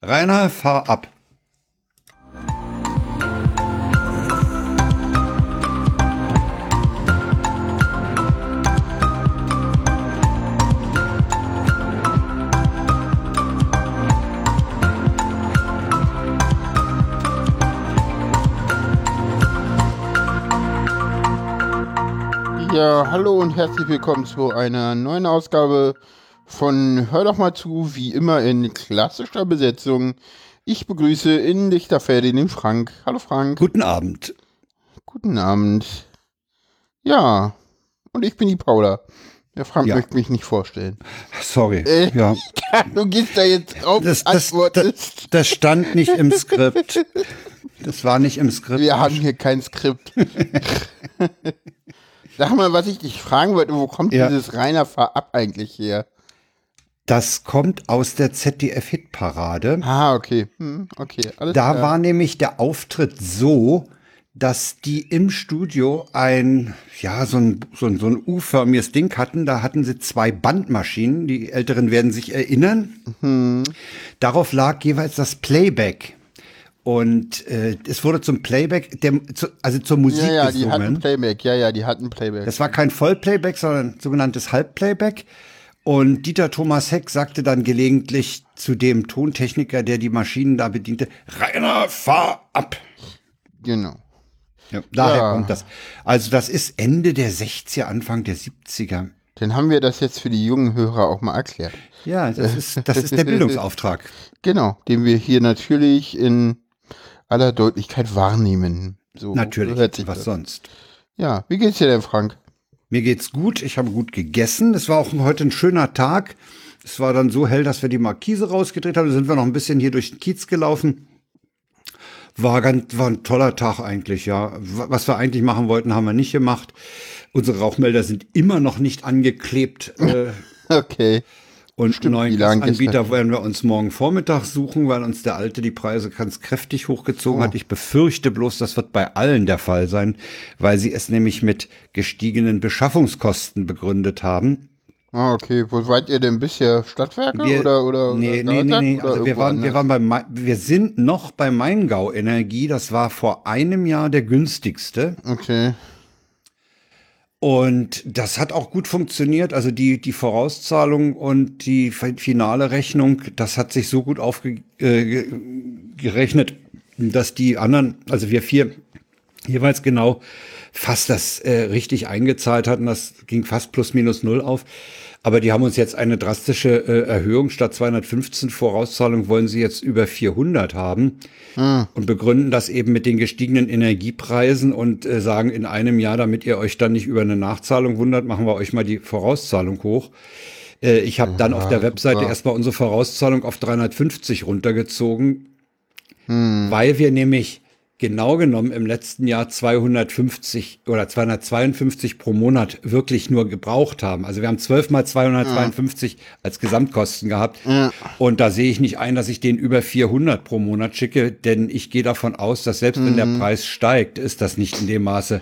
Rainer, fahr ab. Ja, hallo und herzlich willkommen zu einer neuen Ausgabe von Hör doch mal zu, wie immer in klassischer Besetzung. Ich begrüße in Lichterfelde den Frank. Hallo Frank. Guten Abend. Guten Abend. Ja, und ich bin die Paula. Der Frank Ja. möchte mich nicht vorstellen. Sorry. Äh, Ja. du gehst da jetzt drauf Das, das, das, das stand nicht im Skript. Das war nicht im Skript. Wir haben hier kein Skript. Sag mal, was ich dich fragen wollte, wo kommt Ja. dieses Rainer Fahr ab eigentlich her? Das kommt aus der ZDF-Hitparade. Ah, okay. Hm, okay, alles Da klar. war nämlich der Auftritt so, dass die im Studio ein, ja, so ein, so ein, so ein U-förmiges Ding hatten. Da hatten sie zwei Bandmaschinen. Die Älteren werden sich erinnern. Darauf lag jeweils das Playback. Und äh, es wurde zum Playback, der, zu, also zur Musik Ja, ja, die hatten gesungen. Playback. Ja, ja, die hatten Playback. Das war kein Vollplayback, sondern sogenanntes Halbplayback. Und Dieter Thomas Heck sagte dann gelegentlich zu dem Tontechniker, der die Maschinen da bediente, Rainer, fahr ab. genau. Ja, daher Ja. kommt das. Also das ist Ende der 60er, Anfang der 70er. Dann haben wir das jetzt für die jungen Hörer auch mal erklärt. Ja, das ist, das ist der Bildungsauftrag. Genau, den wir hier natürlich in aller Deutlichkeit wahrnehmen. So Natürlich, was das. sonst. Ja, wie geht's dir denn, Frank? Mir geht's gut, ich habe gut gegessen. Es war auch heute ein schöner Tag. Es war dann so hell, dass wir die Markise rausgedreht haben. Da sind wir noch ein bisschen hier durch den Kiez gelaufen. War, ganz, war ein toller Tag eigentlich, ja. Was wir eigentlich machen wollten, haben wir nicht gemacht. Unsere Rauchmelder sind immer noch nicht angeklebt. Äh, Okay. Und Stimmt, neuen Anbieter werden wir uns morgen Vormittag suchen, weil uns der alte die Preise ganz kräftig hochgezogen Oh. hat. Ich befürchte bloß, das wird bei allen der Fall sein, weil sie es nämlich mit gestiegenen Beschaffungskosten begründet haben. Ah, okay. Wo seid ihr denn bisher? Stadtwerke Wir- oder oder nee, oder nee, nee, nee. Also wir waren, wir waren bei, wir sind noch bei Maingau Energie. Das war vor einem Jahr der günstigste. Okay. Und das hat auch gut funktioniert. Also die, die Vorauszahlung und die fi- finale Rechnung, das hat sich so gut aufgerechnet, äh, dass die anderen, also wir vier, jeweils genau fast das äh, richtig eingezahlt hatten. Das ging fast plus minus null auf. Aber die haben uns jetzt eine drastische äh, Erhöhung statt 215 Vorauszahlung wollen sie jetzt über 400 haben und begründen das eben mit den gestiegenen Energiepreisen und äh, sagen in einem Jahr, damit ihr euch dann nicht über eine Nachzahlung wundert, machen wir euch mal die Vorauszahlung hoch. Äh, ich habe dann auf der Webseite super. erstmal unsere Vorauszahlung auf 350 runtergezogen, weil wir nämlich genau genommen im letzten Jahr 250 oder 252 pro Monat wirklich nur gebraucht haben. Also wir haben 12 mal 252 als Gesamtkosten gehabt. Und da sehe ich nicht ein, dass ich den über 400 pro Monat schicke, denn ich gehe davon aus, dass selbst wenn der Preis steigt, ist das nicht in dem Maße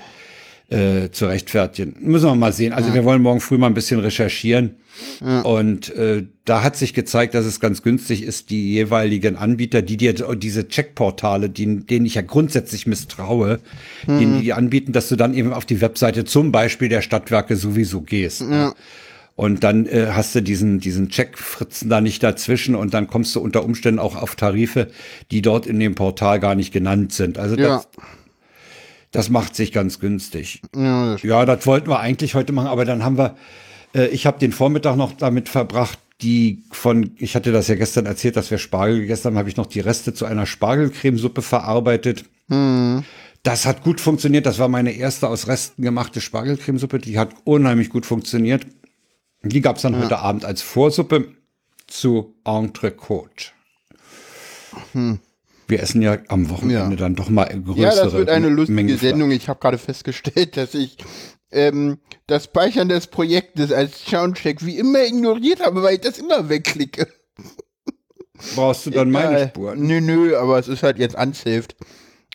äh, zu rechtfertigen. Müssen wir mal sehen. Also wir wollen morgen früh mal ein bisschen recherchieren. Und äh, da hat sich gezeigt, dass es ganz günstig ist, die jeweiligen Anbieter, die dir diese Checkportale, die, denen ich ja grundsätzlich misstraue, die, die anbieten, dass du dann eben auf die Webseite zum Beispiel der Stadtwerke sowieso gehst. Und dann äh, hast du diesen, diesen Checkfritzen da nicht dazwischen und dann kommst du unter Umständen auch auf Tarife, die dort in dem Portal gar nicht genannt sind. Also Ja. Das, macht sich ganz günstig. Ja, das Ja, das wollten wir eigentlich heute machen, aber dann haben wir, äh, ich habe den Vormittag noch damit verbracht, die von, ich hatte das ja gestern erzählt, dass wir Spargel gegessen haben, habe ich noch die Reste zu einer Spargelcremesuppe verarbeitet. Das hat gut funktioniert. Das war meine erste aus Resten gemachte Spargelcremesuppe. Die hat unheimlich gut funktioniert. Die gab es dann heute Abend als Vorsuppe zu Entrecote. Wir essen ja am Wochenende. Ja. dann doch mal größere Ja, das wird eine lustige Mengen. Sendung. Ich habe gerade festgestellt, dass ich ähm, das Speichern des Projektes als Soundcheck wie immer ignoriert habe, weil ich das immer wegklicke. Brauchst du dann meine Egal. Spuren? Nö, nö, aber es ist halt jetzt unsaved.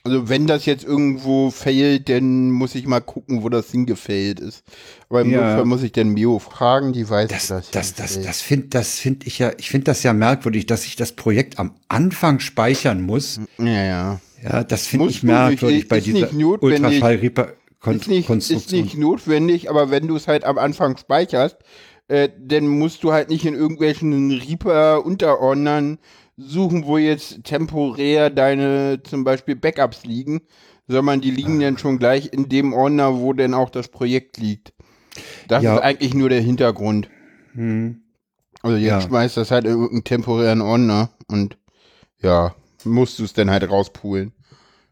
Also wenn das jetzt irgendwo failt, dann muss ich mal gucken, wo das hingefailt ist. Aber im Ja. Notfall muss ich dann Mio fragen, die weiß, Das, das, das, das, das finde das find ich ja, ich finde das ja merkwürdig, dass ich das Projekt am Anfang speichern muss. Ja, ja. Ja, das finde ich du nicht, merkwürdig bei ist dieser nicht notwendig. Ist nicht, ist nicht notwendig, aber wenn du es halt am Anfang speicherst, äh, dann musst du halt nicht in irgendwelchen Reaper-Unterordnern suchen, wo jetzt temporär deine zum Beispiel Backups liegen, sondern die liegen dann schon gleich in dem Ordner, wo dann auch das Projekt liegt. Das Ja. ist eigentlich nur der Hintergrund. Hm. Also jetzt Ja. schmeißt das halt in irgendeinen temporären Ordner und ja, musst du es dann halt rauspulen.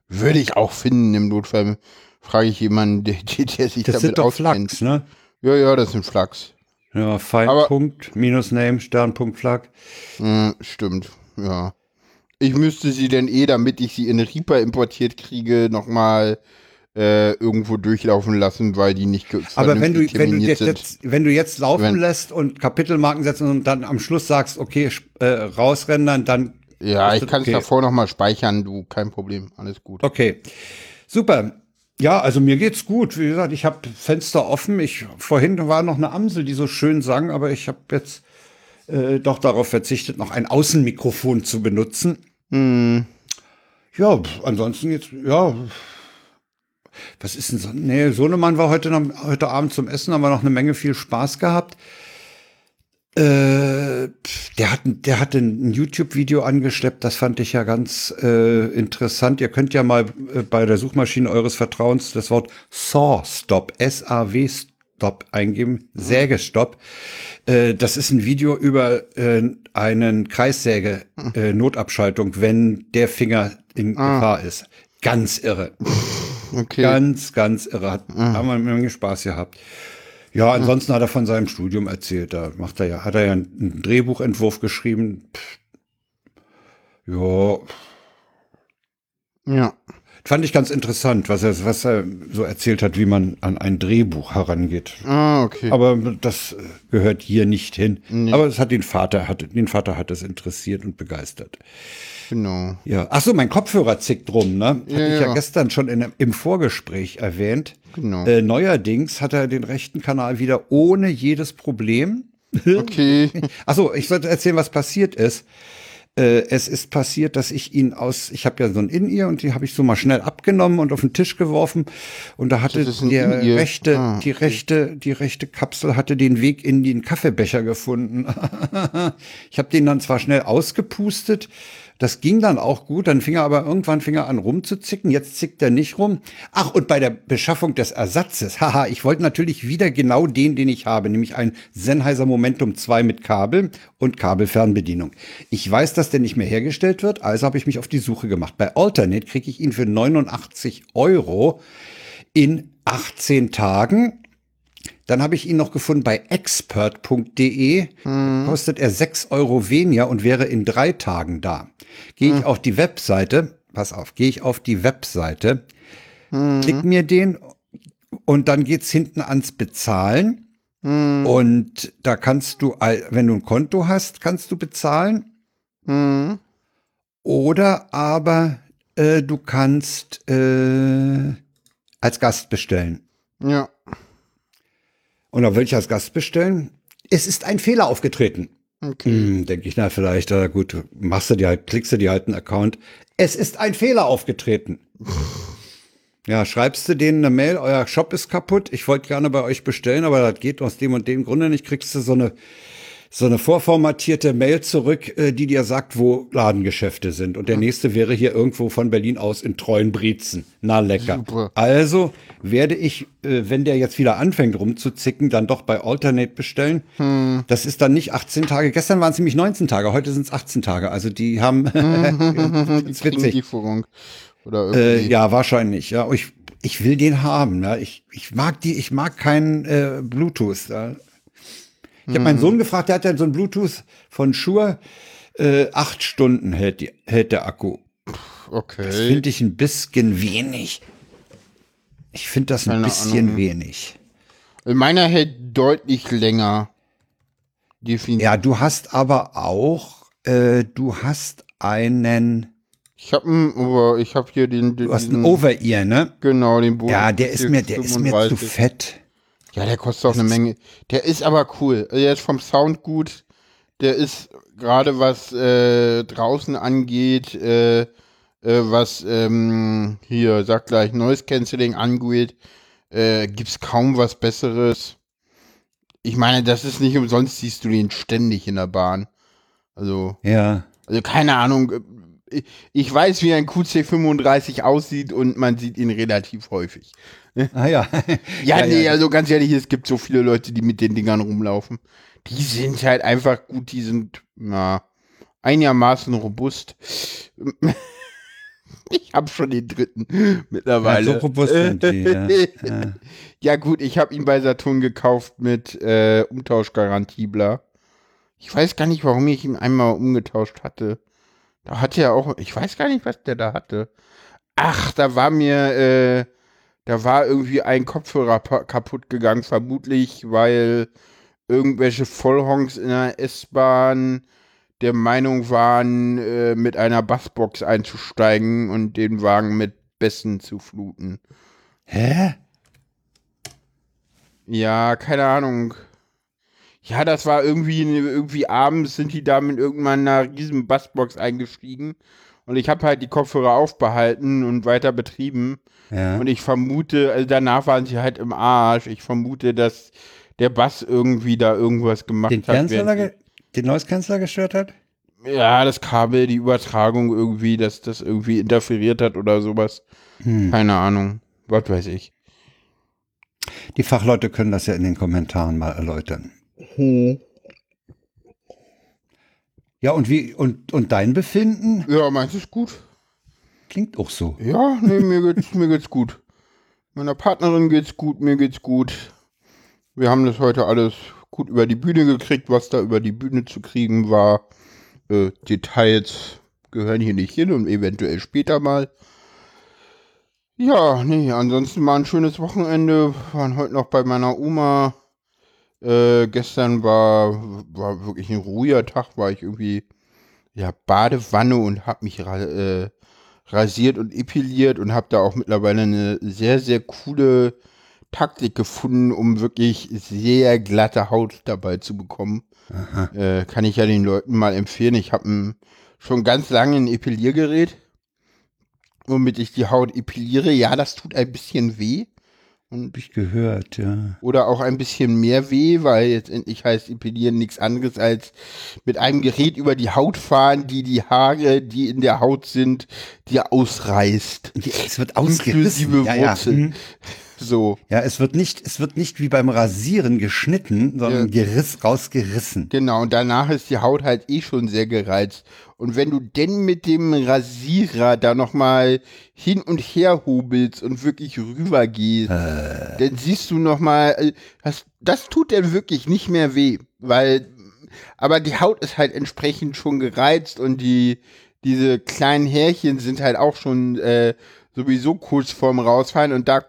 Würde ich auch finden im Notfall. Frage ich jemanden, der, der, sich Das damit sind doch auskennt. Flachs, ne? Ja, ja, das sind Flachs. Ja, Fein, Aber- Punkt, Minus Name, Sternpunkt, Flak. Hm, stimmt, ja. Ich müsste sie denn eh, damit ich sie in Reaper importiert kriege, nochmal äh, irgendwo durchlaufen lassen, weil die nicht Aber wenn du, wenn du jetzt, jetzt, wenn du jetzt laufen Wenn- lässt und Kapitelmarken setzt und dann am Schluss sagst, okay, äh, rausrendern, dann Ja, ich kann es okay. davor nochmal speichern, du, kein Problem, alles gut. Okay, super. Ja, also mir geht's gut. Wie gesagt, ich habe Fenster offen. Ich vorhin war noch eine Amsel, die so schön sang, aber ich habe jetzt äh, doch darauf verzichtet, noch ein Außenmikrofon zu benutzen. Hm, Ja, ansonsten jetzt, ja. Was ist denn so? Nee, Sohnemann war heute, noch, heute Abend zum Essen, haben wir noch eine Menge viel Spaß gehabt. Äh, der hat, ein- der hatte ein YouTube-Video angeschleppt, das fand ich ja ganz äh, interessant. Ihr könnt ja mal äh, bei der Suchmaschine eures Vertrauens das Wort Saw-Stop, S-A-W-Stop eingeben, Sägestopp. Äh, das ist ein Video über äh, einen Kreissäge-Notabschaltung, wenn der Finger in Gefahr ist. Ganz irre. okay. Ganz, ganz irre. Hat, Haben wir eine Menge Spaß gehabt. Ja, ansonsten hat er von seinem Studium erzählt. Da macht er ja, hat er ja einen Drehbuchentwurf geschrieben. Pff. Ja, Ja. Fand ich ganz interessant, was er, was er so erzählt hat, wie man an ein Drehbuch herangeht. Ah, okay. Aber das gehört hier nicht hin. Nee. Aber es hat den Vater, hat, den Vater hat es interessiert und begeistert. genau. Ja. Ach so, mein Kopfhörer zickt rum, ne? Hatte Ja, ich ja ja. gestern schon in, im Vorgespräch erwähnt. Genau. Äh, neuerdings hat er den rechten Kanal wieder ohne jedes Problem. Okay. Achso, ich sollte erzählen, was passiert ist. Äh, es ist passiert, dass ich ihn aus, ich habe ja so ein In-Ear und die habe ich so mal schnell abgenommen und auf den Tisch geworfen. Und da hatte der rechte, Ah, die rechte, die rechte Kapsel hatte den Weg in den Kaffeebecher gefunden. ich habe den dann zwar schnell ausgepustet, das ging dann auch gut, dann fing er aber irgendwann fing er an rumzuzicken, jetzt zickt er nicht rum. Ach, und bei der Beschaffung des Ersatzes, haha, ich wollte natürlich wieder genau den, den ich habe, nämlich ein Sennheiser Momentum 2 mit Kabel und Kabelfernbedienung. Ich weiß, dass der nicht mehr hergestellt wird, also habe ich mich auf die Suche gemacht. Bei Alternate kriege ich ihn für 89 Euro in 18 Tagen. Dann habe ich ihn noch gefunden bei expert.de. Kostet er 6 Euro weniger und wäre in drei Tagen da. Gehe ich auf die Webseite, pass auf, gehe ich auf die Webseite, klick mir den und dann geht's hinten ans Bezahlen. Und da kannst du, wenn du ein Konto hast, kannst du bezahlen. Hm. Oder aber äh, du kannst äh, als Gast bestellen. Ja. Und da will ich als Gast bestellen. Es ist ein Fehler aufgetreten. Okay. Hm, Denke ich, na, vielleicht, äh, gut, machst du dir halt, klickst du dir halt einen Account. Es ist ein Fehler aufgetreten. Ja, schreibst du denen eine Mail, euer Shop ist kaputt, ich wollte gerne bei euch bestellen, aber das geht aus dem und dem Grunde nicht, kriegst du so eine, so eine vorformatierte Mail zurück, äh, die dir sagt, wo Ladengeschäfte sind. Und der nächste wäre hier irgendwo von Berlin aus in Treuenbrietzen. Na lecker. Super. Also werde ich, äh, wenn der jetzt wieder anfängt rumzuzicken, dann doch bei Alternate bestellen. Das ist dann nicht 18 Tage. Gestern waren es nämlich 19 Tage, heute sind es 18 Tage. Also die haben, Die ist witzig. Lieferung. Oder Äh, irgendwie. ja, wahrscheinlich. Ja, ich, ich will den haben. Ne? Ich, ich mag die, ich mag keinen äh, Bluetooth. Ja? Ich habe meinen Sohn gefragt, der hat ja so ein Bluetooth von Shure. Äh, acht Stunden hält, die, hält der Akku. Das okay. finde ich ein bisschen wenig. Ich finde das ein Keine bisschen Ahnung. wenig. Meiner hält deutlich länger. Definitiv. Ja, du hast aber auch, äh, du hast einen, Ich habe ich habe hier den, den Du hast einen Over-Ear, ne? Genau, den Boden. Ja, der ist mir, der ist mir zu fett. Ja, der kostet auch eine Menge. Der ist aber cool. Der ist vom Sound gut. Der ist gerade was äh, draußen angeht, äh, äh, was ähm, hier, sag gleich, Noise Cancelling angeht, äh, gibt's kaum was Besseres. Ich meine, das ist nicht umsonst, siehst du den ständig in der Bahn. Also. Ja. Also keine Ahnung. Ich weiß, wie ein QC35 aussieht und man sieht ihn relativ häufig. Ah ja. ja, ja, nee, ja. also ganz ehrlich, es gibt so viele Leute, die mit den Dingern rumlaufen. Die sind halt einfach gut, die sind, na, einigermaßen robust. Ich habe schon den dritten mittlerweile. Ja, so robust sind die, ja. ja. ja gut, ich habe ihn bei Saturn gekauft mit äh, Umtauschgarantie, bla. Ich weiß gar nicht, warum ich ihn einmal umgetauscht hatte. Da hatte er auch, ich weiß gar nicht, was der da hatte. Ach, da war mir, äh, da war irgendwie ein Kopfhörer kaputt gegangen, vermutlich, weil irgendwelche Vollhonks in der S-Bahn der Meinung waren, äh, mit einer Bassbox einzusteigen und den Wagen mit Bässen zu fluten. Hä? Ja, keine Ahnung. Ja, das war irgendwie, irgendwie abends sind die da mit irgendwann einer riesen Bassbox eingestiegen. Und ich habe halt die Kopfhörer aufbehalten und weiter betrieben. Ja. Und ich vermute, also danach waren sie halt im Arsch. Ich vermute, dass der Bass irgendwie da irgendwas gemacht den hat. Kanzler den Noise-Kanzler gestört hat? Ja, das Kabel, die Übertragung irgendwie, dass das irgendwie interferiert hat oder sowas. Hm. Keine Ahnung. Was weiß ich. Die Fachleute können das ja in den Kommentaren mal erläutern. Hm. Ja, und wie, und, und dein Befinden? Ja, meins ist gut. Klingt auch so. Ja, nee, mir geht's, mir geht's gut. Meiner Partnerin geht's gut, mir geht's gut. Wir haben das heute alles gut über die Bühne gekriegt, was da über die Bühne zu kriegen war. Äh, Details gehören hier nicht hin und eventuell später mal. Ja, nee, ansonsten war ein schönes Wochenende. Waren heute noch bei meiner Oma. Äh, gestern war, war wirklich ein ruhiger Tag, war ich irgendwie ja Badewanne und hab mich äh, rasiert und epiliert und hab da auch mittlerweile eine sehr, sehr coole Taktik gefunden, um wirklich sehr glatte Haut dabei zu bekommen. Äh, kann ich ja den Leuten mal empfehlen. Ich habe schon ganz lange ein Epiliergerät, womit ich die Haut epiliere. Ja, das tut ein bisschen weh. Und ich gehört, ja. Oder auch ein bisschen mehr weh, weil jetzt endlich heißt Epilieren nichts anderes als mit einem Gerät über die Haut fahren, die die Haare, die in der Haut sind, dir ausreißt. Es wird ausgerissen. Inklusive ja, Wurzeln. Ja. Mhm. So. Ja, es wird nicht, es wird nicht wie beim Rasieren geschnitten, sondern ja. geriss, rausgerissen. Genau, und danach ist die Haut halt eh schon sehr gereizt. Und wenn du denn mit dem Rasierer da nochmal hin und her hobelst und wirklich rübergehst, äh. dann siehst du nochmal, äh, das, das tut dann wirklich nicht mehr weh, weil, aber die Haut ist halt entsprechend schon gereizt und die, diese kleinen Härchen sind halt auch schon äh, sowieso kurz vorm Rausfallen und da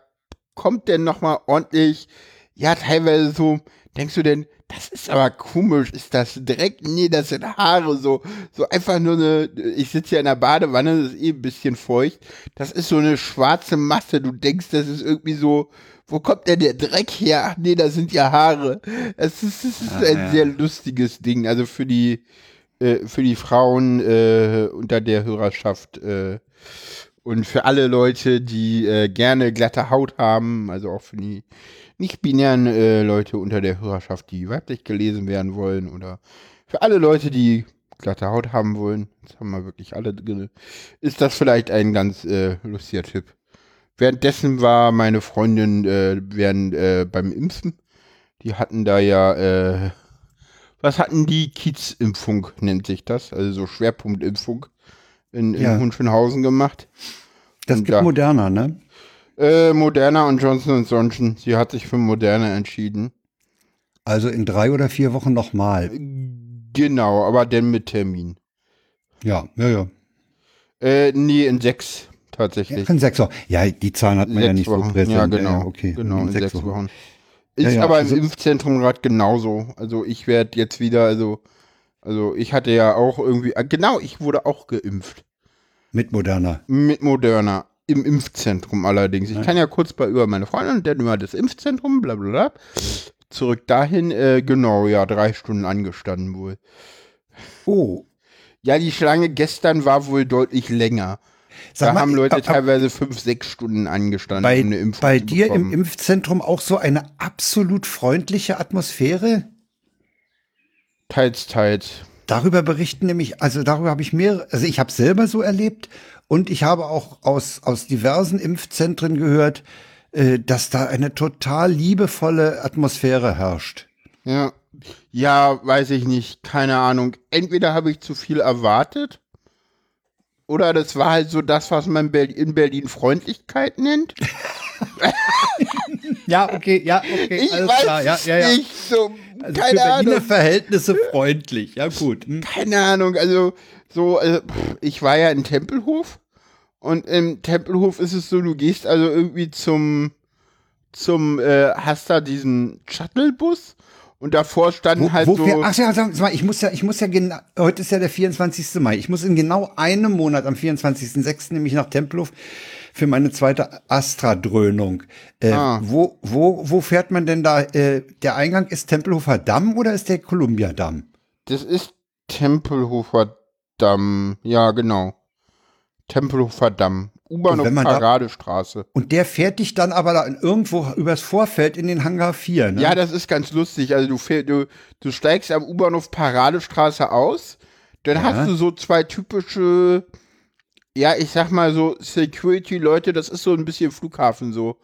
kommt denn nochmal ordentlich, ja, teilweise so, denkst du denn, das ist aber komisch, ist das direkt, nee, das sind Haare, so, so einfach nur eine, ich sitze ja in der Badewanne, das ist eh ein bisschen feucht, das ist so eine schwarze Masse, du denkst, das ist irgendwie so, wo kommt denn der Dreck her? Ach nee, das sind ja Haare. Es ist, es ist Ach, ein ja. sehr lustiges Ding, also für die, äh, für die Frauen äh, unter der Hörerschaft, äh, und für alle Leute, die äh, gerne glatte Haut haben, also auch für die nicht-binären äh, Leute unter der Hörerschaft, die weiblich gelesen werden wollen, oder für alle Leute, die glatte Haut haben wollen, das haben wir wirklich alle drin, ist das vielleicht ein ganz äh, lustiger Tipp. Währenddessen war meine Freundin äh, während, äh, beim Impfen. Die hatten da ja, äh, was hatten die? Kiez-Impfung nennt sich das, also so Schwerpunktimpfung in, in ja. Hunschenhausen gemacht. Das und gibt da, Moderna, ne? Äh, Moderna und Johnson Johnson. Sie hat sich für Moderna entschieden. Also in drei oder vier Wochen nochmal. Genau, aber denn mit Termin. Ja, ja, ja. Äh, nee, in sechs tatsächlich. Ja, in sechs Wochen. Ja, die Zahlen hat man sechs ja nicht Wochen. so präsent. Ja, genau. Ja, okay. Genau, in, in sechs, sechs Wochen. Wochen. Ist ja. aber im also, Impfzentrum gerade genauso. Also ich werde jetzt wieder, also also ich hatte ja auch irgendwie, ah, genau, ich wurde auch geimpft. Mit Moderna. Mit Moderna. Im Impfzentrum allerdings. Ich ja. kann ja kurz bei über meine Freundin, der Nummer das Impfzentrum, bla bla bla. Zurück dahin, äh, genau, ja, drei Stunden angestanden wohl. Oh. Ja, die Schlange gestern war wohl deutlich länger. Sag da mal, haben Leute ab, teilweise fünf, sechs Stunden angestanden, bei, um eine Impfung Bei dir im Impfzentrum auch so eine absolut freundliche Atmosphäre? Teils, teils. Darüber berichten nämlich, also darüber habe ich mehr, also ich habe selber so erlebt und ich habe auch aus, aus diversen Impfzentren gehört, äh, dass da eine total liebevolle Atmosphäre herrscht. Ja. Ja, weiß ich nicht. Keine Ahnung. Entweder habe ich zu viel erwartet. Oder das war halt so das, was man in Berlin Freundlichkeit nennt. ja, okay, ja, okay. Ich weiß klar. Ja, ja, ja. nicht so. Also keine für Berliner Ahnung. Verhältnisse freundlich, ja gut. Hm. Keine Ahnung, also so, also, ich war ja in Tempelhof und im Tempelhof ist es so, du gehst also irgendwie zum, zum, äh, hast da diesen Shuttlebus und davor standen wo, halt wo so. Ach ja, sag mal, ich muss ja, ich muss ja genau, heute ist ja der 24. Mai. Ich muss in genau einem Monat am 24.06. nämlich nach Tempelhof für meine zweite Astra-Dröhnung. Äh, ah. wo, wo, wo fährt man denn da? Äh, der Eingang ist Tempelhofer Damm oder ist der Columbia Damm? Das ist Tempelhofer Damm, ja, genau. Tempelhofer Damm. U-Bahn und Paradestraße. und der fährt dich dann aber da irgendwo übers Vorfeld in den Hangar 4, ne? Ja, das ist ganz lustig. Also du, fähr, du, du steigst am U-Bahnhof Paradestraße aus, dann ja. hast du so zwei typische, ja, ich sag mal so Security-Leute, das ist so ein bisschen Flughafen so.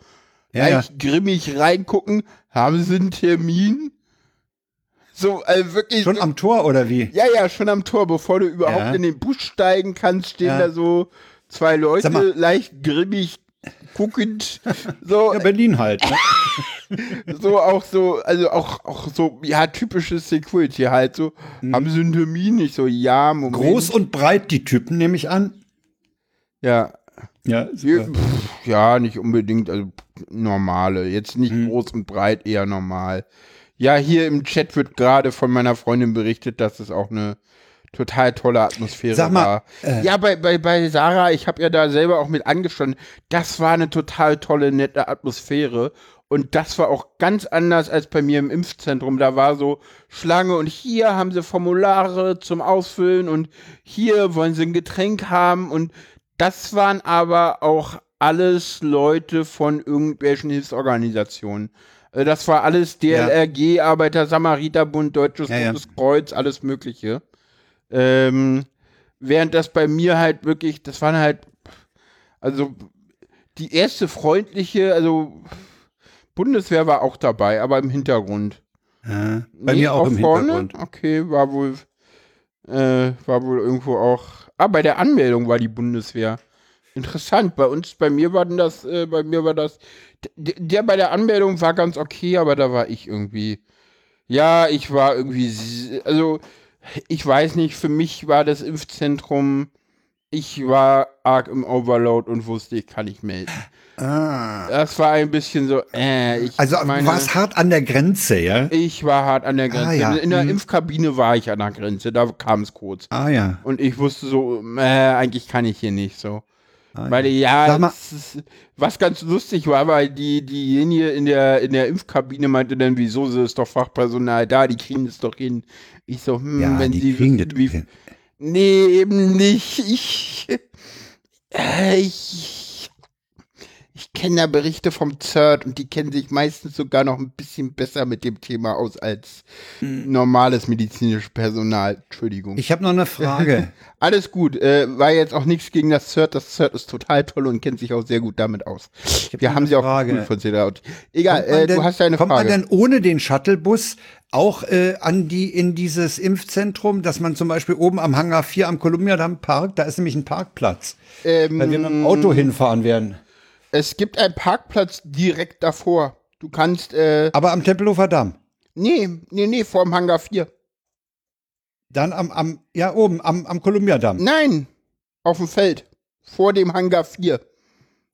Ja, ja. grimmig reingucken, haben sie einen Termin? So, also wirklich. Schon am Tor oder wie? Ja, ja, schon am Tor. Bevor du überhaupt ja. in den Bus steigen kannst, stehen da so zwei Leute, leicht grimmig guckend. So. Ja, Berlin halt. Ne? so auch so, also auch, auch so, ja, typisches Security halt. So, hm. haben sie einen Termin? Ich so, ja, Moment. Groß und breit, die Typen, nehme ich an. Ja. Ja, super. ja, nicht unbedingt, also normale. Jetzt nicht hm. groß und breit, eher normal. Ja, hier im Chat wird gerade von meiner Freundin berichtet, dass es auch eine total tolle Atmosphäre Sag mal, war. Äh, ja, bei, bei, bei Sarah, ich habe ja da selber auch mit angestanden, das war eine total tolle, nette Atmosphäre. Und das war auch ganz anders als bei mir im Impfzentrum. Da war so Schlange und hier haben sie Formulare zum Ausfüllen und hier wollen sie ein Getränk haben. Und das waren aber auch alles Leute von irgendwelchen Hilfsorganisationen. Äh, das war alles DLRG, ja. Arbeiter, Samariterbund, Deutsches ja, Rotes Kreuz, alles Mögliche. Ähm, während das bei mir halt wirklich, das waren halt, also die erste freundliche, also Bundeswehr war auch dabei, aber im Hintergrund. Ja, bei nee, mir auch, auch im vorne? Hintergrund. Okay, war wohl, äh, war wohl irgendwo auch. Ah, bei der Anmeldung war die Bundeswehr. Interessant. Bei uns, bei mir war das, äh, bei mir war das. Der, der bei der Anmeldung war ganz okay, aber da war ich irgendwie. Ja, ich war irgendwie. Also, ich weiß nicht, für mich war das Impfzentrum. Ich war arg im Overload und wusste, ich kann nicht melden. Ah. Das war ein bisschen so, äh, ich Also meine, war es hart an der Grenze, ja? Ich war hart an der Grenze. Ah, ja. In der hm. Impfkabine war ich an der Grenze, da kam es kurz. Ah ja. Und ich wusste so, äh, eigentlich kann ich hier nicht so. Ah, weil ja, ist, was ganz lustig war, weil die diejenige in der in der Impfkabine meinte dann, wieso sie ist doch Fachpersonal da, die kriegen es doch hin. Ich so, hm, ja, wenn sie wissen, wie, nee, eben nicht. Ich, äh, ich ich kenne ja Berichte vom CERT und die kennen sich meistens sogar noch ein bisschen besser mit dem Thema aus als hm. normales medizinisches Personal. Entschuldigung. Ich habe noch eine Frage. Alles gut. Äh, war jetzt auch nichts gegen das CERT. Das CERT ist total toll und kennt sich auch sehr gut damit aus. Wir haben sie auch Frage. von Egal, äh, denn, du hast eine kommt Frage. Kommt man denn ohne den Shuttlebus auch äh, an die in dieses Impfzentrum, dass man zum Beispiel oben am Hangar 4 am Columbia Damm Park, da ist nämlich ein Parkplatz, ähm, weil wir mit dem Auto hinfahren werden. Es gibt einen Parkplatz direkt davor. Du kannst. Äh, Aber am Tempelhofer Damm? Nee, nee, nee, vor dem Hangar 4. Dann am, am ja, oben, am, am Columbia-Damm. Nein, auf dem Feld. Vor dem Hangar 4.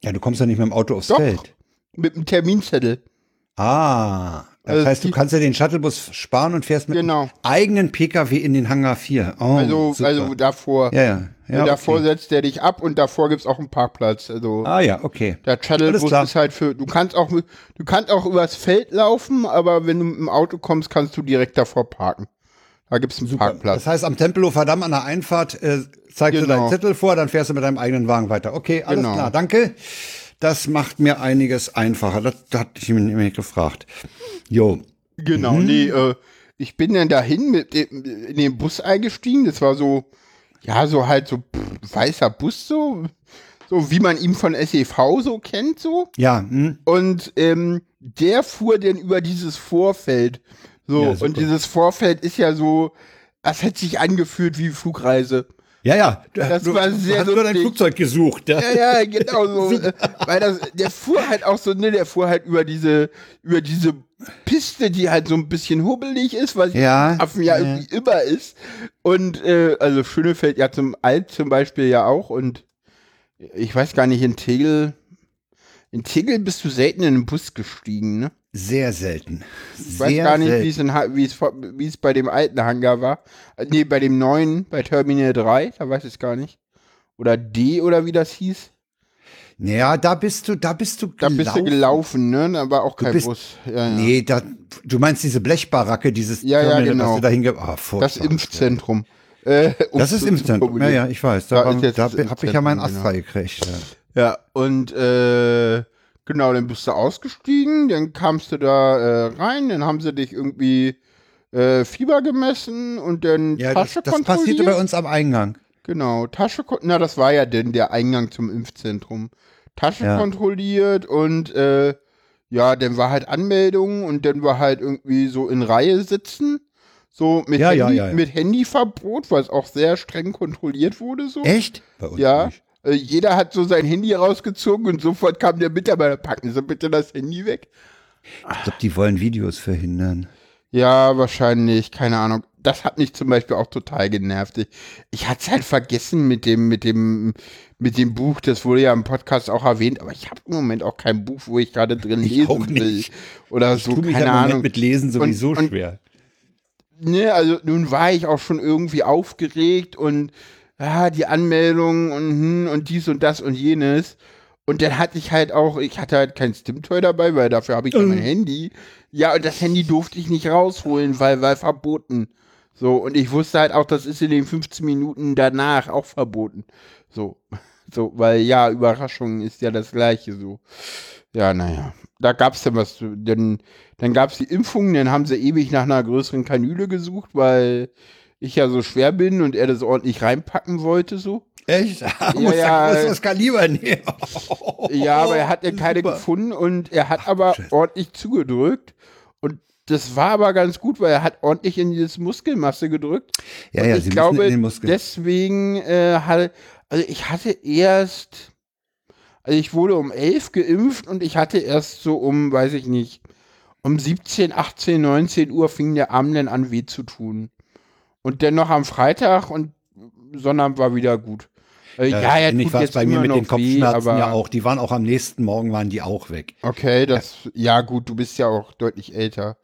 Ja, du kommst ja nicht mit dem Auto aufs Doch, Feld. Mit dem Terminzettel. Ah, Das Also heißt, du kannst ja den Shuttlebus sparen und fährst mit Genau. eigenen PKW in den Hangar 4. Oh, Also, super. also davor. ja, ja. ja davor okay. setzt der dich ab und davor gibt's auch einen Parkplatz. Also Ah ja, okay. der Shuttlebus ist halt für, du kannst auch, du kannst auch übers Feld laufen, aber wenn du mit dem Auto kommst, kannst du direkt davor parken. Da gibt's einen Parkplatz. Das heißt, am Tempelhofer Damm an der Einfahrt äh, zeigst du Genau. deinen Zettel vor, dann fährst du mit deinem eigenen Wagen weiter. Okay, alles Genau. klar, danke. Das macht mir einiges einfacher. Das, das hatte ich mir nämlich gefragt. Jo, Genau, Mhm. nee, äh, ich bin dann dahin mit dem, in den Bus eingestiegen. Das war so, ja, so halt so pff, weißer Bus, so, so wie man ihn von SEV so kennt, so. ja, hm. Und ähm, der fuhr dann über dieses Vorfeld. So, Ja, und dieses Vorfeld ist ja so, das hat sich angefühlt wie Flugreise. Ja, ja. Das du, war sehr hast nur dein. Flugzeug gesucht. Ja. Ja, ja, genau so. weil das, der fuhr halt auch so, ne, der fuhr halt über diese, über diese Piste, die halt so ein bisschen hubbelig ist, was Ja, Affen ja ja. irgendwie immer ist. Und äh, also Schönefeld ja zum Alt zum Beispiel ja auch. Und ich weiß gar nicht, in Tegel, in Tegel bist du selten in den Bus gestiegen, ne? Sehr selten. Ich weiß gar nicht, wie es, in, wie es, wie es bei dem alten Hangar war. Äh, Nee, bei dem neuen, bei Terminal 3, da weiß ich es gar nicht. Oder D oder wie das hieß. Naja, da bist du, da bist du Da bist du gelaufen, ne? Da war auch kein bist- Bus. Ja, ja. Nee, da, du meinst diese Blechbaracke, dieses Ja, ja, Terminal, genau. was du da hinge... Ah, Das. Impfzentrum. Äh, um Das ist so im zu Zentrum. Ja, ja, ich weiß. Da Da, da habe ich ja meinen Impfzentrum, Astra gekriegt. Ja. Ja, und äh, genau, dann bist du ausgestiegen, dann kamst du da äh, rein, dann haben sie dich irgendwie äh, Fieber gemessen und dann Ja, das, Tasche das kontrolliert. passierte bei uns am Eingang. Genau, Tasche, na, das war ja denn der Eingang zum Impfzentrum. Tasche Ja. kontrolliert und äh, ja, dann war halt Anmeldung und dann war halt irgendwie so in Reihe sitzen. So mit, Ja, Handy, mit Handyverbot, was auch sehr streng kontrolliert wurde. So. Echt? Bei uns Ja. nicht. Äh, jeder hat so sein Handy rausgezogen und sofort kam der Mitarbeiter, packen Sie bitte das Handy weg. Ich glaube, die wollen Videos verhindern. Ja, wahrscheinlich, keine Ahnung. Das hat mich zum Beispiel auch total genervt. Ich, ich hatte es halt vergessen mit dem, mit dem, mit dem Buch, das wurde ja im Podcast auch erwähnt, aber ich habe im Moment auch kein Buch, wo ich gerade drin Ich lesen auch will. nicht. Oder Ich so, tue mich keine Ahnung. mit Lesen sowieso Und- und- schwer. Ne, also nun war ich auch schon irgendwie aufgeregt und ja, die Anmeldung und, hm, und dies und das und jenes. Und dann hatte ich halt auch, ich hatte halt kein Stimtoy dabei, weil dafür habe ich ja mein Mhm. Handy. Ja, und das Handy durfte ich nicht rausholen, weil, weil verboten. So, und ich wusste halt auch, das ist in den 15 Minuten danach auch verboten. So, so, weil ja, Überraschung ist ja das Gleiche so. Ja, naja. Da gab's dann was, dann, dann gab's die Impfungen, dann haben sie ewig nach einer größeren Kanüle gesucht, weil ich ja so schwer bin und er das ordentlich reinpacken wollte, so. Echt? ja, Muss ja, äh, das Kaliber nehmen. Ja, aber er hat ja keine Super. gefunden und er hat aber ordentlich zugedrückt. Und das war aber ganz gut, weil er hat ordentlich in dieses Muskelmasse gedrückt. Ja, und ja, ich sie glaube, deswegen äh, hatte, also ich hatte erst, also ich wurde um 11 geimpft und ich hatte erst so um, weiß ich nicht, um 17, 18, 19 Uhr fing der Arm dann an weh zu tun. Und dann noch am Freitag und Sonnabend war wieder gut. Äh, ja, ja, ähnlich tut war's jetzt bei mir mit den Kopfschmerzen weh, ja auch. Die waren auch am nächsten Morgen, waren die auch weg. Okay, das, ja gut, du bist ja auch deutlich älter.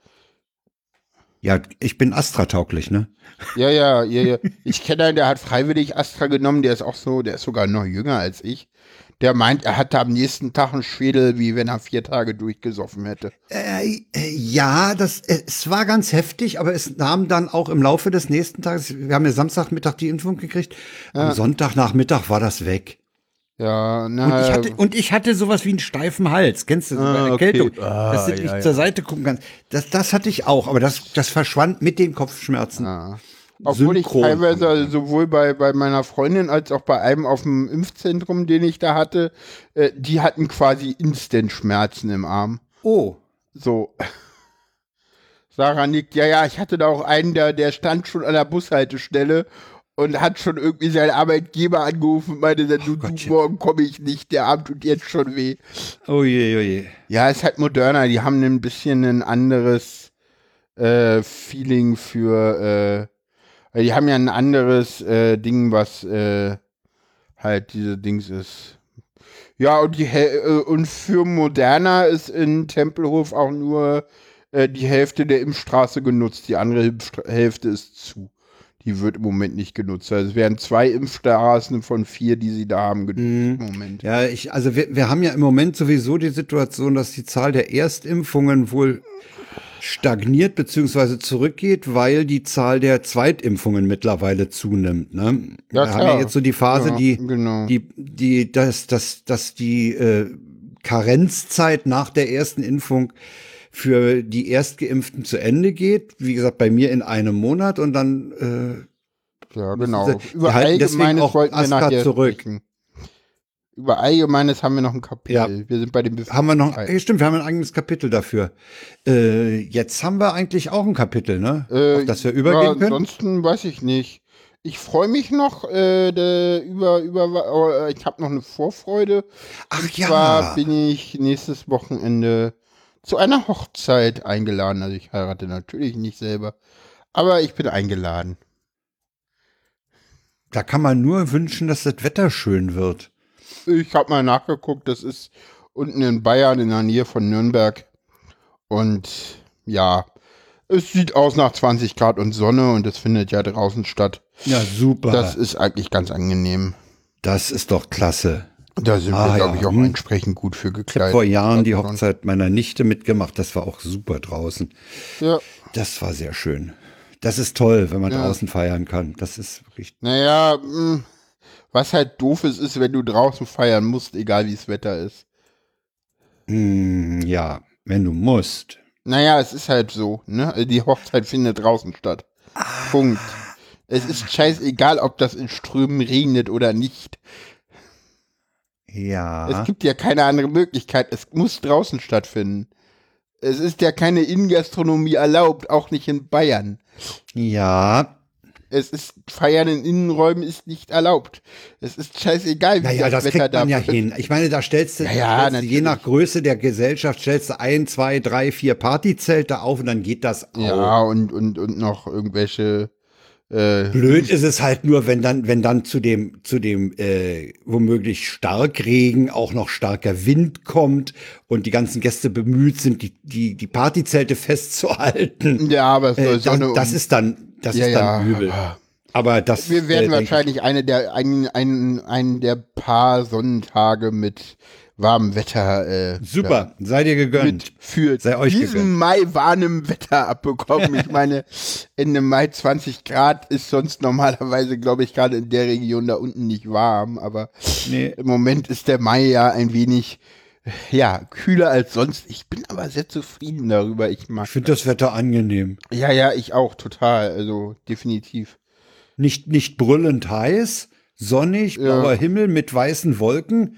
Ja, ich bin Astra-tauglich, ne? Ja, ja, ja, ja. Ich kenne einen, der hat freiwillig Astra genommen, der ist auch so, der ist sogar noch jünger als ich. Der meint, er hatte am nächsten Tag einen Schädel, wie wenn er vier Tage durchgesoffen hätte. Äh, äh, ja, das, äh, es war ganz heftig, aber es nahm dann auch im Laufe des nächsten Tages, wir haben ja Samstagmittag die Impfung gekriegt, am Sonntagnachmittag war das weg. Ja, Und na, ich, hatte, und ich hatte sowas wie einen steifen Hals. Kennst du so Ah, bei okay. Erkältung? Ah, dass du ja, nicht ja. zur Seite gucken kannst. Das, das hatte ich auch, aber das, das verschwand mit den Kopfschmerzen. ja. Obwohl Synchron. ich teilweise also sowohl bei, bei meiner Freundin als auch bei einem auf dem Impfzentrum, den ich da hatte, äh, die hatten quasi Instant-Schmerzen im Arm. Oh. So. Sarah nickt, ja, ja, ich hatte da auch einen, der, der stand schon an der Bushaltestelle und hat schon irgendwie seinen Arbeitgeber angerufen und meinte, dann, du, du, morgen komme ich nicht, der Arm tut jetzt schon weh. Oh je, oh je. Ja, ist halt moderner, die haben ein bisschen ein anderes äh, Feeling für, äh, die haben ja ein anderes äh, Ding, was äh, halt diese Dings ist. Ja, und, die, Hel- äh, und für Moderna ist in Tempelhof auch nur äh, die Hälfte der Impfstraße genutzt, die andere Impfstra Hälfte ist zu. Die wird im Moment nicht genutzt. Also es werden zwei Impfstraßen von vier, die sie da haben, genutzt im Moment. Ja, ich, also wir, wir haben ja im Moment sowieso die Situation, dass die Zahl der Erstimpfungen wohl stagniert beziehungsweise zurückgeht, weil die Zahl der Zweitimpfungen mittlerweile zunimmt. Ne? Ja, wir haben ja jetzt so die Phase, Ja, die, genau. die, die, dass, dass, dass die äh, Karenzzeit nach der ersten Impfung für die Erstgeimpften zu Ende geht. Wie gesagt, bei mir in einem Monat und dann äh, Ja, genau. Über Allgemeines auch wollten wir nachher zurück. sprechen. Über Allgemeines haben wir noch ein Kapitel. Ja. Wir sind bei dem haben wir noch, ja, stimmt, wir haben ein eigenes Kapitel dafür. Äh, jetzt haben wir eigentlich auch ein Kapitel, ne? Äh, Auf das wir übergehen ja, können. Ansonsten weiß ich nicht. Ich freue mich noch äh, de, über, über, äh, ich habe noch eine Vorfreude. Ach Und ja. zwar bin ich nächstes Wochenende zu einer Hochzeit eingeladen. Also ich heirate natürlich nicht selber, aber ich bin eingeladen. Da kann man nur wünschen, dass das Wetter schön wird. Ich habe mal nachgeguckt, das ist unten in Bayern in der Nähe von Nürnberg. Und ja, es sieht aus nach 20 Grad und Sonne und es findet ja draußen statt. Ja, super. Das Das, ist eigentlich ganz angenehm. ist doch klasse. Da sind Ah, wir, glaube ja. ich, auch Hm. entsprechend gut für gekleidet. Vor Jahren die Also, Hochzeit meiner Nichte mitgemacht. Das war auch super draußen. Ja, Das war sehr schön. Das ist toll, wenn man Ja. draußen feiern kann. Das ist wirklich. naja, mh, was halt doof ist, ist, wenn du draußen feiern musst, egal wie das Wetter ist. Mm, ja, wenn du musst. Naja, es ist halt so, ne? Also Die Hochzeit findet draußen statt. Punkt. Es ist scheißegal, ob das in Strömen regnet oder nicht. Ja. Es gibt ja keine andere Möglichkeit. Es muss draußen stattfinden. Es ist ja keine Innengastronomie erlaubt, auch nicht in Bayern. Ja. Es ist Feiern in Innenräumen ist nicht erlaubt. Es ist scheißegal, wie Naja, das Wetter kriegt man ja hin. Ich meine, da stellst du, Ja, da ja, stellst du je nach Größe der Gesellschaft stellst du ein, zwei, drei, vier Partyzelte auf und dann geht das auch. Ja, und, und, und noch irgendwelche äh, Blöd ist es halt nur, wenn dann, wenn dann zu dem, zu dem äh, womöglich Starkregen auch noch starker Wind kommt und die ganzen Gäste bemüht sind, die, die, die Partyzelte festzuhalten. Ja, aber es soll Äh, das, Sonne das ist dann, das ja, ist dann ja, übel. aber- das. Wir werden äh, wahrscheinlich eine der einen, einen, einen der paar Sonnentage mit warmem Wetter äh, Super, sei dir gegönnt. mit für Sei euch diesen gegönnt. Mai warmem Wetter abbekommen. Ich meine, Ende Mai 20 Grad ist sonst normalerweise, glaube ich, gerade in der Region da unten nicht warm, aber Nee. im Moment ist der Mai ja ein wenig ja, kühler als sonst. Ich bin aber sehr zufrieden darüber. Ich mag Ich finde das Wetter angenehm. Ja, ja, ich auch total, also definitiv. Nicht, nicht brüllend heiß, sonnig, blauer Himmel mit weißen Wolken.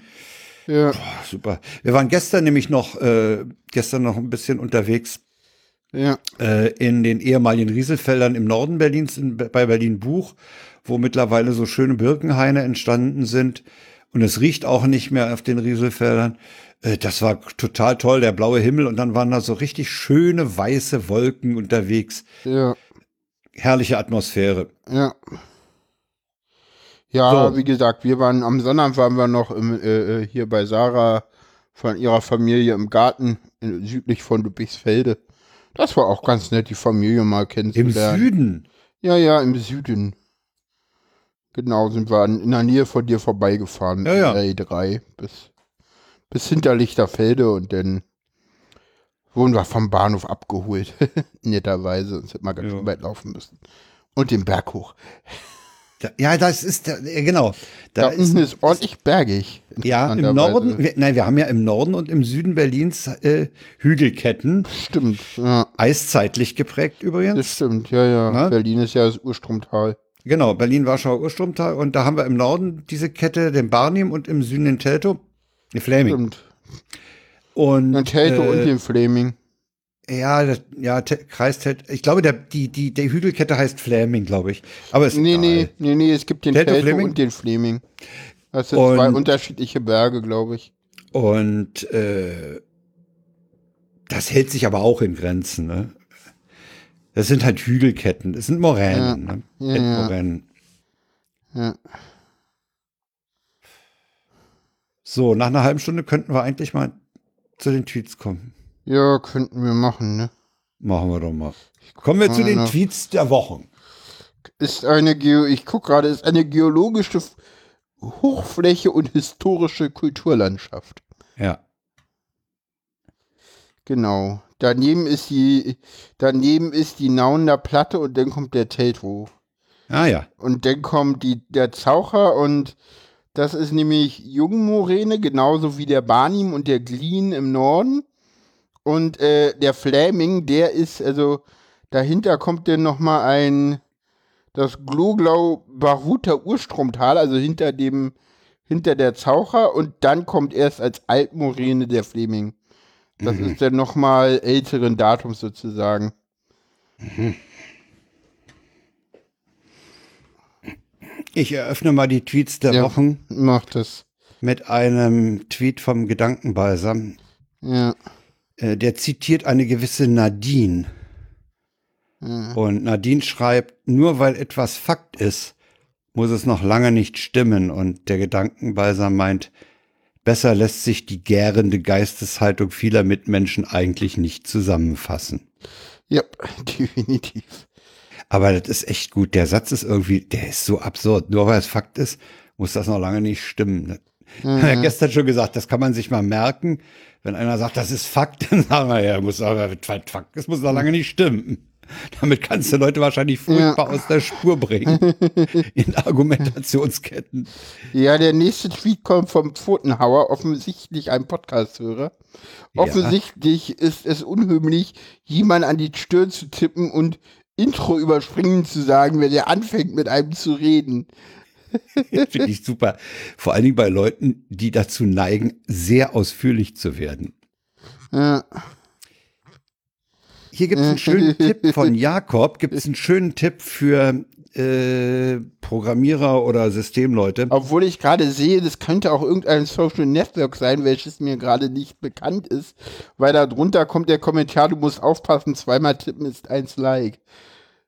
Ja, Ach, super. Wir waren gestern nämlich noch, äh, gestern noch ein bisschen unterwegs ja. äh, in den ehemaligen Rieselfeldern im Norden Berlins, in, bei Berlin Buch, wo mittlerweile so schöne Birkenhaine entstanden sind. Und es riecht auch nicht mehr auf den Rieselfeldern. Äh, das war total toll, der blaue Himmel. Und dann waren da so richtig schöne weiße Wolken unterwegs. Ja, Herrliche Atmosphäre. ja. Ja, So. wie gesagt, wir waren am Sonntag waren wir noch im, äh, äh, hier bei Sarah von ihrer Familie im Garten in, südlich von Ludwigsfelde. Das war auch ganz nett, die Familie mal Im kennenzulernen. Süden. Ja, ja, im Süden. Genau, sind wir in der Nähe von dir vorbeigefahren. Ja, ja. mit der E3 bis, bis hinter Lichterfelde und dann wurden wir vom Bahnhof abgeholt. Netterweise. Sonst hätten wir ganz Ja. schön weit laufen müssen. Und den Berg hoch. Da, ja, das ist, da, genau. Da, Da ist, unten ist ordentlich bergig. ja, im. Norden, wir, nein, wir haben ja im Norden und im Süden Berlins äh, Hügelketten, Stimmt, ja. eiszeitlich geprägt übrigens. Das stimmt, ja, ja. Na? Berlin ist ja das Urstromtal. Genau, Berlin, Warschau, Urstromtal. Und da haben wir im Norden diese Kette, den Barnim und im Süden den Teltow, den Flaming. Stimmt. Und, Und Teltow und äh, den Flaming. ja, das, ja, Te- Kreis Tel Ich glaube, der, die, die, die Hügelkette heißt Flaming, glaube ich. Aber ist Nee, nee, nee, nee, es gibt den Teltow, Teltow Fleming? und den Fleming. Das sind Und- zwei unterschiedliche Berge, glaube ich. Und äh, das hält sich aber auch in Grenzen. Ne? Das sind halt Hügelketten, das sind Moränen. Ne? Ja, ja. Endmoränen. Ja. So, nach einer halben Stunde könnten wir eigentlich mal zu den Tweets kommen. ja, könnten wir machen, ne? Machen wir doch mal. Kommen wir zu den Tweets der Wochen. Ist eine, Geo ich gucke gerade, ist eine geologische Hochfläche und historische Kulturlandschaft. Ja. Genau. Daneben ist die, daneben ist die Nauner Platte und dann kommt der Teltow. Ah ja. Und dann kommt die, der Zaucher und das ist nämlich Jungmoräne, genauso wie der Barnim und der Glien im Norden. Und äh, der Flaming, der ist, also dahinter kommt dann nochmal ein, das Gloglau-Baruter Urstromtal, also hinter dem, hinter der Zaucher und dann kommt erst als Altmoräne der Fleming. Das mhm. ist dann nochmal älteren Datums sozusagen. Mhm. Ich eröffne mal die Tweets der ja, Wochen. Macht es. Mit einem Tweet vom Gedankenbalsam. Ja. Äh, der zitiert eine gewisse Nadine. Ja. Und Nadine schreibt, nur weil etwas Fakt ist, muss es noch lange nicht stimmen. Und der Gedankenbalsam meint, besser lässt sich die gärende Geisteshaltung vieler Mitmenschen eigentlich nicht zusammenfassen. Ja, definitiv. Aber das ist echt gut. Der Satz ist irgendwie, der ist so absurd. Nur weil es Fakt ist, muss das noch lange nicht stimmen. Mhm. Ich habe gestern schon gesagt, das kann man sich mal merken. Wenn einer sagt, das ist Fakt, dann sagen wir, ja, muss aber Fakt, das muss noch lange nicht stimmen. Damit kannst du Leute wahrscheinlich furchtbar ja. aus der Spur bringen. in Argumentationsketten. Ja, der nächste Tweet kommt vom Pfotenhauer, offensichtlich ein Podcast-Hörer. Offensichtlich ja. ist es unhöflich, jemand an die Stirn zu tippen und Intro überspringen zu sagen, wenn er anfängt mit einem zu reden. Finde ich super. Vor allen Dingen bei Leuten, die dazu neigen, sehr ausführlich zu werden. Ja. Hier gibt es einen schönen Tipp von Jakob, gibt es einen schönen Tipp für äh, Programmierer oder Systemleute. Obwohl ich gerade sehe, das könnte auch irgendein Social Network sein, welches mir gerade nicht bekannt ist, weil da drunter kommt der Kommentar, du musst aufpassen, zweimal tippen ist eins Like.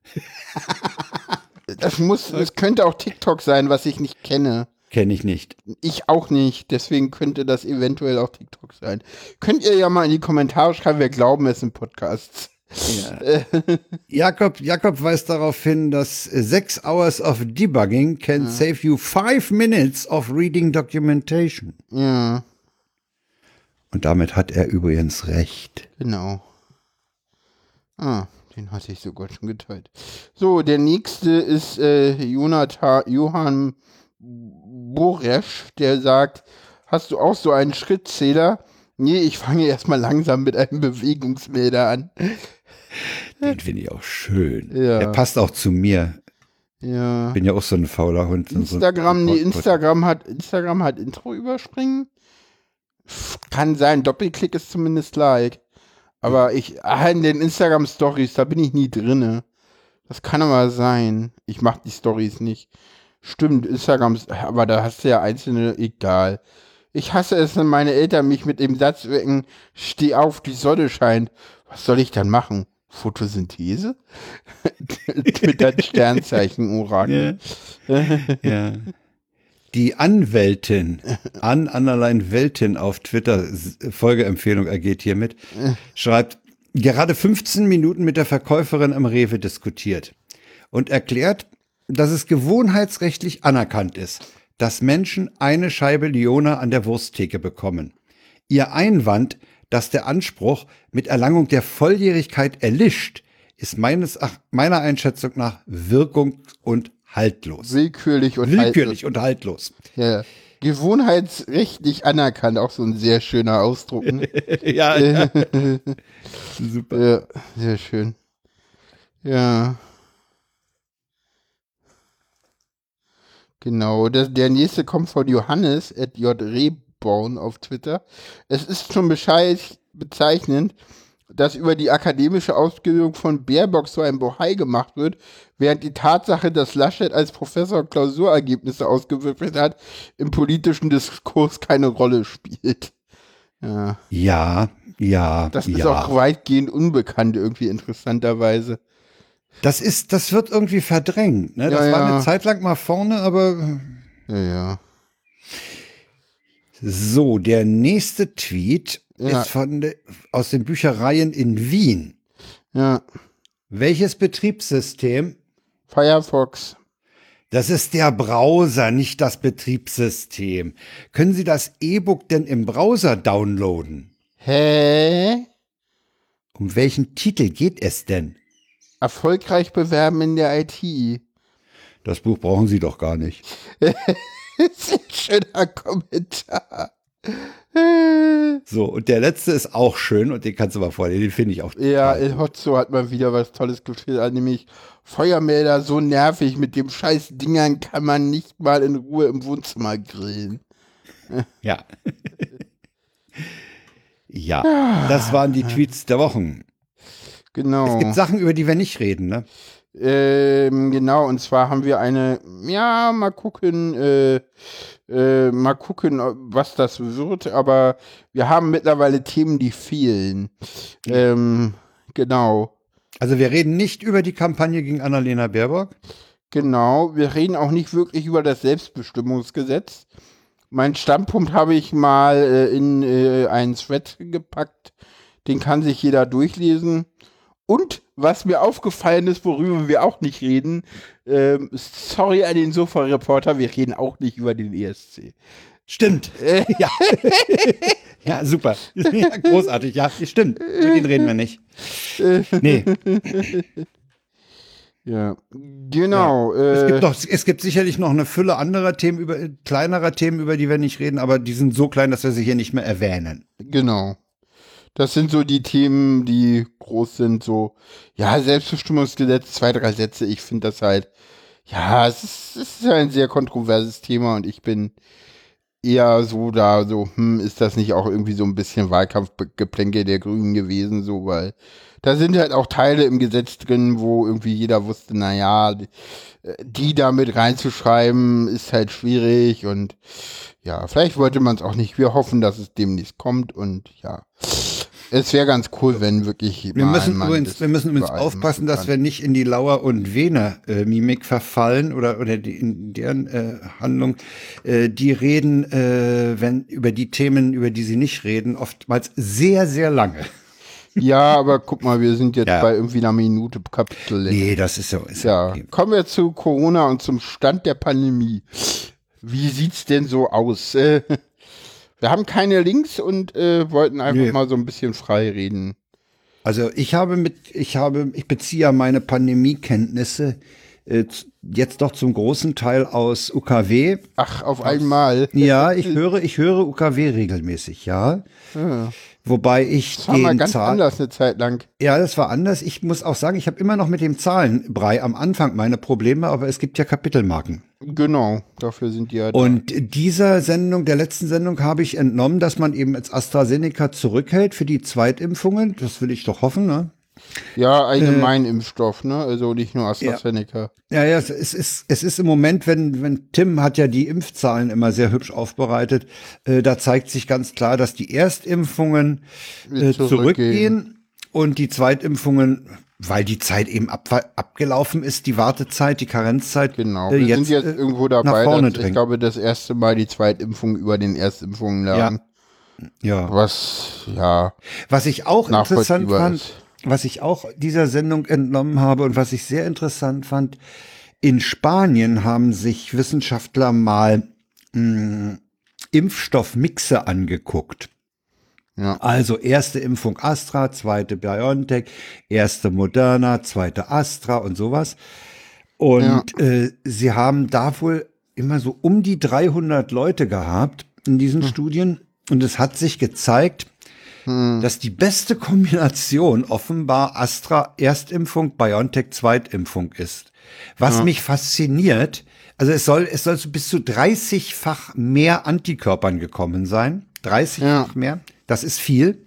das muss, das könnte auch TikTok sein, was ich nicht kenne. Kenne ich nicht. Ich auch nicht, deswegen könnte das eventuell auch TikTok sein. Könnt ihr ja mal in die Kommentare schreiben, wir glauben es im Podcast. Ja. Jakob, Jakob weist darauf hin, dass six hours of debugging can ja. save you five minutes of reading documentation. Ja. Und damit hat er übrigens recht. Genau. Ah, den hatte ich sogar schon geteilt. So, der nächste ist äh, Jonathan, Johann Boresch, der sagt, hast du auch so einen Schrittzähler? Nee, ich fange erstmal langsam mit einem Bewegungsmelder an. Den finde ich auch schön. Ja. Der passt auch zu mir. Ja. Bin ja auch so ein fauler Hund. Instagram, so nee, Instagram hat, Instagram hat Intro überspringen. Kann sein, Doppelklick ist zumindest like. Aber ich, ah, in den Instagram Stories, da bin ich nie drinne. Das kann aber sein. Ich mach die Stories nicht. Stimmt, Instagram, aber da hast du ja einzelne, egal. Ich hasse es, wenn meine Eltern mich mit dem Satz wecken, steh auf, die Sonne scheint. Was soll ich dann machen? Photosynthese? Twitter Sternzeichen Orakel. Ja. ja. Die Anwältin, an Annerlein Weltin auf Twitter, Folgeempfehlung ergeht hiermit, schreibt, gerade 15 Minuten mit der Verkäuferin am Rewe diskutiert und erklärt, dass es gewohnheitsrechtlich anerkannt ist, dass Menschen eine Scheibe Liona an der Wursttheke bekommen. Ihr Einwand, dass der Anspruch mit Erlangung der Volljährigkeit erlischt, ist meines, meiner Einschätzung nach wirkung- und haltlos. Willkürlich und Willkürlich haltlos. und haltlos. Ja. Gewohnheitsrechtlich anerkannt, auch so ein sehr schöner Ausdruck. Ne? ja, ja. super. Ja, sehr schön. Ja. Genau, das, der nächste kommt von Johannes, at J. Bauen auf Twitter. Es ist schon bezeichnend, dass über die akademische Ausbildung von Baerbock so ein Bohai gemacht wird, während die Tatsache, dass Laschet als Professor Klausurergebnisse ausgewürfelt hat, im politischen Diskurs keine Rolle spielt. Ja, ja. ja das ist ja. auch weitgehend unbekannt, irgendwie interessanterweise. Das ist, das wird irgendwie verdrängt. Ne? Das ja, war eine Zeit lang mal vorne, aber. Ja, ja. So, der nächste Tweet ja. ist von de, aus den Büchereien in Wien. Ja. Welches Betriebssystem? Firefox. Das ist der Browser, nicht das Betriebssystem. Können Sie das E-Book denn im Browser downloaden? Hä? Um welchen Titel geht es denn? Erfolgreich bewerben in der IT. Das Buch brauchen Sie doch gar nicht. Sehr schöner Kommentar. So, und der letzte ist auch schön und den kannst du mal vorlesen, den finde ich auch. Ja, El gut. Hotzo hat mal wieder was Tolles geschildert, nämlich Feuermelder so nervig, mit dem scheiß Dingern kann man nicht mal in Ruhe im Wohnzimmer grillen. Ja. ja, das waren die Tweets der Wochen. Genau. Es gibt Sachen, über die wir nicht reden, ne? Ähm, genau, und zwar haben wir eine, ja, mal gucken, äh, äh, mal gucken, was das wird, aber wir haben mittlerweile Themen, die fehlen. Ähm, genau, Also wir reden nicht über die Kampagne gegen Annalena Baerbock. genau. Wir reden auch nicht wirklich über das Selbstbestimmungsgesetz. Mein Standpunkt habe ich mal äh, in äh, einen Thread gepackt. Den kann sich jeder durchlesen. Und was mir aufgefallen ist, worüber wir auch nicht reden, ähm, sorry an den Sofa-Reporter, wir reden auch nicht über den ESC. Stimmt. ja. ja, super. Ja, großartig. Ja, stimmt. Über den reden wir nicht. Nee, Ja, genau. es äh, gibt, doch, es gibt sicherlich noch eine Fülle anderer Themen, über, kleinerer Themen, über die wir nicht reden, aber die sind so klein, dass wir sie hier nicht mehr erwähnen. Genau. Das sind so die Themen, die groß sind, so, ja, Selbstbestimmungsgesetz, zwei, drei Sätze. Ich finde das halt, ja, es ist, es ist ein sehr kontroverses Thema und ich bin eher so da, so, hm, ist das nicht auch irgendwie so ein bisschen Wahlkampfgeplänke der Grünen gewesen, so, weil da sind halt auch Teile im Gesetz drin, wo irgendwie jeder wusste, naja, die da mit reinzuschreiben, ist halt schwierig und ja, vielleicht wollte man es auch nicht. Wir hoffen, dass es demnächst kommt und ja. Es wäre ganz cool, wenn wirklich. Wir müssen übrigens, wir müssen übrigens aufpassen, dass wir nicht in die Lauer- und Vene-Mimik verfallen oder, oder die, in deren äh, Handlung. Äh, die reden, äh, wenn über die Themen, über die sie nicht reden, oftmals sehr, sehr lange. Ja, aber guck mal, wir sind jetzt Ja. bei irgendwie einer Minute Kapitel. Nee, das ist so. Ist Ja, okay. kommen wir zu Corona und zum Stand der Pandemie. Wie sieht's denn so aus? Wir haben keine Links und äh, wollten einfach Nee. mal so ein bisschen frei reden. Also ich habe mit, ich habe, ich beziehe ja meine Pandemiekenntnisse äh, jetzt doch zum großen Teil aus UKW. Ach, auf einmal. Ja, ich höre, ich höre UKW regelmäßig, ja. Wobei ich Das war mal den ganz Zahl- anders eine Zeit lang. Ja, das war anders. Ich muss auch sagen, ich habe immer noch mit dem Zahlenbrei am Anfang meine Probleme, aber es gibt ja Kapitelmarken. Genau, dafür sind die ja da. Und dieser Sendung, der letzten Sendung, habe ich entnommen, dass man eben jetzt AstraZeneca zurückhält für die Zweitimpfungen. Das will ich doch hoffen, ne? Ja, allgemein Impfstoff, ne? Also nicht nur AstraZeneca. Ja, ja, es ist, es ist im Moment, wenn, wenn Tim hat ja die Impfzahlen immer sehr hübsch aufbereitet, äh, da zeigt sich ganz klar, dass die Erstimpfungen äh, Zurückgehen. zurückgehen und die Zweitimpfungen, weil die Zeit eben ab, abgelaufen ist, die Wartezeit, die Karenzzeit, Genau. äh, Wir sind jetzt äh, irgendwo dabei, dass ich glaube, das erste Mal die Zweitimpfung über den Erstimpfungen lagen. ja. Was, ja, Was ich auch interessant fand, ist. was ich auch dieser Sendung entnommen habe und was ich sehr interessant fand, in Spanien haben sich Wissenschaftler mal mh, Impfstoffmixe angeguckt. Ja. Also erste Impfung Astra, zweite BioNTech, erste Moderna, zweite Astra und sowas. Und äh, sie haben da wohl immer so um die 300 Leute gehabt in diesen Studien. Und es hat sich gezeigt, dass die beste Kombination offenbar Astra Erstimpfung, BioNTech Zweitimpfung ist. Was mich fasziniert, also es soll, es soll so bis zu 30-fach mehr Antikörpern gekommen sein. 30-fach Ja. mehr. Das ist viel.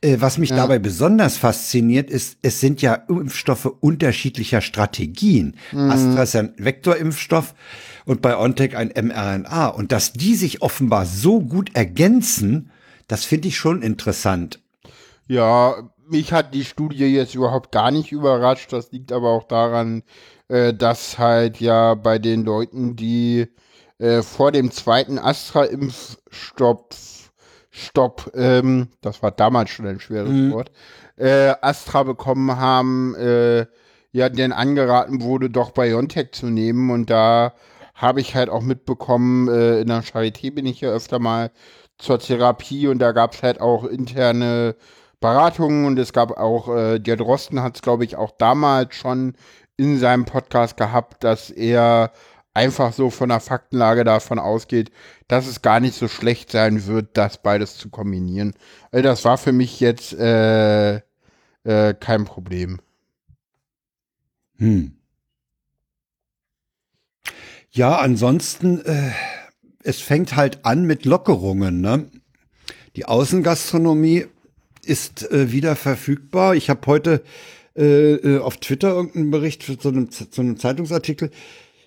Äh, Was mich dabei besonders fasziniert, ist, es sind ja Impfstoffe unterschiedlicher Strategien. Astra ist ja ein Vektorimpfstoff und BioNTech ein mRNA. Und dass die sich offenbar so gut ergänzen, das finde ich schon interessant. Ja, mich hat die Studie jetzt überhaupt gar nicht überrascht. Das liegt aber auch daran, äh, dass halt ja bei den Leuten, die äh, vor dem zweiten Astra-Impfstopp, Stopp, ähm, das war damals schon ein schweres Wort, äh, Astra bekommen haben, äh, ja, denen angeraten wurde, doch BioNTech zu nehmen. Und da habe ich halt auch mitbekommen, äh, in der Charité bin ich ja öfter mal zur Therapie. Und da gab es halt auch interne Beratungen. Und es gab auch, äh, der Drosten hat es, glaube ich, auch damals schon in seinem Podcast gehabt, dass er einfach so von der Faktenlage davon ausgeht, dass es gar nicht so schlecht sein wird, das beides zu kombinieren. Also das war für mich jetzt äh, äh, kein Problem. Hm. Ja, ansonsten, äh, es fängt halt an mit Lockerungen. Ne? Die Außengastronomie ist äh, wieder verfügbar. Ich habe heute äh, äh, auf Twitter irgendeinen Bericht zu einem, zu einem Zeitungsartikel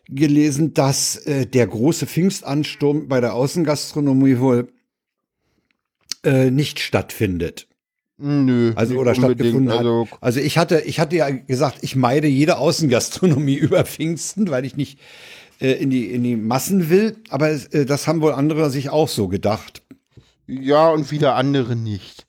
gelesen, dass äh, der große Pfingstansturm bei der Außengastronomie wohl äh, nicht stattfindet. Nö. Also oder stattgefunden hat. Also, also ich hatte, ich hatte ja gesagt, ich meide jede Außengastronomie über Pfingsten, weil ich nicht äh, in die in die Massen will. Aber äh, das haben wohl andere sich auch so gedacht. Ja und wieder andere nicht.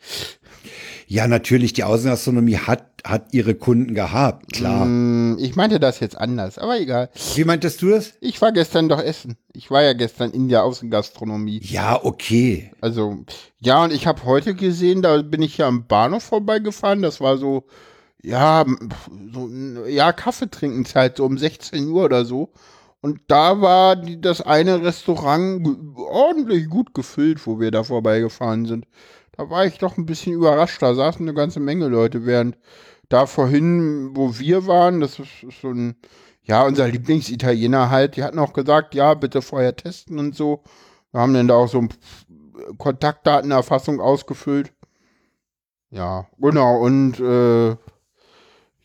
Ja, natürlich, die Außengastronomie hat, hat ihre Kunden gehabt, klar. Mm, ich meinte das jetzt anders, aber egal. Wie meintest du das? Ich war gestern doch essen. Ich war ja gestern in der Außengastronomie. Ja, okay. Also, ja, und ich habe heute gesehen, da bin ich ja am Bahnhof vorbeigefahren, das war so, ja, so, ja, Kaffeetrinkenzeit, so um 16 Uhr oder so. Und da war die, das eine Restaurant ordentlich gut gefüllt, wo wir da vorbeigefahren sind. Da war ich doch ein bisschen überrascht. Da saßen eine ganze Menge Leute, während da vorhin, wo wir waren, das ist, so ein, ja, unser Lieblingsitaliener halt, die hatten auch gesagt, ja, bitte vorher testen und so. Wir haben dann da auch so eine Kontaktdatenerfassung ausgefüllt. Ja, genau, und äh,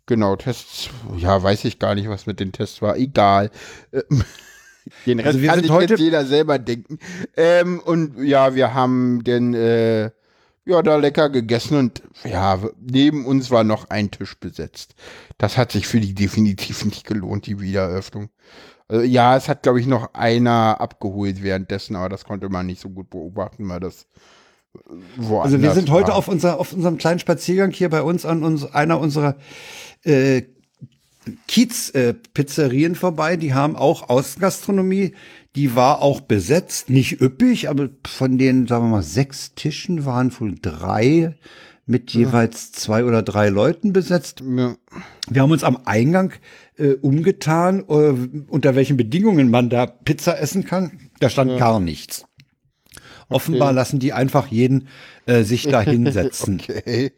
genau, Tests, ja, weiß ich gar nicht, was mit den Tests war, egal. Den Rest also wir kann sich jetzt jeder selber denken. Ähm, und ja, wir haben den äh, ja, da lecker gegessen und ja, neben uns war noch ein Tisch besetzt. Das hat sich für die definitiv nicht gelohnt, die Wiedereröffnung. Also, ja, es hat, glaube ich, noch einer abgeholt währenddessen, aber das konnte man nicht so gut beobachten, weil das woanders Also wir sind heute auf, unser, auf unserem kleinen Spaziergang hier bei uns an uns, einer unserer äh, Kiez-Pizzerien äh, vorbei. Die haben auch Außengastronomie. Die war auch besetzt, nicht üppig, aber von den, sagen wir mal, sechs Tischen waren wohl drei mit jeweils zwei oder drei Leuten besetzt. Ja. Wir haben uns am Eingang äh, umgetan, äh, unter welchen Bedingungen man da Pizza essen kann. Da stand ja. gar nichts. Okay. Offenbar lassen die einfach jeden äh, sich da hinsetzen. okay.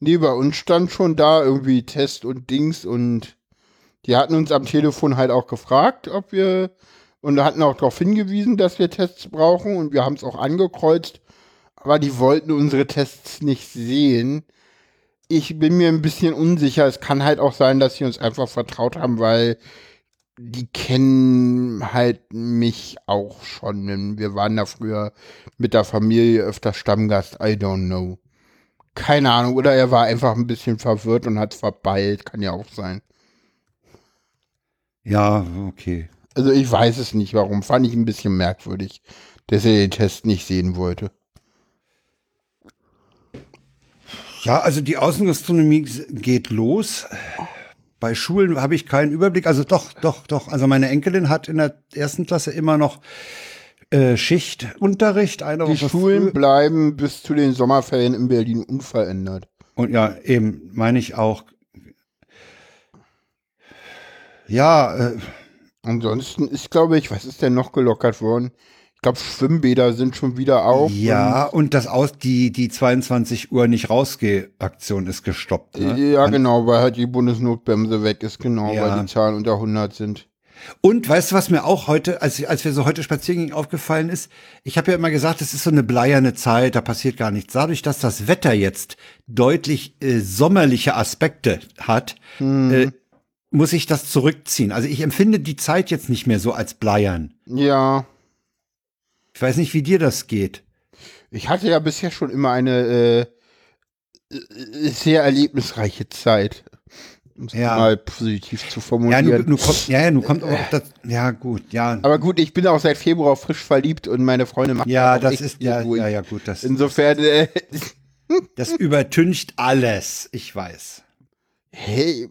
Nee, bei uns stand schon da irgendwie Test und Dings und die hatten uns am Telefon halt auch gefragt, ob wir und hatten auch darauf hingewiesen, dass wir Tests brauchen und wir haben es auch angekreuzt, aber die wollten unsere Tests nicht sehen. Ich bin mir ein bisschen unsicher. Es kann halt auch sein, dass sie uns einfach vertraut haben, weil die kennen halt mich auch schon. Wir waren da früher mit der Familie öfter Stammgast. I don't know. Keine Ahnung. Oder er war einfach ein bisschen verwirrt und hat verbeilt. Kann ja auch sein. Ja, okay. Also ich weiß es nicht, warum. Fand ich ein bisschen merkwürdig, dass er den Test nicht sehen wollte. Ja, also die Außengastronomie geht los. Bei Schulen habe ich keinen Überblick. Also doch, doch, doch. Also meine Enkelin hat in der ersten Klasse immer noch äh, Schichtunterricht. Eine die Woche Schulen früh. bleiben bis zu den Sommerferien in Berlin unverändert. Und ja, eben, meine ich auch. Ja, äh, Ansonsten ist, glaube ich, was ist denn noch gelockert worden? Ich glaube, Schwimmbäder sind schon wieder auf. Ja, und, und das aus, die, die 22 Uhr nicht rausgehe Aktion ist gestoppt. Ne? Ja, genau, weil halt die Bundesnotbremse weg ist, genau, ja. weil die Zahlen unter 100 sind. Und weißt du, was mir auch heute, als, als wir so heute spazieren gingen, aufgefallen ist? Ich habe ja immer gesagt, es ist so eine bleierne Zeit, da passiert gar nichts. Dadurch, dass das Wetter jetzt deutlich äh, sommerliche Aspekte hat, hm. äh, muss ich das zurückziehen. Also ich empfinde die Zeit jetzt nicht mehr so als bleiern. Ja. Ich weiß nicht, wie dir das geht. Ich hatte ja bisher schon immer eine äh, äh sehr erlebnisreiche Zeit. Um es ja. mal positiv zu formulieren. Ja, nu, nu kommt, ja, ja, nu kommt auch das, ja, gut, ja. Aber gut, ich bin auch seit Februar frisch verliebt und meine Freundin macht Ja, das ist, ja, ja, ja, gut, das. Insofern, äh, Das übertüncht alles, ich weiß. Hey,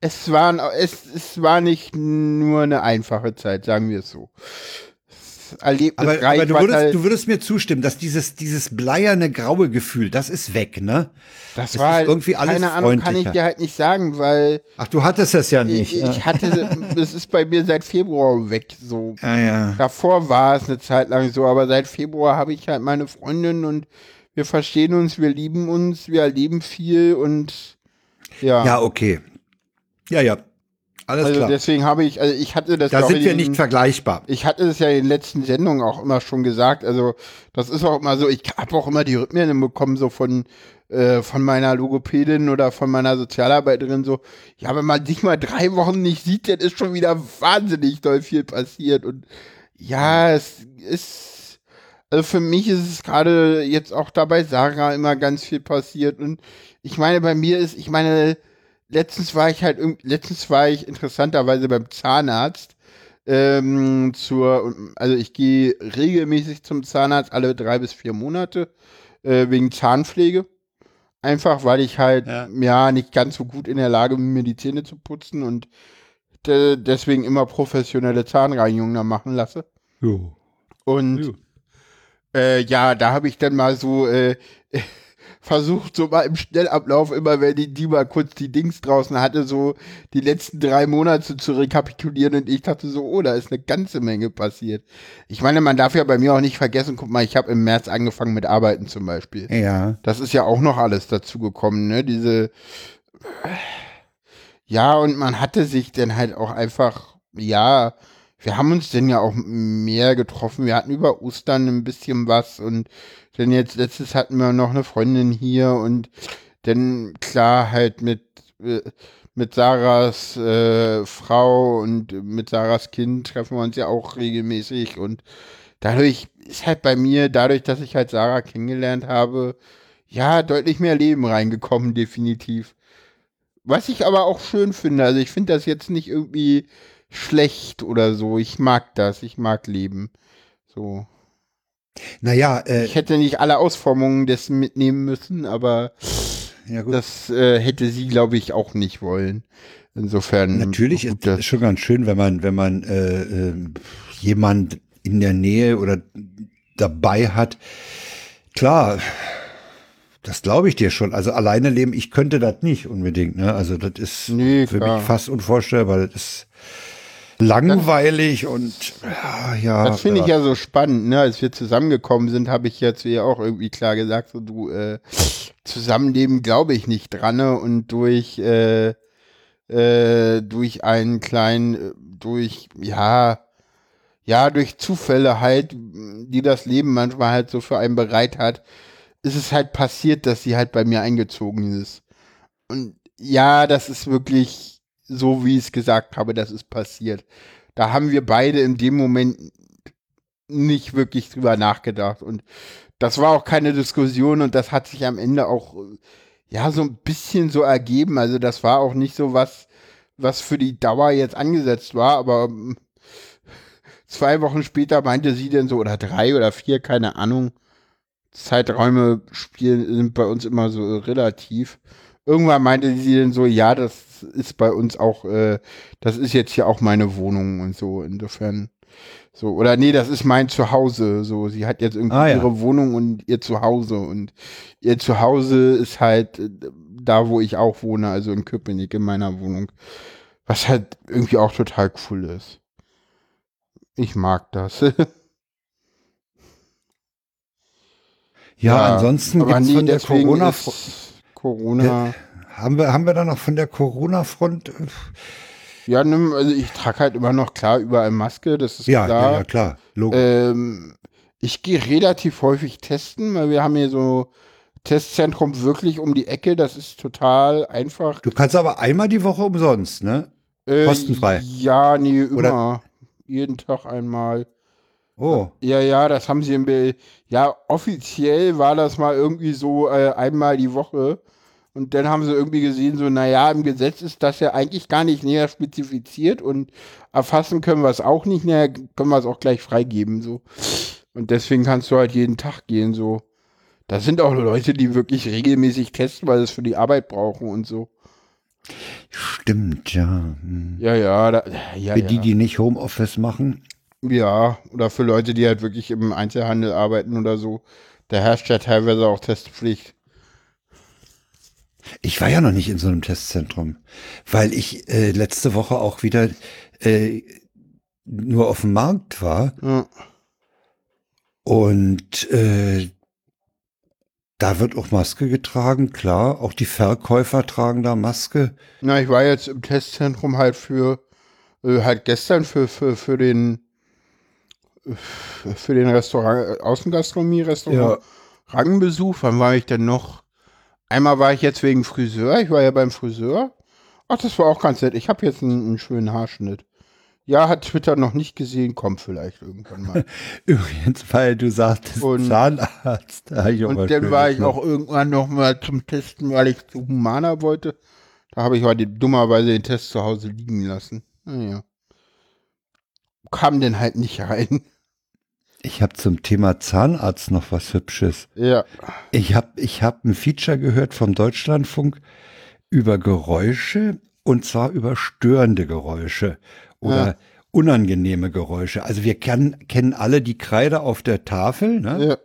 es war, es, es war nicht nur eine einfache Zeit, sagen wir es so. Erlebnis aber, aber du, würdest, halt, du würdest mir zustimmen, dass dieses, dieses bleierne graue Gefühl, das ist weg, ne? Das, das war halt irgendwie alles keine Ahnung, kann ich dir halt nicht sagen, weil. Ach, du hattest das ja nicht. Ich, ich hatte, es ist bei mir seit Februar weg, so. Ah, ja. Davor war es eine Zeit lang so, aber seit Februar habe ich halt meine Freundin und wir verstehen uns, wir lieben uns, wir erleben viel und ja. Ja, okay. Ja, ja. Alles also klar. deswegen habe ich, also ich hatte das. Da sind wir nicht vergleichbar. Ich hatte es ja in den letzten Sendungen auch immer schon gesagt. Also das ist auch immer so. Ich habe auch immer die Rückmeldung bekommen so von äh, von meiner Logopädin oder von meiner Sozialarbeiterin so. Ja, wenn man sich mal drei Wochen nicht sieht, dann ist schon wieder wahnsinnig doll viel passiert. Und ja, es ist also für mich ist es gerade jetzt auch dabei Sarah immer ganz viel passiert. Und ich meine, bei mir ist, ich meine letztens war ich halt, letztens war ich interessanterweise beim Zahnarzt. Ähm, zur, also ich gehe regelmäßig zum Zahnarzt alle drei bis vier Monate äh, wegen Zahnpflege. Einfach weil ich halt ja. ja. nicht ganz so gut in der Lage bin, mir die Zähne zu putzen und de deswegen immer professionelle Zahnreinigungen da machen lasse. Jo. Und jo. Äh, ja, da habe ich dann mal so äh, versucht, so mal im Schnellablauf, immer wenn die, die mal kurz die Dings draußen hatte, so die letzten drei Monate zu rekapitulieren und ich dachte so, oh, da ist eine ganze Menge passiert. Ich meine, man darf ja bei mir auch nicht vergessen, guck mal, ich habe im März angefangen mit Arbeiten zum Beispiel. Ja. Das ist ja auch noch alles dazu gekommen, ne? Diese, ja, und man hatte sich dann halt auch einfach, ja, wir haben uns denn ja auch mehr getroffen. Wir hatten über Ostern ein bisschen was und denn jetzt letztes hatten wir noch eine Freundin hier und dann klar halt mit äh, mit Sarahs äh, Frau und mit Sarahs Kind treffen wir uns ja auch regelmäßig und dadurch ist halt bei mir, dadurch, dass ich halt Sarah kennengelernt habe, ja, deutlich mehr Leben reingekommen, definitiv. Was ich aber auch schön finde, also ich finde das jetzt nicht irgendwie schlecht oder so. Ich mag das, ich mag Leben. So. Naja, äh, ich hätte nicht alle Ausformungen dessen mitnehmen müssen, aber ja, das äh, hätte sie, glaube ich, auch nicht wollen. Insofern. Natürlich ist es schon ganz schön, wenn man, wenn man äh, äh, jemand in der Nähe oder dabei hat. Klar, das glaube ich dir schon. Also alleine leben, ich könnte das nicht unbedingt. Ne? Also das ist nee, für mich fast unvorstellbar. Das ist langweilig das, und ja. Das finde ich ja so spannend, ne? Als wir zusammengekommen sind, habe ich ja zu ihr auch irgendwie klar gesagt, so du, äh, Zusammenleben glaube ich nicht dran, ne? Und durch, äh, äh, durch einen kleinen, äh, durch, ja, ja, durch Zufälle halt, die das Leben manchmal halt so für einen bereit hat, ist es halt passiert, dass sie halt bei mir eingezogen ist. Und ja, das ist wirklich, so wie ich es gesagt habe, das ist passiert. Da haben wir beide in dem Moment nicht wirklich drüber nachgedacht. Und das war auch keine Diskussion und das hat sich am Ende auch, ja, so ein bisschen so ergeben. Also das war auch nicht so was, was für die Dauer jetzt angesetzt war, aber ähm, zwei Wochen später meinte sie dann so, oder drei oder vier, keine Ahnung. Zeiträume spielen sind bei uns immer so relativ. Irgendwann meinte sie dann so, ja, das ist bei uns auch, äh, das ist jetzt hier auch meine Wohnung und so. Insofern so oder nee, das ist mein Zuhause. So, sie hat jetzt irgendwie ah, ja. ihre Wohnung und ihr Zuhause und ihr Zuhause ist halt äh, da, wo ich auch wohne, also in Köpenick in meiner Wohnung, was halt irgendwie auch total cool ist. Ich mag das. ja, ja, ansonsten gibt es nee, von der Corona Corona haben wir, haben wir da noch von der Corona-Front? Äh, ja, also ich trage halt immer noch klar überall Maske, das ist ja, klar. Ja, ja, klar. Ähm, ich gehe relativ häufig testen, weil wir haben hier so Testzentrum wirklich um die Ecke, das ist total einfach. Du kannst aber einmal die Woche umsonst, ne? Äh, Kostenfrei. Ja, nee, immer. Oder? Jeden Tag einmal. Oh. Ja, ja, das haben sie im Ja, offiziell war das mal irgendwie so äh, einmal die Woche. Und dann haben sie irgendwie gesehen, so, naja, im Gesetz ist das ja eigentlich gar nicht näher spezifiziert und erfassen können wir es auch nicht näher, können wir es auch gleich freigeben, so. Und deswegen kannst du halt jeden Tag gehen, so. Das sind auch Leute, die wirklich regelmäßig testen, weil sie es für die Arbeit brauchen und so. Stimmt, ja. Hm. Ja, ja, da, ja, Für ja. die, die nicht Homeoffice machen. Ja, oder für Leute, die halt wirklich im Einzelhandel arbeiten oder so. Da herrscht ja teilweise auch Testpflicht. Ich war ja noch nicht in so einem Testzentrum, weil ich äh, letzte Woche auch wieder äh, nur auf dem Markt war Ja. und äh, da wird auch Maske getragen, klar. Auch die Verkäufer tragen da Maske. Na, ich war jetzt im Testzentrum halt für, äh, halt gestern für, für, für den, für den Restaurant, Außengastronomie, Restaurant, Rangenbesuch. Wann war ich denn noch? Einmal war ich jetzt wegen Friseur. Ich war ja beim Friseur. Ach, das war auch ganz nett. Ich habe jetzt einen, einen schönen Haarschnitt. Ja, hat Twitter noch nicht gesehen, kommt vielleicht irgendwann mal. Übrigens, weil du sagtest, Und- Zahnarzt. Da ich Und dann war ich auch irgendwann noch mal zum Testen, weil ich zu Humana wollte. Da habe ich aber die, dummerweise den Test zu Hause liegen lassen. Naja. Kam denn halt nicht rein. Ich habe zum Thema Zahnarzt noch was Hübsches. Ja. Ich habe ich hab ein Feature gehört vom Deutschlandfunk über Geräusche und zwar über störende Geräusche oder Ja. unangenehme Geräusche. Also wir kennen, kennen alle die Kreide auf der Tafel, ne? Ja.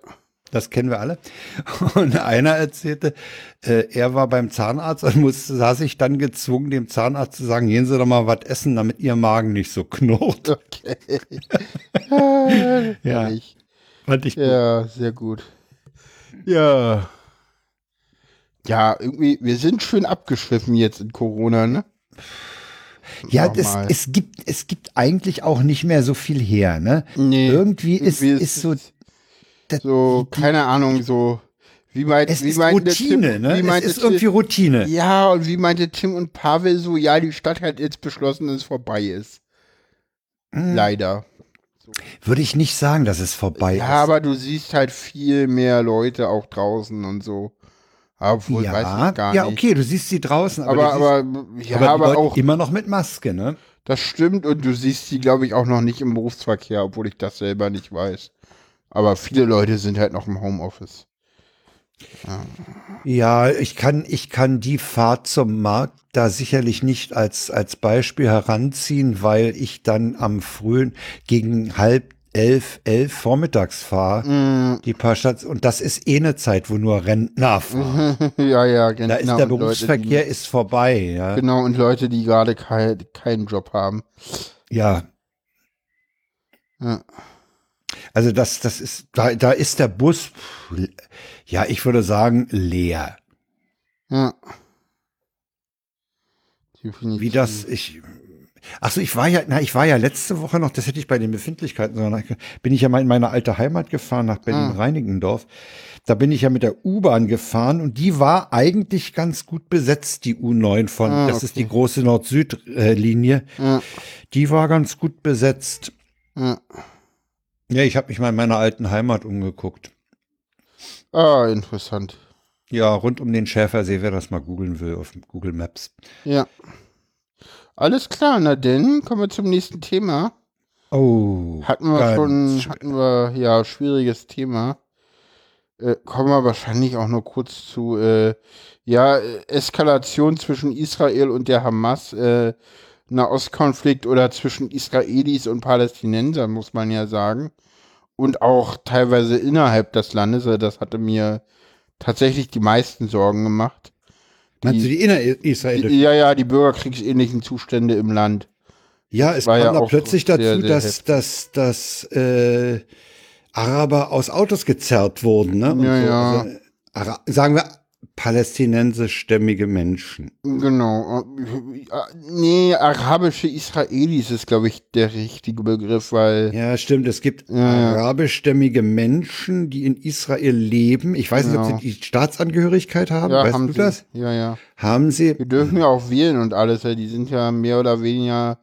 Das kennen wir alle. Und einer erzählte, äh, er war beim Zahnarzt und muss, sah sich dann gezwungen, dem Zahnarzt zu sagen, gehen Sie doch mal was essen, damit Ihr Magen nicht so knurrt. Okay. Ja. Herrlich. Fand ich gut. ja, sehr gut. Ja. Ja, irgendwie, wir sind schön abgeschwiffen jetzt in Corona, ne? Ja, Sag es, gibt, es gibt eigentlich auch nicht mehr so viel her, ne? Nee. Irgendwie ist, Irgendwie ist so, das- so, die- keine Ahnung, so, wie meint, es wie ist meinte Routine, Tim, ne? Wie Es meinte ist Tim- irgendwie Routine. Ja, und wie meinte Tim und Pavel so, ja, die Stadt hat jetzt beschlossen, dass es vorbei ist. Hm, Leider. Würde ich nicht sagen, dass es vorbei Ja, ist. aber du siehst halt viel mehr Leute auch draußen und so. Obwohl, ja, weiß ich gar ja, nicht. okay, du siehst sie draußen, aber, Aber, du aber, siehst, ja, aber, aber, Leute auch, immer noch mit Maske, ne? das stimmt und du siehst sie, glaube ich, auch noch nicht im Berufsverkehr, obwohl ich das selber nicht weiß. Aber viele Leute sind halt noch im Homeoffice. Ja, ich kann, ich kann die Fahrt zum Markt da sicherlich nicht als, als Beispiel heranziehen, weil ich dann am frühen gegen halb elf, elf vormittags fahre, Mm, die paar Stationen. Und das ist eh eine Zeit, wo nur Rentner fahren. ja, ja, genau. Da ist der und Leute, Berufsverkehr ist vorbei, ja. Die, genau, und Leute, die gerade kein, keinen Job haben. Ja, Ja. Also das, das ist, da, da ist der Bus, ja, ich würde sagen, leer. Ja. Definitiv. Wie das, ich, ach so, ich war ja, na, ich war ja letzte Woche noch, das hätte ich bei den Befindlichkeiten, sondern bin ich ja mal in meine alte Heimat gefahren, nach Berlin-Reinickendorf. Da bin ich ja mit der U-Bahn gefahren und die war eigentlich ganz gut besetzt, die U9 von, Ah, das ist okay. die große Nord-Süd-Linie. Ja. Die war ganz gut besetzt. Ja. Ja, ich habe mich mal in meiner alten Heimat umgeguckt. Ah, interessant. Ja, rund um den Schäfersee, wer das mal googeln will auf Google Maps. Ja. Alles klar, na denn, kommen wir zum nächsten Thema. Oh. Hatten wir schon, hatten wir, ja, schwieriges Thema. Äh, kommen wir wahrscheinlich auch nur kurz zu, äh, ja, Eskalation zwischen Israel und der Hamas, äh, Nahostkonflikt oder zwischen Israelis und Palästinensern, muss man ja sagen. Und auch teilweise innerhalb des Landes, äh, das hatte mir tatsächlich die meisten Sorgen gemacht. Meinst du die innerisraelische? Die, ja, ja, die bürgerkriegsähnlichen Zustände im Land. Ja, es war kam ja da plötzlich sehr, dazu, sehr dass, heftig. dass, dass äh, Araber aus Autos gezerrt wurden. Ne? Und Ja, so. ja. Also, sagen wir palästinensischstämmige Menschen. Genau. Nee, arabische Israelis ist, glaube ich, der richtige Begriff, weil. Ja, stimmt. Es gibt Ja, arabischstämmige Menschen, die in Israel leben. Ich weiß nicht, ob Genau. sie die Staatsangehörigkeit haben. Ja, weißt haben du sie. das? Ja, ja. Haben sie? Wir dürfen ja auch wählen und alles. Die sind ja mehr oder weniger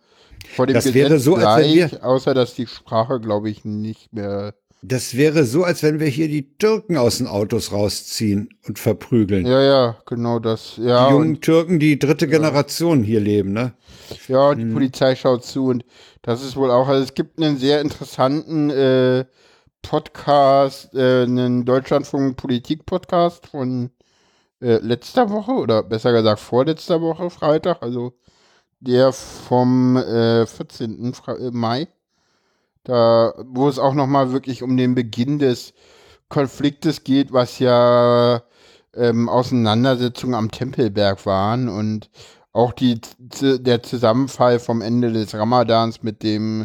vor dem Das Gesetz wäre so, als wenn gleich, wir- außer dass die Sprache, glaube ich, nicht mehr. Das wäre so, als wenn wir hier die Türken aus den Autos rausziehen und verprügeln. Ja, ja, genau das. Ja, die jungen Türken, die dritte Generation hier leben, ne? ja, die Mhm. Polizei schaut zu und das ist wohl auch. Also es gibt einen sehr interessanten äh, Podcast, äh, einen Deutschlandfunk Politik-Podcast von äh, letzter Woche oder besser gesagt vorletzter Woche, Freitag, also der vom äh, 14. Fre äh, Mai. Da, wo es auch nochmal wirklich um den Beginn des Konfliktes geht, was ja ähm, Auseinandersetzungen am Tempelberg waren und auch die, der Zusammenfall vom Ende des Ramadans mit dem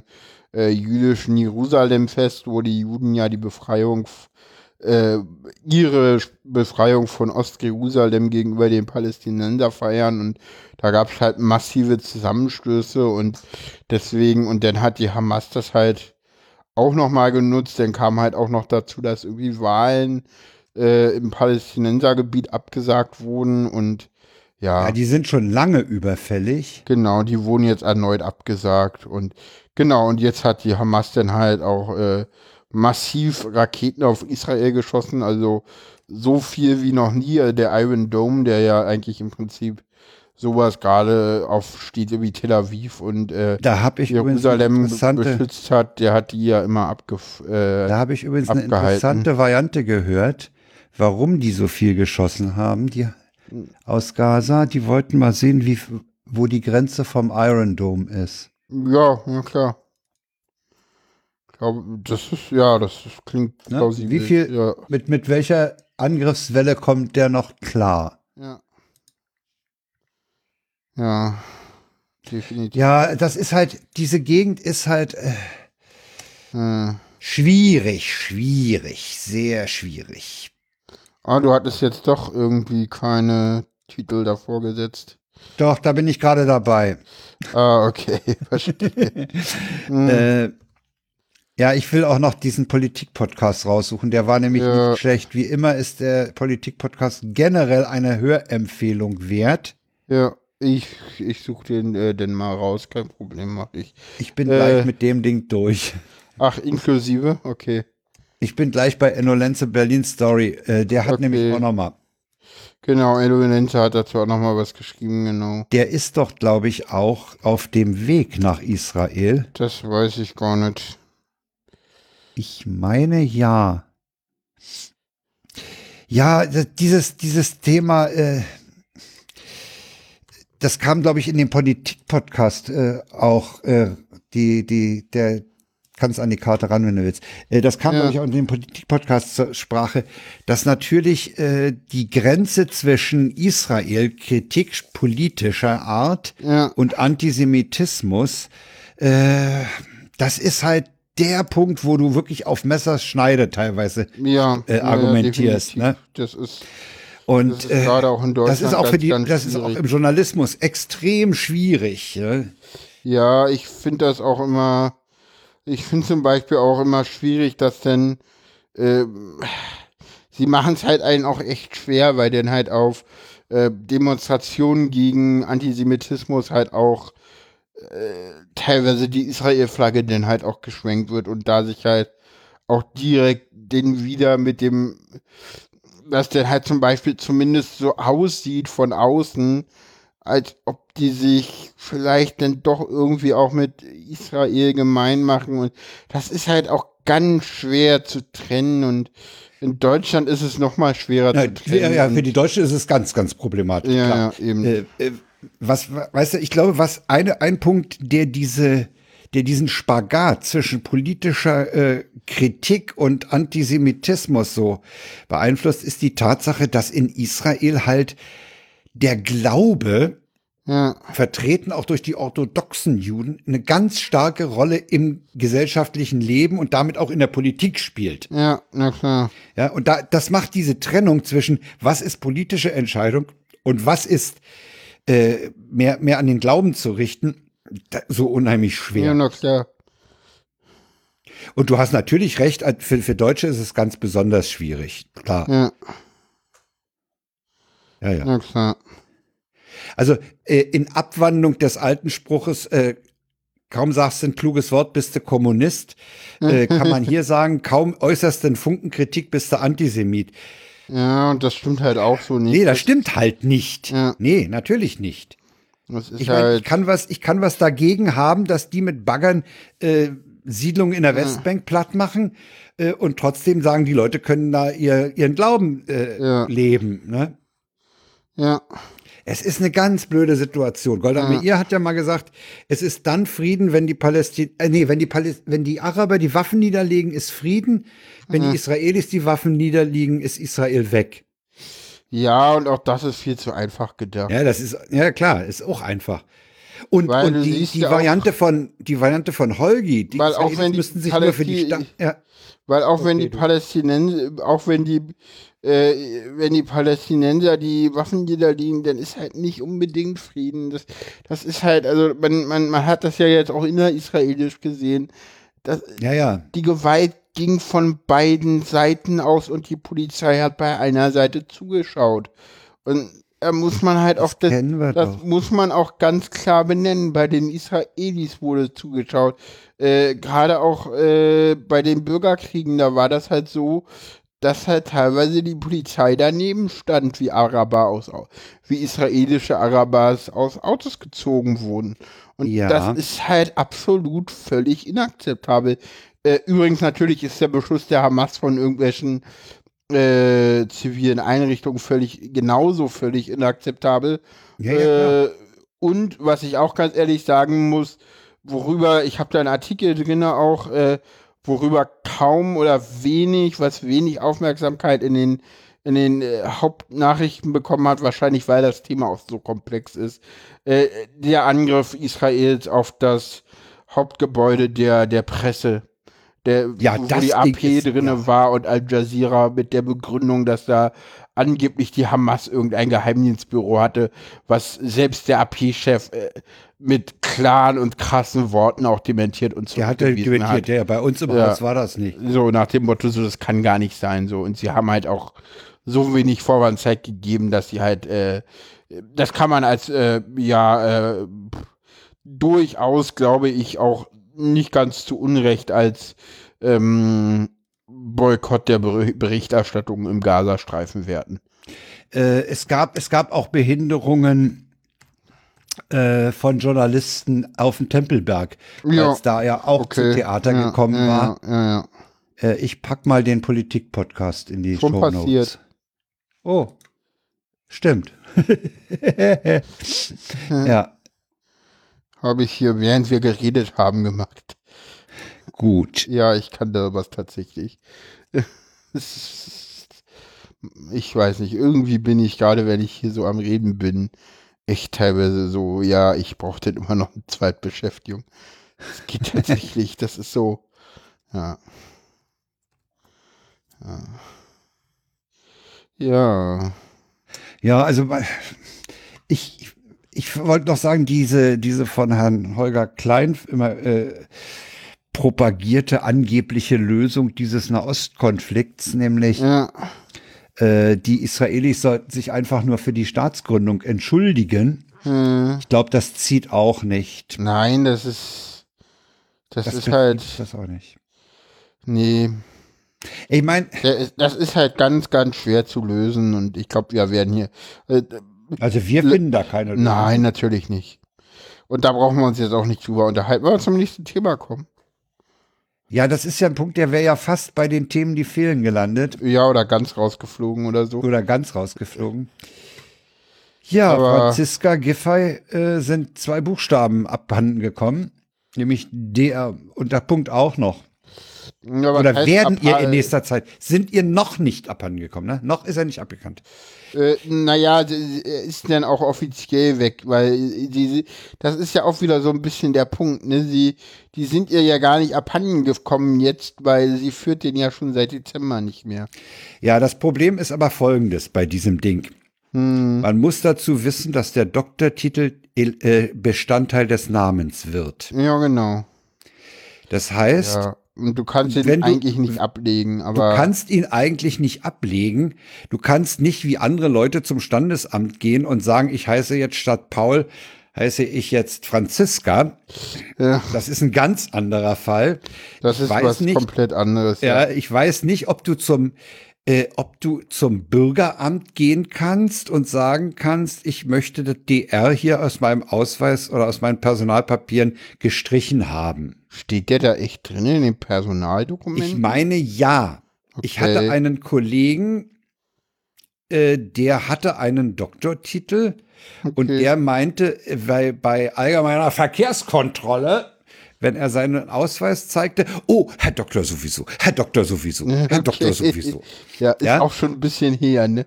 äh, jüdischen Jerusalemfest, wo die Juden ja die Befreiung, äh, ihre Befreiung von Ostjerusalem gegenüber den Palästinensern feiern und da gab es halt massive Zusammenstöße und deswegen, und dann hat die Hamas das halt auch nochmal genutzt, dann kam halt auch noch dazu, dass irgendwie Wahlen äh, im Palästinensergebiet abgesagt wurden und ja. Ja, die sind schon lange überfällig. Genau, die wurden jetzt erneut abgesagt und genau, und jetzt hat die Hamas dann halt auch äh, massiv Raketen auf Israel geschossen, also so viel wie noch nie. Also der Iron Dome, der ja eigentlich im Prinzip sowas gerade auf Städte wie Tel Aviv und äh, da hab ich Jerusalem beschützt hat, der hat die ja immer abgef äh, Da habe ich übrigens abgehalten. eine interessante Variante gehört, warum die so viel geschossen haben. Die aus Gaza, die wollten mal sehen, wie, wo die Grenze vom Iron Dome ist. Ja, na klar. Ich glaube, das ist, ja, das ist, klingt ne? plausibel. Wie viel, ja. mit, mit welcher Angriffswelle kommt der noch klar? Ja. Ja, definitiv. Ja, das ist halt, diese Gegend ist halt äh, hm. schwierig, schwierig, sehr schwierig. Ah, du hattest jetzt doch irgendwie keine Titel davor gesetzt. Doch, da bin ich gerade dabei. Ah, okay, verstehe. hm. äh, ja, ich will auch noch diesen Politik-Podcast raussuchen. Der war nämlich ja. nicht schlecht. Wie immer ist der Politik-Podcast generell eine Hörempfehlung wert. Ja, ich, ich suche den äh, denn mal raus. Kein Problem, mach ich. Ich bin äh, gleich mit dem Ding durch. Ach, inklusive? Okay. Ich bin gleich bei Enolenze Berlin Story. Äh, der hat okay. nämlich auch nochmal. Genau, Enolenze hat dazu auch nochmal was geschrieben, genau. Der ist doch, glaube ich, auch auf dem Weg nach Israel. Das weiß ich gar nicht. Ich meine ja. Ja, dieses, dieses Thema, äh, das kam, glaube ich, in dem Politik-Podcast äh, auch, äh, die, die, der, kannst an die Karte ran, wenn du willst. Äh, das kam, ja. glaube ich, auch in dem Politik-Podcast zur Sprache, dass natürlich äh, die Grenze zwischen Israel, Kritik politischer Art ja. und Antisemitismus, äh, das ist halt der Punkt, wo du wirklich auf Messerschneide teilweise ja, äh, argumentierst. Ja, ne? Das ist und das ist, äh, auch in das ist auch für die, das ist auch im Journalismus extrem schwierig. Ja, ja ich finde das auch immer ich finde zum Beispiel auch immer schwierig, dass denn äh, sie machen es halt einen auch echt schwer, weil dann halt auf äh, Demonstrationen gegen Antisemitismus halt auch äh, teilweise die Israel-Flagge dann halt auch geschwenkt wird und da sich halt auch direkt den wieder mit dem, dass der halt zum Beispiel zumindest so aussieht von außen, als ob die sich vielleicht dann doch irgendwie auch mit Israel gemein machen. Und das ist halt auch ganz schwer zu trennen und in Deutschland ist es noch mal schwerer ja, zu trennen. Ja, für die Deutschen ist es ganz, ganz problematisch. Ja, ja eben. Äh, äh, was, weißt du, ich glaube, was eine, ein Punkt, der diese, der diesen Spagat zwischen politischer äh, Kritik und Antisemitismus so beeinflusst, ist die Tatsache, dass in Israel halt der Glaube, ja. vertreten auch durch die orthodoxen Juden, eine ganz starke Rolle im gesellschaftlichen Leben und damit auch in der Politik spielt. Ja, na klar. Ja, und da, das macht diese Trennung zwischen, was ist politische Entscheidung und was ist äh, mehr, mehr an den Glauben zu richten, so unheimlich schwer. Ja, na klar. Und du hast natürlich recht, für, für Deutsche ist es ganz besonders schwierig, klar. Ja. Ja, ja. Na klar. Also äh, in Abwandlung des alten Spruches, äh, kaum sagst du ein kluges Wort, bist du Kommunist, äh, kann man hier sagen, kaum äußerst den Funken Kritik, bist du Antisemit. Ja, und das stimmt halt auch so nicht. Nee, das stimmt halt nicht. Ja. Nee, natürlich nicht. Ich, mein, halt ich kann was, ich kann was dagegen haben, dass die mit Baggern äh, Siedlungen in der Westbank platt machen äh, und trotzdem sagen, die Leute können da ihr, ihren Glauben äh, Ja. leben. Ne? Ja. Es ist eine ganz blöde Situation. Golda Meir hat ja mal gesagt, es ist dann Frieden, wenn die Palästin äh, nee, wenn die Paläst wenn die Araber die Waffen niederlegen, ist Frieden. Wenn die Israelis die Waffen niederlegen, ist Israel weg. Ja, und auch das ist viel zu einfach gedacht. Ja, das ist ja klar, ist auch einfach. Und, und die, die ja auch- Variante von die Variante von Holgi, die Weil auch wenn die müssten sich nur für die Palästi- Sta ja, Weil auch wenn Okay, die du. Palästinenser, auch wenn die, äh, wenn die Palästinenser die Waffen niederlegen, dann ist halt nicht unbedingt Frieden. Das, das ist halt, also man, man, man hat das ja jetzt auch innerisraelisch gesehen. Das, ja, ja. die Gewalt ging von beiden Seiten aus und die Polizei hat bei einer Seite zugeschaut. Und da muss man halt auch das, wir das doch. muss man auch ganz klar benennen. Bei den Israelis wurde zugeschaut. Äh, Gerade auch äh, bei den Bürgerkriegen, da war das halt so, dass halt teilweise die Polizei daneben stand, wie Araber aus, wie israelische Arabers aus Autos gezogen wurden. Und Ja. das ist halt absolut völlig inakzeptabel. Äh, übrigens, natürlich ist der Beschuss der Hamas von irgendwelchen äh, zivilen Einrichtungen völlig genauso völlig inakzeptabel. Ja, ja, äh, und was ich auch ganz ehrlich sagen muss, worüber, ich habe da einen Artikel drin auch, äh, worüber kaum oder wenig, was wenig Aufmerksamkeit in den, in den äh, Hauptnachrichten bekommen hat, wahrscheinlich weil das Thema auch so komplex ist, äh, der Angriff Israels auf das Hauptgebäude der, der Presse. Der, Ja, wo das die AP ist- drinne ja. war und Al Jazeera mit der Begründung, dass da angeblich die Hamas irgendein Geheimdienstbüro hatte, was selbst der AP-Chef äh, mit klaren und krassen Worten auch dementiert und Der hatte zurückgewiesen dementiert, hat. ja, bei uns im Ja. Haus war das nicht. So nach dem Motto, so das kann gar nicht sein so und sie haben halt auch so wenig Vorwandzeit gegeben, dass sie halt äh, das kann man als äh, ja äh, durchaus, glaube ich, auch nicht ganz zu Unrecht als ähm, Boykott der Ber Berichterstattung im Gazastreifen werten. Äh, es, gab, es gab auch Behinderungen äh, von Journalisten auf dem Tempelberg, Ja, als da ja auch zu Theater ja, gekommen ja, war. Ja, ja. Äh, ich pack mal den Politik-Podcast in die Schon Show Notes. passiert. Oh, stimmt. ja, Habe ich hier, während wir geredet haben, gemacht. gut. Ja, ich kann da was tatsächlich. Ich weiß nicht, irgendwie bin ich gerade, wenn ich hier so am Reden bin, echt teilweise so, ja, ich brauche denn immer noch eine Zweitbeschäftigung. Es geht tatsächlich, das ist so, ja. Ja. Ja. Ja, also ich, ich wollte noch sagen, diese, diese von Herrn Holger Klein immer äh, propagierte angebliche Lösung dieses Nahostkonflikts, nämlich Ja. äh, die Israelis sollten sich einfach nur für die Staatsgründung entschuldigen. Hm. Ich glaube, das zieht auch nicht. Nein, das ist, das, ist befriedigt halt, das auch nicht. nee, Ich meine, ist, das ist halt ganz, ganz schwer zu lösen und ich glaube, wir werden hier. Also wir finden da keine Lösung. nein, natürlich nicht. Und da brauchen wir uns jetzt auch nicht drüber unterhalten, weil wir zum nächsten Thema kommen. Ja, das ist ja ein Punkt, der wäre ja fast bei den Themen, die fehlen, gelandet. Ja, oder ganz rausgeflogen oder so. Oder ganz rausgeflogen. Ja, Aber- Franziska Giffey äh, sind zwei Buchstaben abhanden gekommen. Nämlich der und der Punkt auch noch. Ja, Oder werden ihr in nächster Zeit, sind ihr noch nicht abhanden gekommen, ne? Noch ist er nicht abgekannt. Äh, naja, er ist dann auch offiziell weg, weil die, das ist ja auch wieder so ein bisschen der Punkt, ne? Sie, die sind ihr ja gar nicht abhanden gekommen jetzt, weil sie führt den ja schon seit Dezember nicht mehr. Ja, das Problem ist aber folgendes bei diesem Ding. Man muss dazu wissen, dass der Doktortitel äh, Bestandteil des Namens wird. Ja, genau. Das heißt, Ja. Und du kannst ihn du- eigentlich nicht ablegen, Du aber. kannst ihn eigentlich nicht ablegen. Du kannst nicht wie andere Leute zum Standesamt gehen und sagen, ich heiße jetzt statt Paul, heiße ich jetzt Franziska. Ja. Das ist ein ganz anderer Fall. Das ist was nicht, komplett anderes. Ja, ich weiß nicht, ob du zum äh, ob du zum Bürgeramt gehen kannst und sagen kannst, ich möchte das DR hier aus meinem Ausweis oder aus meinen Personalpapieren gestrichen haben. Steht der da echt drin in den Personaldokumenten? Ich meine ja. Okay. Ich hatte einen Kollegen, äh, der hatte einen Doktortitel okay. und der meinte, weil bei allgemeiner Verkehrskontrolle wenn er seinen Ausweis zeigte, oh, Herr Doktor sowieso, Herr Doktor sowieso, Herr okay. Doktor sowieso. Ja, ist ja? auch schon ein bisschen her, ne?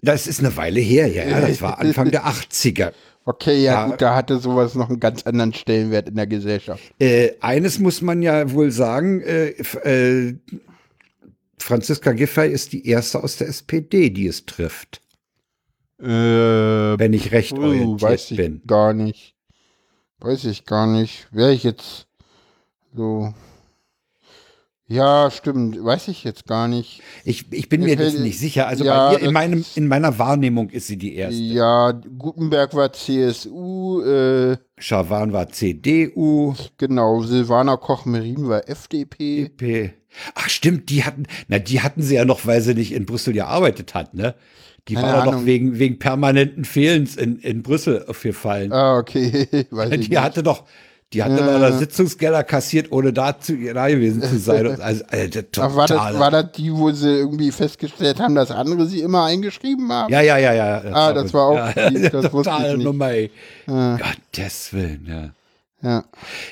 Das ist eine Weile her, ja, ja. Das war Anfang der 80er. Okay, ja, ja, gut, da hatte sowas noch einen ganz anderen Stellenwert in der Gesellschaft. Äh, eines muss man ja wohl sagen, äh, äh, Franziska Giffey ist die erste aus der SPD, die es trifft. Äh, Wenn ich recht orientiert weiß ich bin. Gar nicht. Weiß ich gar nicht. Wäre ich jetzt so. Ja, stimmt. Weiß ich jetzt gar nicht. Ich, ich bin mir das nicht sicher. Also ja, bei ihr, in, meinem, in meiner Wahrnehmung ist sie die erste. Ja, Gutenberg war CSU. Äh, Schawan war CDU. Genau, Silvana Koch-Merin war FDP. FDP. Ach stimmt, die hatten, na die hatten sie ja noch, weil sie nicht in Brüssel gearbeitet hat, ne? Die Keine war doch wegen, wegen permanenten Fehlens in, in Brüssel aufgefallen. Ah, okay. Weiß die hatte doch, die hatte ja. da Sitzungsgelder kassiert, ohne da, zu, da gewesen zu sein. Also, also, total. War das, war das die, wo sie irgendwie festgestellt haben, dass andere sie immer eingeschrieben haben? Ja, ja, ja, ja. Das ah, das war auch ja, die, das totale Nummer, ey. Ja. Gottes Willen, ja. Ja.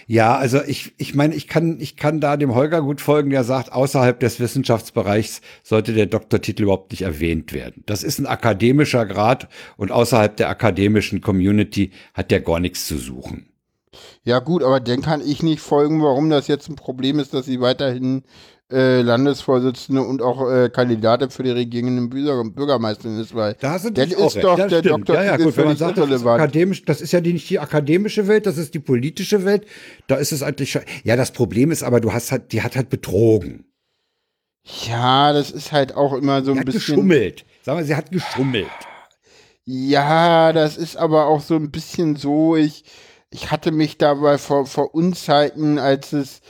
Ja, also ich, ich meine, ich kann, ich kann da dem Holger gut folgen, der sagt, außerhalb des Wissenschaftsbereichs sollte der Doktortitel überhaupt nicht erwähnt werden. Das ist ein akademischer Grad und außerhalb der akademischen Community hat der gar nichts zu suchen. Ja, gut, aber dann kann ich nicht folgen, warum das jetzt ein Problem ist, dass sie weiterhin äh, Landesvorsitzende und auch äh, Kandidatin für die regierenden Bürger Bürgermeisterin ist, weil da sind dann ist doch das der stimmt. Doktor ja, ja, gut, wenn man sagt, das ist, akademisch, das ist ja die, nicht die akademische Welt, das ist die politische Welt. Da ist es eigentlich ja das Problem ist, aber du hast halt, die hat halt betrogen. Ja, das ist halt auch immer so ein hat bisschen geschummelt. Sagen wir, sie hat geschummelt. Ja, das ist aber auch so ein bisschen so. Ich ich hatte mich dabei vor vor Unzeiten, als es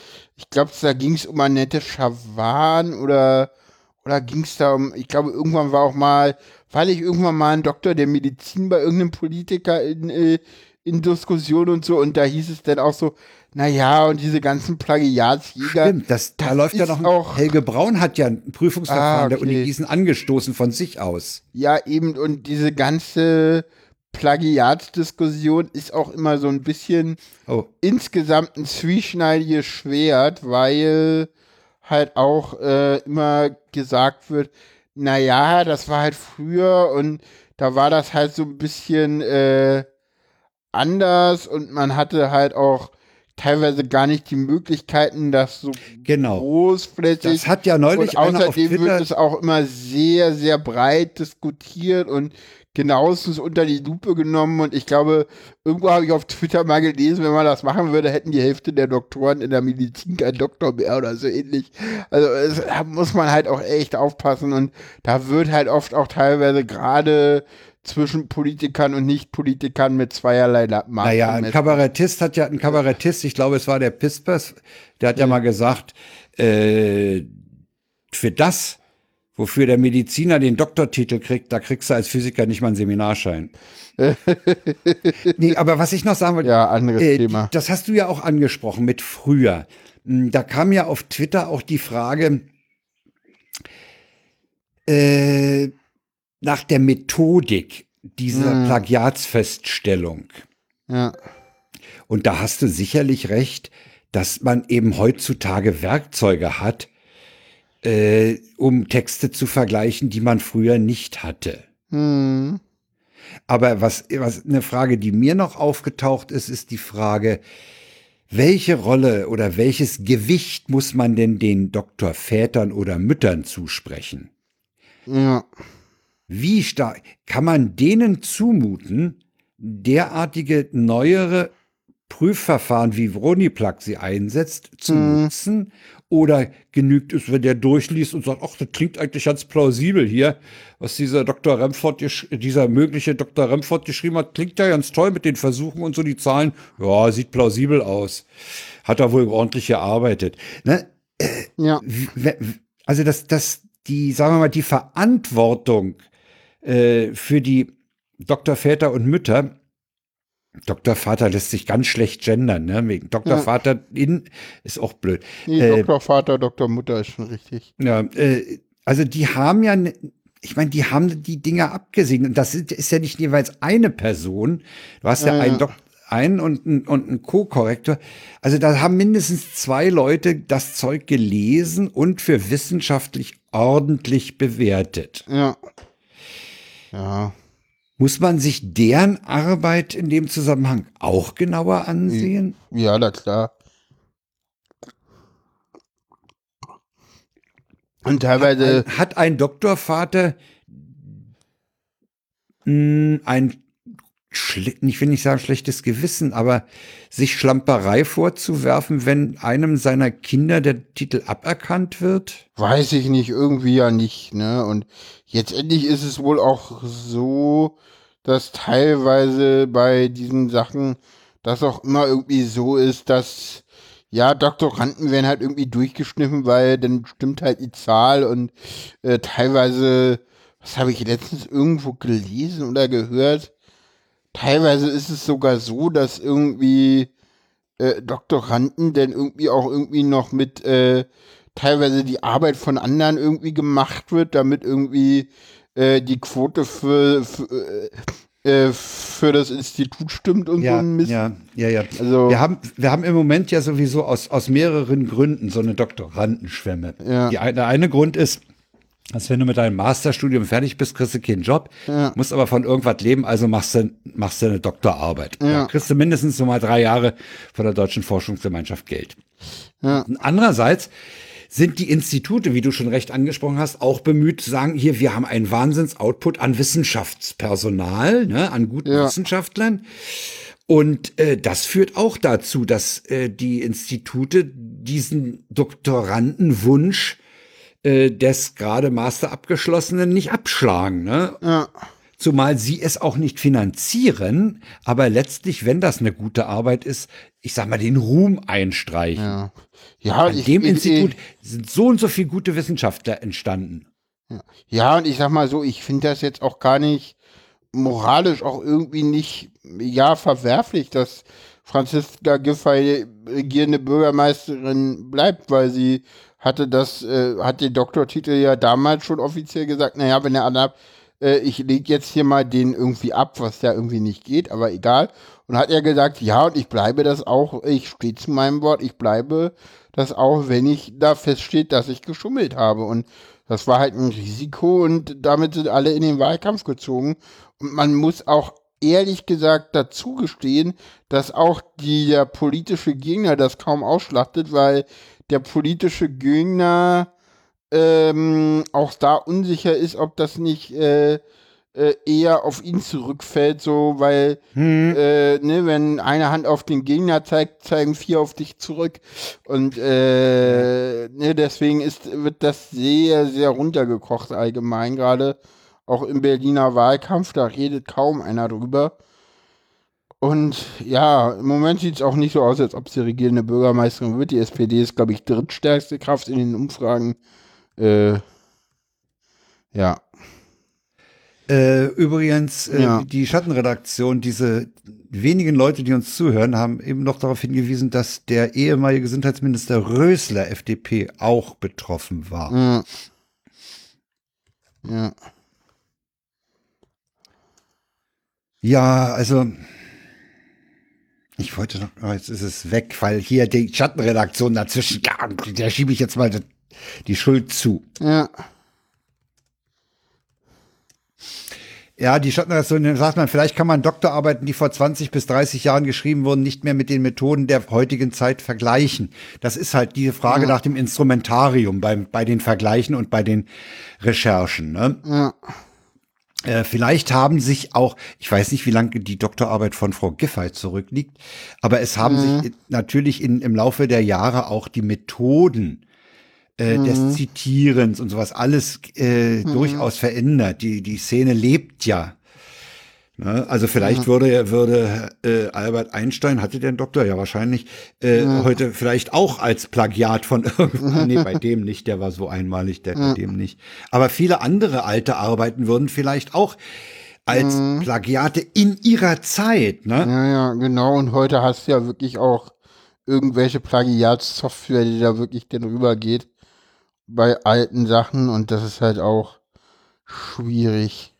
ich glaube, da ging es um Annette Schawan oder, oder ging es da um, ich glaube, irgendwann war auch mal, weil ich irgendwann mal ein Doktor der Medizin bei irgendeinem Politiker in, äh, in Diskussion und so und da hieß es dann auch so, naja, und diese ganzen Plagiatsjäger. Stimmt, das, da läuft ja noch auch. Helge Braun hat ja ein Prüfungsverfahren ah, okay. der Uni Gießen angestoßen von sich aus. Ja, eben, und diese ganze Plagiatsdiskussion ist auch immer so ein bisschen oh. insgesamt ein zwieschneidiges Schwert, weil halt auch äh, immer gesagt wird, naja, das war halt früher und da war das halt so ein bisschen äh, anders und man hatte halt auch teilweise gar nicht die Möglichkeiten, das so genau. großflächig. Das hat ja neulich und außerdem wird es auch immer sehr, sehr breit diskutiert und genauestens unter die Lupe genommen und ich glaube, irgendwo habe ich auf Twitter mal gelesen, wenn man das machen würde, hätten die Hälfte der Doktoren in der Medizin kein Doktor mehr oder so ähnlich. Also es, da muss man halt auch echt aufpassen und da wird halt oft auch teilweise gerade zwischen Politikern und Nicht-Politikern mit zweierlei Maß Naja, ein Kabarettist hat ja, ein Kabarettist, ich glaube, es war der Pispers, der hat ja, ja mal gesagt, äh, für das, wofür der Mediziner den Doktortitel kriegt, da kriegst du als Physiker nicht mal einen Seminarschein. nee, aber was ich noch sagen wollte, ja, anderes äh, Thema. Das hast du ja auch angesprochen mit früher. Hm, da kam ja auf Twitter auch die Frage äh, nach der Methodik dieser hm. Plagiatsfeststellung. Ja. Und da hast du sicherlich recht, dass man eben heutzutage Werkzeuge hat, äh, um Texte zu vergleichen, die man früher nicht hatte. Hm. Aber was, was eine Frage, die mir noch aufgetaucht ist, ist die Frage, welche Rolle oder welches Gewicht muss man denn den Doktorvätern oder Müttern zusprechen? Ja. Wie stark kann man denen zumuten, derartige neuere Prüfverfahren, wie Vroniplug sie einsetzt, zu mhm. nutzen? Oder genügt es, wenn der durchliest und sagt, ach, das klingt eigentlich ganz plausibel hier, was dieser Dr. Remford, dieser mögliche Dr. Remford geschrieben hat, klingt ja ganz toll mit den Versuchen und so die Zahlen. Ja, sieht plausibel aus. Hat er wohl ordentlich gearbeitet. Ne? Ja. Also das, das, die, sagen wir mal, die Verantwortung äh, für die Doktorväter und Mütter, Doktorvater lässt sich ganz schlecht gendern, ne? Wegen Doktorvater ja. in ist auch blöd. Nee, äh, Doktorvater, Doktormutter ist schon richtig. Ja, äh, also die haben ja, ich meine, die haben die Dinger abgesegnet. Und das ist, ist, ja nicht jeweils eine Person. Du hast ja, ja einen Doktor einen und ein, und ein Co-Korrektor. Also da haben mindestens zwei Leute das Zeug gelesen und für wissenschaftlich ordentlich bewertet. Ja. Ja. Muss man sich deren Arbeit in dem Zusammenhang auch genauer ansehen? Ja, na klar. Und teilweise. Hat ein, hat ein Doktorvater hm, ein ich will nicht sagen schlechtes Gewissen, aber sich Schlamperei vorzuwerfen, wenn einem seiner Kinder der Titel aberkannt wird? Weiß ich nicht, irgendwie ja nicht, ne? Und jetzt endlich ist es wohl auch so, dass teilweise bei diesen Sachen das auch immer irgendwie so ist, dass ja, Doktoranden werden halt irgendwie durchgeschniffen, weil dann stimmt halt die Zahl und äh, teilweise, was habe ich letztens irgendwo gelesen oder gehört, teilweise ist es sogar so, dass irgendwie äh, Doktoranden denn irgendwie auch irgendwie noch mit äh, teilweise die Arbeit von anderen irgendwie gemacht wird, damit irgendwie äh, die Quote für, für äh, äh, für das Institut stimmt und ja, so ein Mist. Ja, ja, ja. Also, wir, haben, wir haben im Moment ja sowieso aus, aus mehreren Gründen so eine Doktorandenschwemme. Ja. Die, der eine Grund ist, dass wenn du mit deinem Masterstudium fertig bist, kriegst du keinen Job, ja. musst aber von irgendwas leben, also machst du, machst du eine Doktorarbeit. Ja. Ja, kriegst du mindestens so mal drei Jahre von der Deutschen Forschungsgemeinschaft Geld. Ja. andererseits sind die Institute, wie du schon recht angesprochen hast, auch bemüht zu sagen, hier, wir haben einen Wahnsinns-Output an Wissenschaftspersonal, ne, an guten ja. Wissenschaftlern. Und äh, das führt auch dazu, dass äh, die Institute diesen Doktorandenwunsch äh, des gerade Master abgeschlossenen nicht abschlagen. Ne? Ja. Zumal sie es auch nicht finanzieren, aber letztlich, wenn das eine gute Arbeit ist, ich sag mal, den Ruhm einstreichen. Ja, ja An ich, dem ich, Institut ich, sind so und so viele gute Wissenschaftler entstanden. Ja. und ich sag mal so, ich finde das jetzt auch gar nicht moralisch auch irgendwie nicht, ja, verwerflich, dass Franziska Giffey regierende Bürgermeisterin bleibt, weil sie hatte das, äh, hat den Doktortitel ja damals schon offiziell gesagt, naja, wenn er anhat, äh, ich lege jetzt hier mal den irgendwie ab, was ja irgendwie nicht geht, aber egal. Und hat er gesagt, ja, und ich bleibe das auch, ich stehe zu meinem Wort, ich bleibe das auch, wenn ich da feststeht, dass ich geschummelt habe. Und das war halt ein Risiko und damit sind alle in den Wahlkampf gezogen. Und man muss auch ehrlich gesagt dazu gestehen, dass auch der politische Gegner das kaum ausschlachtet, weil der politische Gegner ähm, auch da unsicher ist, ob das nicht äh, äh, eher auf ihn zurückfällt, so weil hm. äh, ne, wenn eine Hand auf den Gegner zeigt, zeigen vier auf dich zurück und äh, ne, deswegen ist wird das sehr sehr runtergekocht allgemein gerade auch im Berliner Wahlkampf, da redet kaum einer drüber. Und ja, im Moment sieht es auch nicht so aus, als ob sie regierende Bürgermeisterin wird. Die SPD ist, glaube ich, drittstärkste Kraft in den Umfragen. Äh, ja. Äh, übrigens, äh, ja. die Schattenredaktion, diese wenigen Leute, die uns zuhören, haben eben noch darauf hingewiesen, dass der ehemalige Gesundheitsminister Rösler FDP auch betroffen war. Ja. Ja. Ja, also ich wollte noch, oh, jetzt ist es weg, weil hier die Schattenredaktion dazwischen, der schiebe ich jetzt mal die Schuld zu. Ja. Ja, die Schattenredaktion, sagt man, vielleicht kann man Doktorarbeiten, die vor 20 bis 30 Jahren geschrieben wurden, nicht mehr mit den Methoden der heutigen Zeit vergleichen. Das ist halt die Frage ja. nach dem Instrumentarium beim, bei den Vergleichen und bei den Recherchen. Ne? Ja. Äh, vielleicht haben sich auch, ich weiß nicht, wie lange die Doktorarbeit von Frau Giffey zurückliegt, aber es haben mhm. sich natürlich in, im Laufe der Jahre auch die Methoden äh, mhm. des Zitierens und sowas alles äh, mhm. durchaus verändert. Die, die Szene lebt ja. Ne? Also vielleicht würde, würde äh, Albert Einstein, hatte der einen Doktor? Ja, wahrscheinlich, äh, Ja. heute vielleicht auch als Plagiat von irgendwann. nee, bei dem nicht, der war so einmalig, der bei dem nicht. Aber viele andere alte Arbeiten würden vielleicht auch als Plagiate in ihrer Zeit, ne? Ja, ja, genau. Und heute hast du ja wirklich auch irgendwelche Plagiatssoftware, die da wirklich dann rübergeht bei alten Sachen und das ist halt auch schwierig.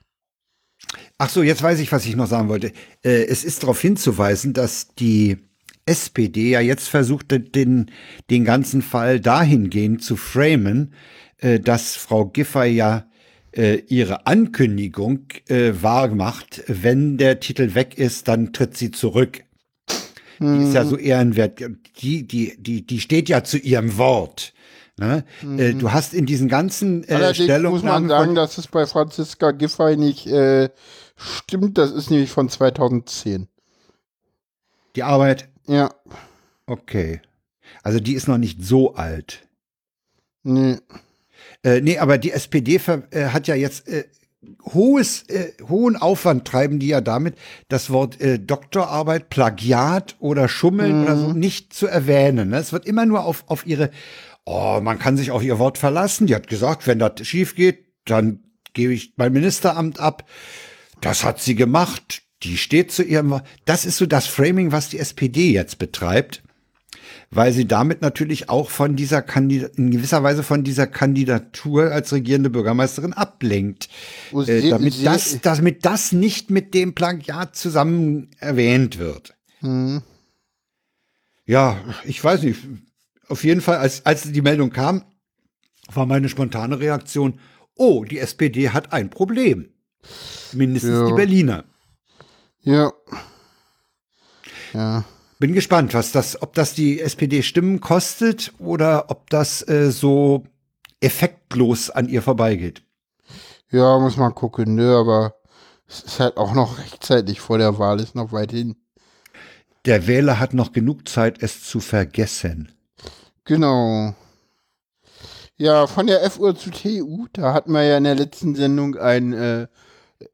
Ach so, jetzt weiß ich, was ich noch sagen wollte. Äh, es ist darauf hinzuweisen, dass die SPD ja jetzt versucht, den, den ganzen Fall dahingehend zu framen, äh, dass Frau Giffey ja äh, ihre Ankündigung äh, wahr macht, wenn der Titel weg ist, dann tritt sie zurück. Die ist ja so ehrenwert. Die, die, die, die steht ja zu ihrem Wort. Ne? Äh, du hast in diesen ganzen äh, Allerdings muss man Stellungnahmen sagen, dass es bei Franziska Giffey nicht äh, stimmt. Das ist nämlich von 2010. die Arbeit Ja, Okay. Also die ist noch nicht so alt. nee. Äh, nee, aber die SPD äh, hat ja jetzt äh, hohes, äh, hohen Aufwand treiben die ja damit, das Wort äh, Doktorarbeit, Plagiat oder Schummeln oder so nicht zu erwähnen. Ne? Es wird immer nur auf, auf ihre, oh, man kann sich auf ihr Wort verlassen. Die hat gesagt, wenn das schief geht, dann gebe ich mein Ministeramt ab. Das hat sie gemacht. Die steht zu ihrem Wort. Das ist so das Framing, was die SPD jetzt betreibt weil sie damit natürlich auch von dieser Kandidat in gewisser Weise von dieser Kandidatur als regierende Bürgermeisterin ablenkt, Wo äh, damit sie- das, damit das nicht mit dem Plagiat zusammen erwähnt wird. Hm. Ja, ich weiß nicht. Auf jeden Fall, als als die Meldung kam, war meine spontane Reaktion: Oh, die SPD hat ein Problem. Mindestens Ja. die Berliner. Ja. Ja. Bin gespannt, was das, ob das die SPD Stimmen kostet oder ob das äh, so effektlos an ihr vorbeigeht. Ja, muss man gucken, ne, aber es ist halt auch noch rechtzeitig vor der Wahl, ist noch weit hin. Der Wähler hat noch genug Zeit, es zu vergessen. Genau. Ja, von der FU zu TU, da hatten wir ja in der letzten Sendung einen äh,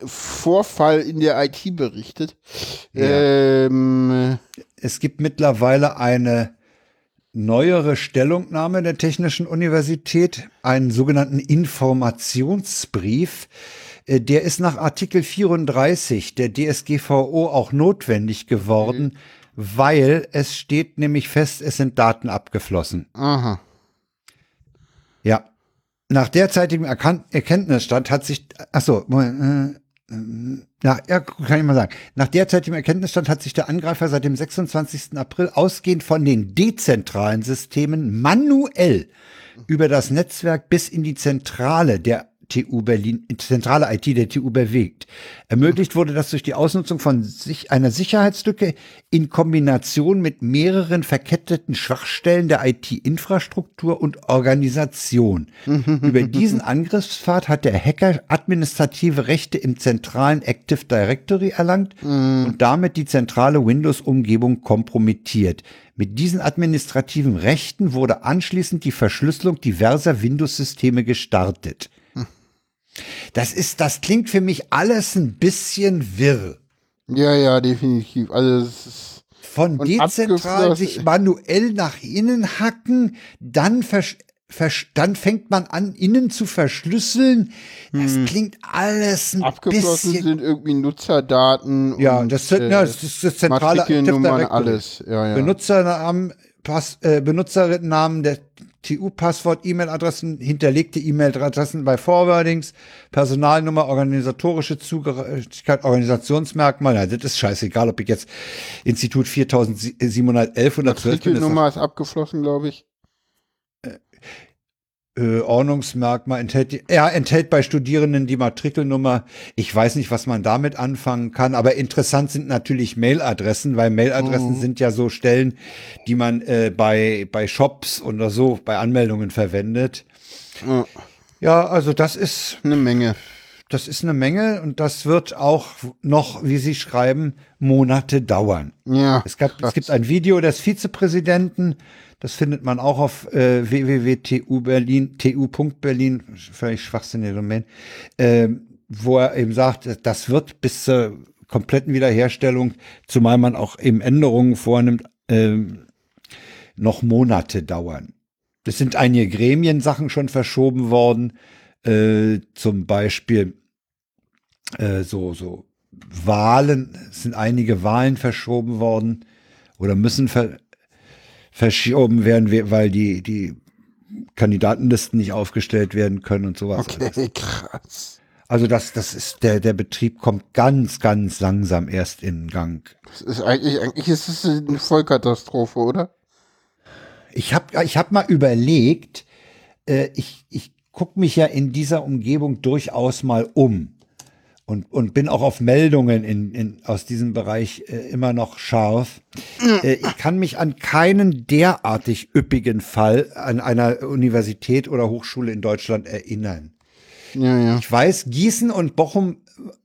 Vorfall in der IT berichtet. Ja. Ähm, Es gibt mittlerweile eine neuere Stellungnahme der Technischen Universität, einen sogenannten Informationsbrief. Äh, Der ist nach Artikel 34 der DSGVO auch notwendig geworden, weil es steht nämlich fest, es sind Daten abgeflossen. aha. Ja. Nach derzeitigem Erkan Erkenntnisstand hat sich, achso, Moment, äh, ja, ja, kann ich mal sagen. Nach derzeitigem Erkenntnisstand hat sich der Angreifer seit dem 26. April ausgehend von den dezentralen Systemen manuell über das Netzwerk bis in die Zentrale der TU Berlin, zentrale IT der TU bewegt. Ermöglicht wurde das durch die Ausnutzung von sich, einer Sicherheitslücke in Kombination mit mehreren verketteten Schwachstellen der IT-Infrastruktur und Organisation. Über diesen Angriffspfad hat der Hacker administrative Rechte im zentralen Active Directory erlangt und damit die zentrale Windows-Umgebung kompromittiert. Mit diesen administrativen Rechten wurde anschließend die Verschlüsselung diverser Windows-Systeme gestartet. Das ist, das klingt für mich alles ein bisschen wirr. Ja, ja, definitiv. Also es ist Von dezentral abgeflossen- sich manuell nach innen hacken, dann, dann fängt man an, innen zu verschlüsseln. Das klingt alles ein Hm. abgeschlossen bisschen. sind irgendwie Nutzerdaten Ja, und, das, äh, ja, das ist das zentrale Active Directory. alles. Ja, ja. Benutzernamen, Pass, äh, Benutzernamen der TU-Passwort, E-Mail-Adressen, hinterlegte E-Mail-Adressen bei Forwardings, Personalnummer, organisatorische Zugehörigkeit, Organisationsmerkmal. Ja, das ist scheißegal, ob ich jetzt Institut 4711 oder 12 bin. ist Matrikelnummer ist abgeflossen, glaube ich. Äh, Ordnungsmerkmal enthält, ja, enthält bei Studierenden die Matrikelnummer. Ich weiß nicht, was man damit anfangen kann, aber interessant sind natürlich Mailadressen, weil Mailadressen Mhm. sind ja so Stellen, die man äh, bei, bei Shops oder so bei Anmeldungen verwendet. Ja, Ja, also das ist, eine Menge. Das ist eine Menge und das wird auch noch, wie Sie schreiben, Monate dauern. Ja. Es, gab, es gibt ein Video des Vizepräsidenten, das findet man auch auf äh, www.tu-berlin, tu.berlin, völlig schwachsinnige Domain, ähm, wo er eben sagt, das wird bis zur kompletten Wiederherstellung, zumal man auch eben Änderungen vornimmt, ähm, noch Monate dauern. Es sind einige Gremiensachen schon verschoben worden, äh, zum Beispiel äh, so, so Wahlen, sind einige Wahlen verschoben worden oder müssen ver verschoben werden, weil die, die Kandidatenlisten nicht aufgestellt werden können und sowas. Okay, alles. krass. Also das, das ist, der, der Betrieb kommt ganz, ganz langsam erst in Gang. Das ist eigentlich, eigentlich ist es eine Vollkatastrophe, oder? Ich habe ich hab mal überlegt, äh, ich, ich gucke mich ja in dieser Umgebung durchaus mal um und, und bin auch auf Meldungen in, in, aus diesem Bereich äh, immer noch scharf. Äh, ich kann mich an keinen derartig üppigen Fall an einer Universität oder Hochschule in Deutschland erinnern. Ja, ja. Ich weiß, Gießen und Bochum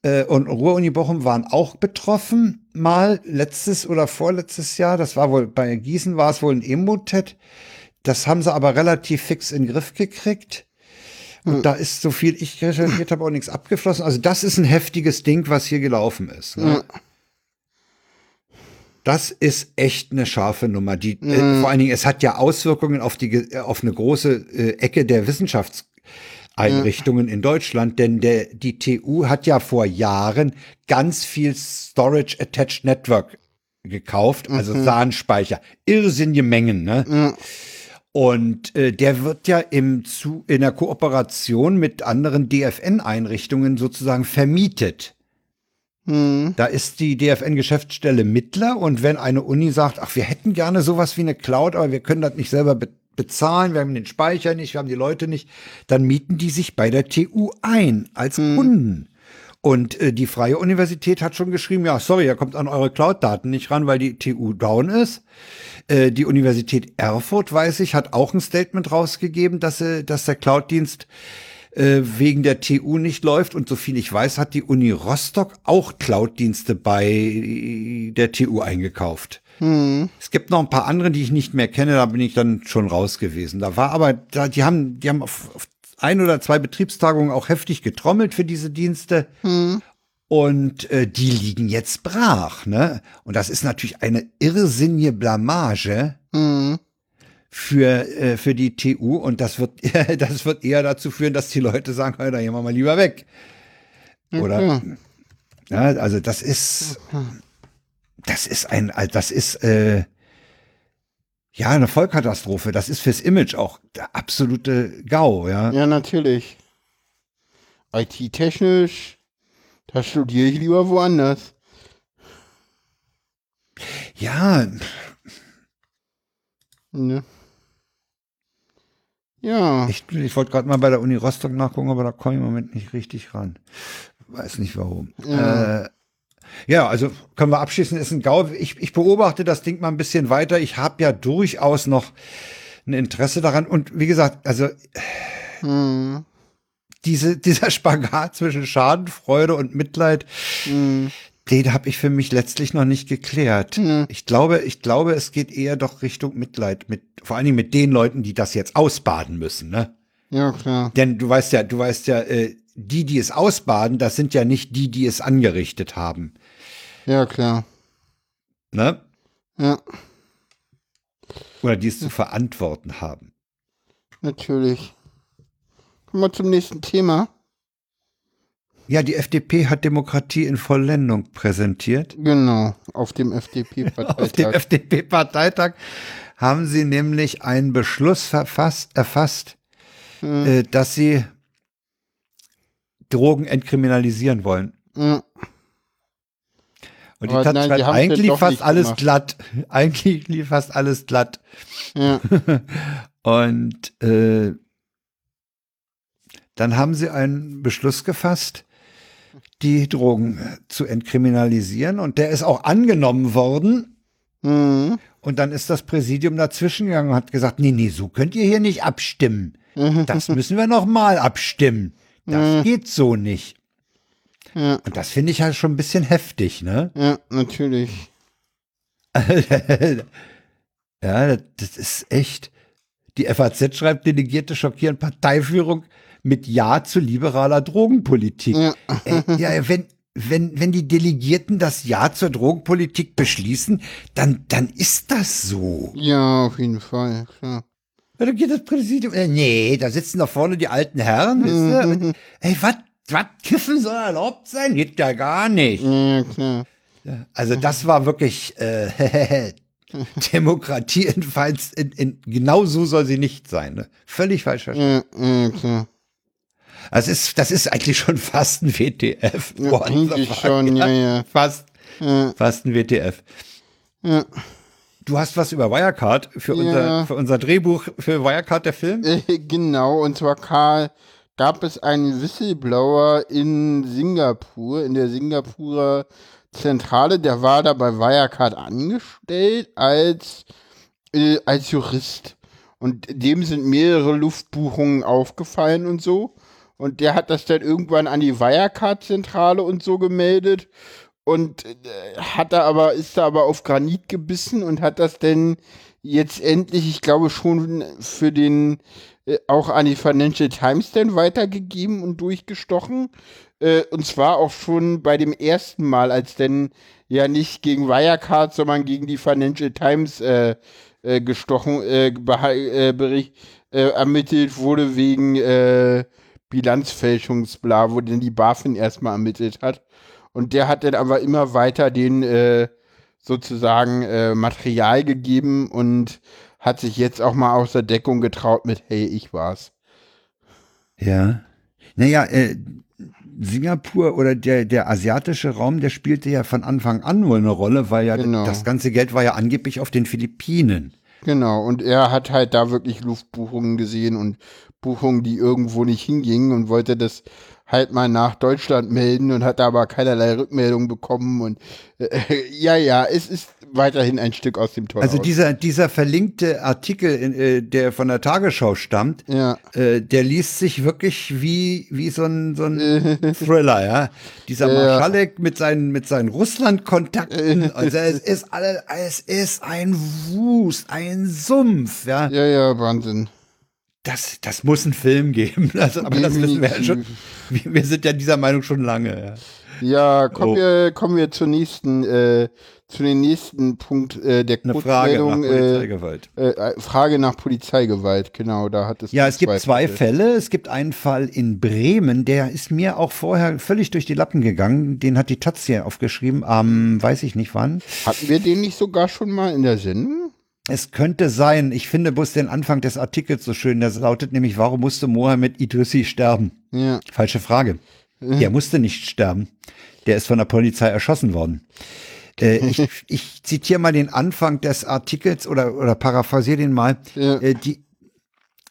äh, und Ruhr-Uni Bochum waren auch betroffen, mal letztes oder vorletztes Jahr. Das war wohl, bei Gießen war es wohl ein Emotet. Das haben sie aber relativ fix in den Griff gekriegt. Und da ist so viel ich recherchiert habe auch nichts abgeflossen. Also das ist ein heftiges Ding, was hier gelaufen ist. Ne? Hm. Das ist echt eine scharfe Nummer. Die, äh, hm. vor allen Dingen, es hat ja Auswirkungen auf die auf eine große äh, Ecke der Wissenschafts Einrichtungen in Deutschland, denn der, die TU hat ja vor Jahren ganz viel Storage Attached Network gekauft, also mhm. SAN-Speicher. Irrsinnige Mengen, ne? Mhm. Und äh, der wird ja im zu, in der Kooperation mit anderen DFN-Einrichtungen sozusagen vermietet. Mhm. Da ist die DFN-Geschäftsstelle Mittler und wenn eine Uni sagt, ach, wir hätten gerne sowas wie eine Cloud, aber wir können das nicht selber bezahlen, wir haben den Speicher nicht, wir haben die Leute nicht, dann mieten die sich bei der TU ein als hm. Kunden. Und äh, die Freie Universität hat schon geschrieben, ja, sorry, ihr kommt an eure Cloud-Daten nicht ran, weil die TU down ist. Äh, die Universität Erfurt, weiß ich, hat auch ein Statement rausgegeben, dass, äh, dass der Cloud-Dienst äh, wegen der TU nicht läuft. Und soviel ich weiß, hat die Uni Rostock auch Cloud-Dienste bei der TU eingekauft. Hm. Es gibt noch ein paar andere, die ich nicht mehr kenne, da bin ich dann schon raus gewesen. Da war aber, da, die haben, die haben auf, auf ein oder zwei Betriebstagungen auch heftig getrommelt für diese Dienste. Hm. Und äh, die liegen jetzt brach, ne? Und das ist natürlich eine irrsinnige Blamage hm. für, äh, für die TU. Und das wird, das wird eher dazu führen, dass die Leute sagen, da gehen wir mal lieber weg. Oder? Okay. Ja, also das ist. Das ist ein, das ist äh, ja eine Vollkatastrophe. Das ist fürs Image auch der absolute GAU, ja. Ja, natürlich. IT-technisch, da studiere ich lieber woanders. Ja. Ne. Ja. Ich, ich wollte gerade mal bei der Uni Rostock nachgucken, aber da komme ich im Moment nicht richtig ran. Weiß nicht warum. Ja. Äh, ja, also können wir abschließen, ist ein GAU. Ich, ich beobachte das Ding mal ein bisschen weiter. Ich habe ja durchaus noch ein Interesse daran. Und wie gesagt, also hm. diese, dieser Spagat zwischen Schadenfreude und Mitleid, hm. den habe ich für mich letztlich noch nicht geklärt. Hm. Ich glaube, ich glaube, es geht eher doch Richtung Mitleid mit, vor allen Dingen mit den Leuten, die das jetzt ausbaden müssen, ne? Ja, klar. Denn du weißt ja, du weißt ja, äh, die, die es ausbaden, das sind ja nicht die, die es angerichtet haben. Ja, klar. Ne? Ja. Oder die es zu verantworten haben. Natürlich. Kommen wir zum nächsten Thema. Ja, die FDP hat Demokratie in Vollendung präsentiert. Genau, auf dem FDP-Parteitag. auf dem FDP-Parteitag haben sie nämlich einen Beschluss verfasst, erfasst, hm. äh, dass sie Drogen entkriminalisieren wollen. Hm. Und die Tat nein, die eigentlich fast alles gemacht. glatt. Eigentlich lief fast alles glatt. Ja. Und äh, dann haben sie einen Beschluss gefasst, die Drogen zu entkriminalisieren. Und der ist auch angenommen worden. Mhm. Und dann ist das Präsidium dazwischen gegangen und hat gesagt, nee, nee, so könnt ihr hier nicht abstimmen. Mhm. Das müssen wir noch mal abstimmen. Das mhm. geht so nicht. Ja. Und das finde ich halt schon ein bisschen heftig, ne? Ja, natürlich. ja, das ist echt. Die FAZ schreibt, Delegierte schockieren Parteiführung mit Ja zu liberaler Drogenpolitik. Ja, äh, ja wenn, wenn, wenn die Delegierten das Ja zur Drogenpolitik beschließen, dann, dann ist das so. Ja, auf jeden Fall, klar. Ja, dann geht das Präsidium, äh, nee, da sitzen da vorne die alten Herren, wisst ihr? Und, ey, was, was, Kiffen soll erlaubt sein? Geht ja gar nicht. Ja, klar. Also das war wirklich äh, Demokratie in, in, in genau so soll sie nicht sein. Ne? Völlig falsch verstanden. Ja. Das ist das ist eigentlich schon fast ein WTF. Ja, eigentlich schon, ja, ja. Fast, fast ein WTF. ja. Du hast was über Wirecard für, Ja. unser, für unser Drehbuch für Wirecard, der Film? Äh, genau, und zwar Karl, gab es einen Whistleblower in Singapur, in der Singapurer Zentrale, der war da bei Wirecard angestellt als, äh, als Jurist. Und dem sind mehrere Luftbuchungen aufgefallen und so. Und der hat das dann irgendwann an die Wirecard-Zentrale und so gemeldet. Und äh, hat da aber, ist da aber auf Granit gebissen und hat das denn jetzt endlich, ich glaube schon für den, äh, auch an die Financial Times dann weitergegeben und durchgestochen. Äh, und zwar auch schon bei dem ersten Mal, als denn ja nicht gegen Wirecard, sondern gegen die Financial Times äh, gestochen, äh, Bericht, äh, ermittelt wurde wegen äh, Bilanzfälschungsbla, wo denn die BaFin erstmal ermittelt hat. Und der hat dann aber immer weiter den äh, sozusagen äh, Material gegeben und hat sich jetzt auch mal aus der Deckung getraut mit, hey, ich war's. Ja. Naja, äh, Singapur oder der, der asiatische Raum, der spielte ja von Anfang an nur eine Rolle, weil ja Genau. das ganze Geld war ja angeblich auf den Philippinen. Genau, und er hat halt da wirklich Luftbuchungen gesehen und Buchungen, die irgendwo nicht hingingen und wollte das halt mal nach Deutschland melden und hat da aber keinerlei Rückmeldung bekommen und äh, ja, ja, es ist weiterhin ein Stück aus dem Tor. Also dieser, dieser verlinkte Artikel, in, äh, der von der Tagesschau stammt, ja, äh, der liest sich wirklich wie, wie so ein, so ein Thriller, ja. Dieser. Marschalek mit seinen, mit seinen Russland-Kontakten. Also es ist alle, es ist ein Wust, ein Sumpf, ja. ja, ja, Wahnsinn. Das, das muss einen Film geben. Also, aber das wissen wir ja schon. Wir, wir sind ja dieser Meinung schon lange, ja. Ja, kommen, Oh. wir, kommen wir zur nächsten, äh, zu den nächsten Punkt äh, der Eine Frage nach. Äh, Polizeigewalt. äh, Frage nach Polizeigewalt, genau, da hat es Ja, es gibt zwei Fälle. Fälle. Es gibt einen Fall in Bremen, der ist mir auch vorher völlig durch die Lappen gegangen. Den hat die Taz hier aufgeschrieben, am weiß ich nicht wann. Hatten wir den nicht sogar schon mal in der Sendung? Es könnte sein, ich finde bloß den Anfang des Artikels so schön. Das lautet nämlich, warum musste Mohammed Idrissi sterben? Ja. Falsche Frage. Der musste nicht sterben. Der ist von der Polizei erschossen worden. Äh, ich, ich zitiere mal den Anfang des Artikels oder, oder paraphrasiere den mal. Ja. Äh, die,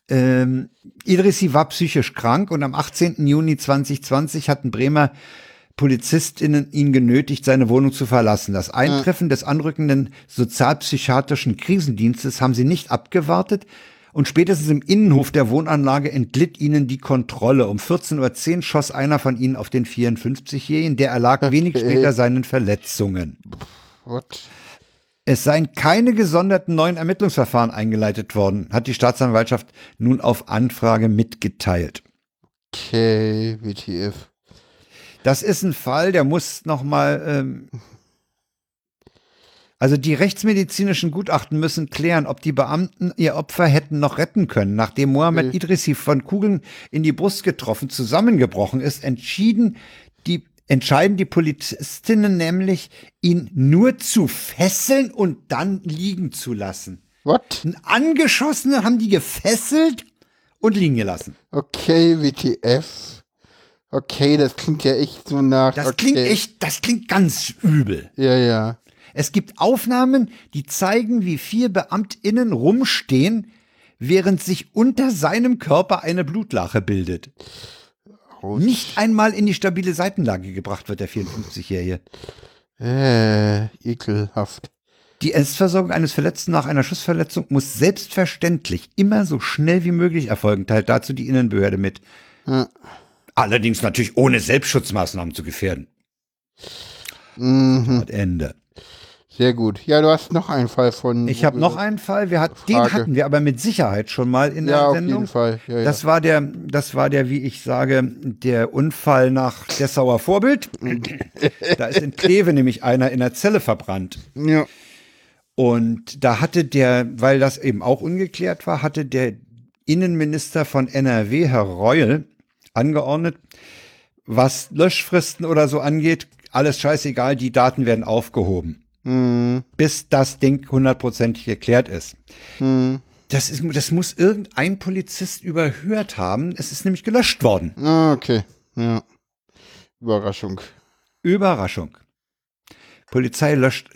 ähm, Idrissi war psychisch krank und am 18. Juni 2020 hatten Bremer PolizistInnen ihn genötigt, seine Wohnung zu verlassen. Das Eintreffen des anrückenden sozialpsychiatrischen Krisendienstes haben sie nicht abgewartet und spätestens im Innenhof der Wohnanlage entglitt ihnen die Kontrolle. Um 14.10 Uhr schoss einer von ihnen auf den 54-Jährigen, der erlag wenig später seinen Verletzungen. What? Es seien keine gesonderten neuen Ermittlungsverfahren eingeleitet worden, hat die Staatsanwaltschaft nun auf Anfrage mitgeteilt. Okay, WTF. Das ist ein Fall, der muss noch mal. Ähm, also die rechtsmedizinischen Gutachten müssen klären, ob die Beamten ihr Opfer hätten noch retten können. Nachdem Mohammed Mhm. Idrissi von Kugeln in die Brust getroffen zusammengebrochen ist, entschieden die entscheiden die Polizistinnen nämlich, ihn nur zu fesseln und dann liegen zu lassen. What? Einen Angeschossenen haben die gefesselt und liegen gelassen. Okay, WTF. Okay, das klingt ja echt so nach. Das okay. klingt echt, das klingt ganz übel. Ja, ja. Es gibt Aufnahmen, die zeigen, wie vier BeamtInnen rumstehen, während sich unter seinem Körper eine Blutlache bildet. Nicht einmal in die stabile Seitenlage gebracht wird der 54-Jährige. Äh, ekelhaft. Die Erstversorgung eines Verletzten nach einer Schussverletzung muss selbstverständlich immer so schnell wie möglich erfolgen, teilt dazu die Innenbehörde mit. Ja. Allerdings natürlich ohne Selbstschutzmaßnahmen zu gefährden. Mhm. Ende. Sehr gut. Ja, du hast noch einen Fall von. Ich habe noch einen Fall. Wir hat, den hatten wir aber mit Sicherheit schon mal in der ja, Sendung. Auf jeden Fall. Ja, ja. Das war der, das war der, wie ich sage, der Unfall nach Dessauer Vorbild. da ist in Kleve nämlich einer in der Zelle verbrannt. Ja. Und da hatte der, weil das eben auch ungeklärt war, hatte der Innenminister von NRW, Herr Reul, angeordnet, was Löschfristen oder so angeht, alles scheißegal, die Daten werden aufgehoben. Mhm. Bis das Ding hundertprozentig geklärt ist. Mhm. Das, ist. das muss irgendein Polizist überhört haben. Es ist nämlich gelöscht worden. Ah, okay. Ja. Überraschung. Überraschung. Polizei löscht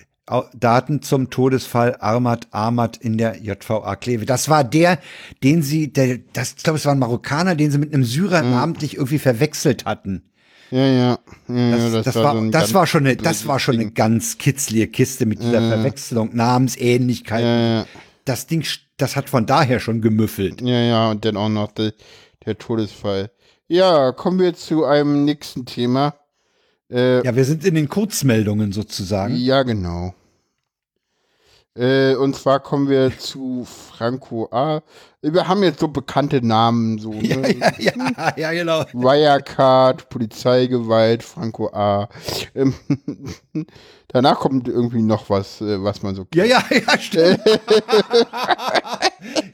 Daten zum Todesfall Armat Ahmad in der JVA Kleve. Das war der, den sie, der, das, ich glaube, es war ein Marokkaner, den sie mit einem Syrer mhm. namentlich irgendwie verwechselt hatten. Ja, ja. ja das, das, das, war, so das war schon eine, das war schon eine ganz kitzlige Kiste mit dieser ja, Verwechslung, Namensähnlichkeit. Ja, ja. Das Ding, das hat von daher schon gemüffelt. Ja, ja, und dann auch noch der, der Todesfall. Ja, kommen wir zu einem nächsten Thema. Äh, ja, wir sind in den Kurzmeldungen sozusagen. Ja, genau. Äh, und zwar kommen wir zu Franco A. Wir haben jetzt so bekannte Namen, so, ne? Ja, ja, ja, ja, genau. Wirecard, Polizeigewalt, Franco A. Ähm, danach kommt irgendwie noch was, äh, was man so kennt. Ja, ja, ja, stimmt.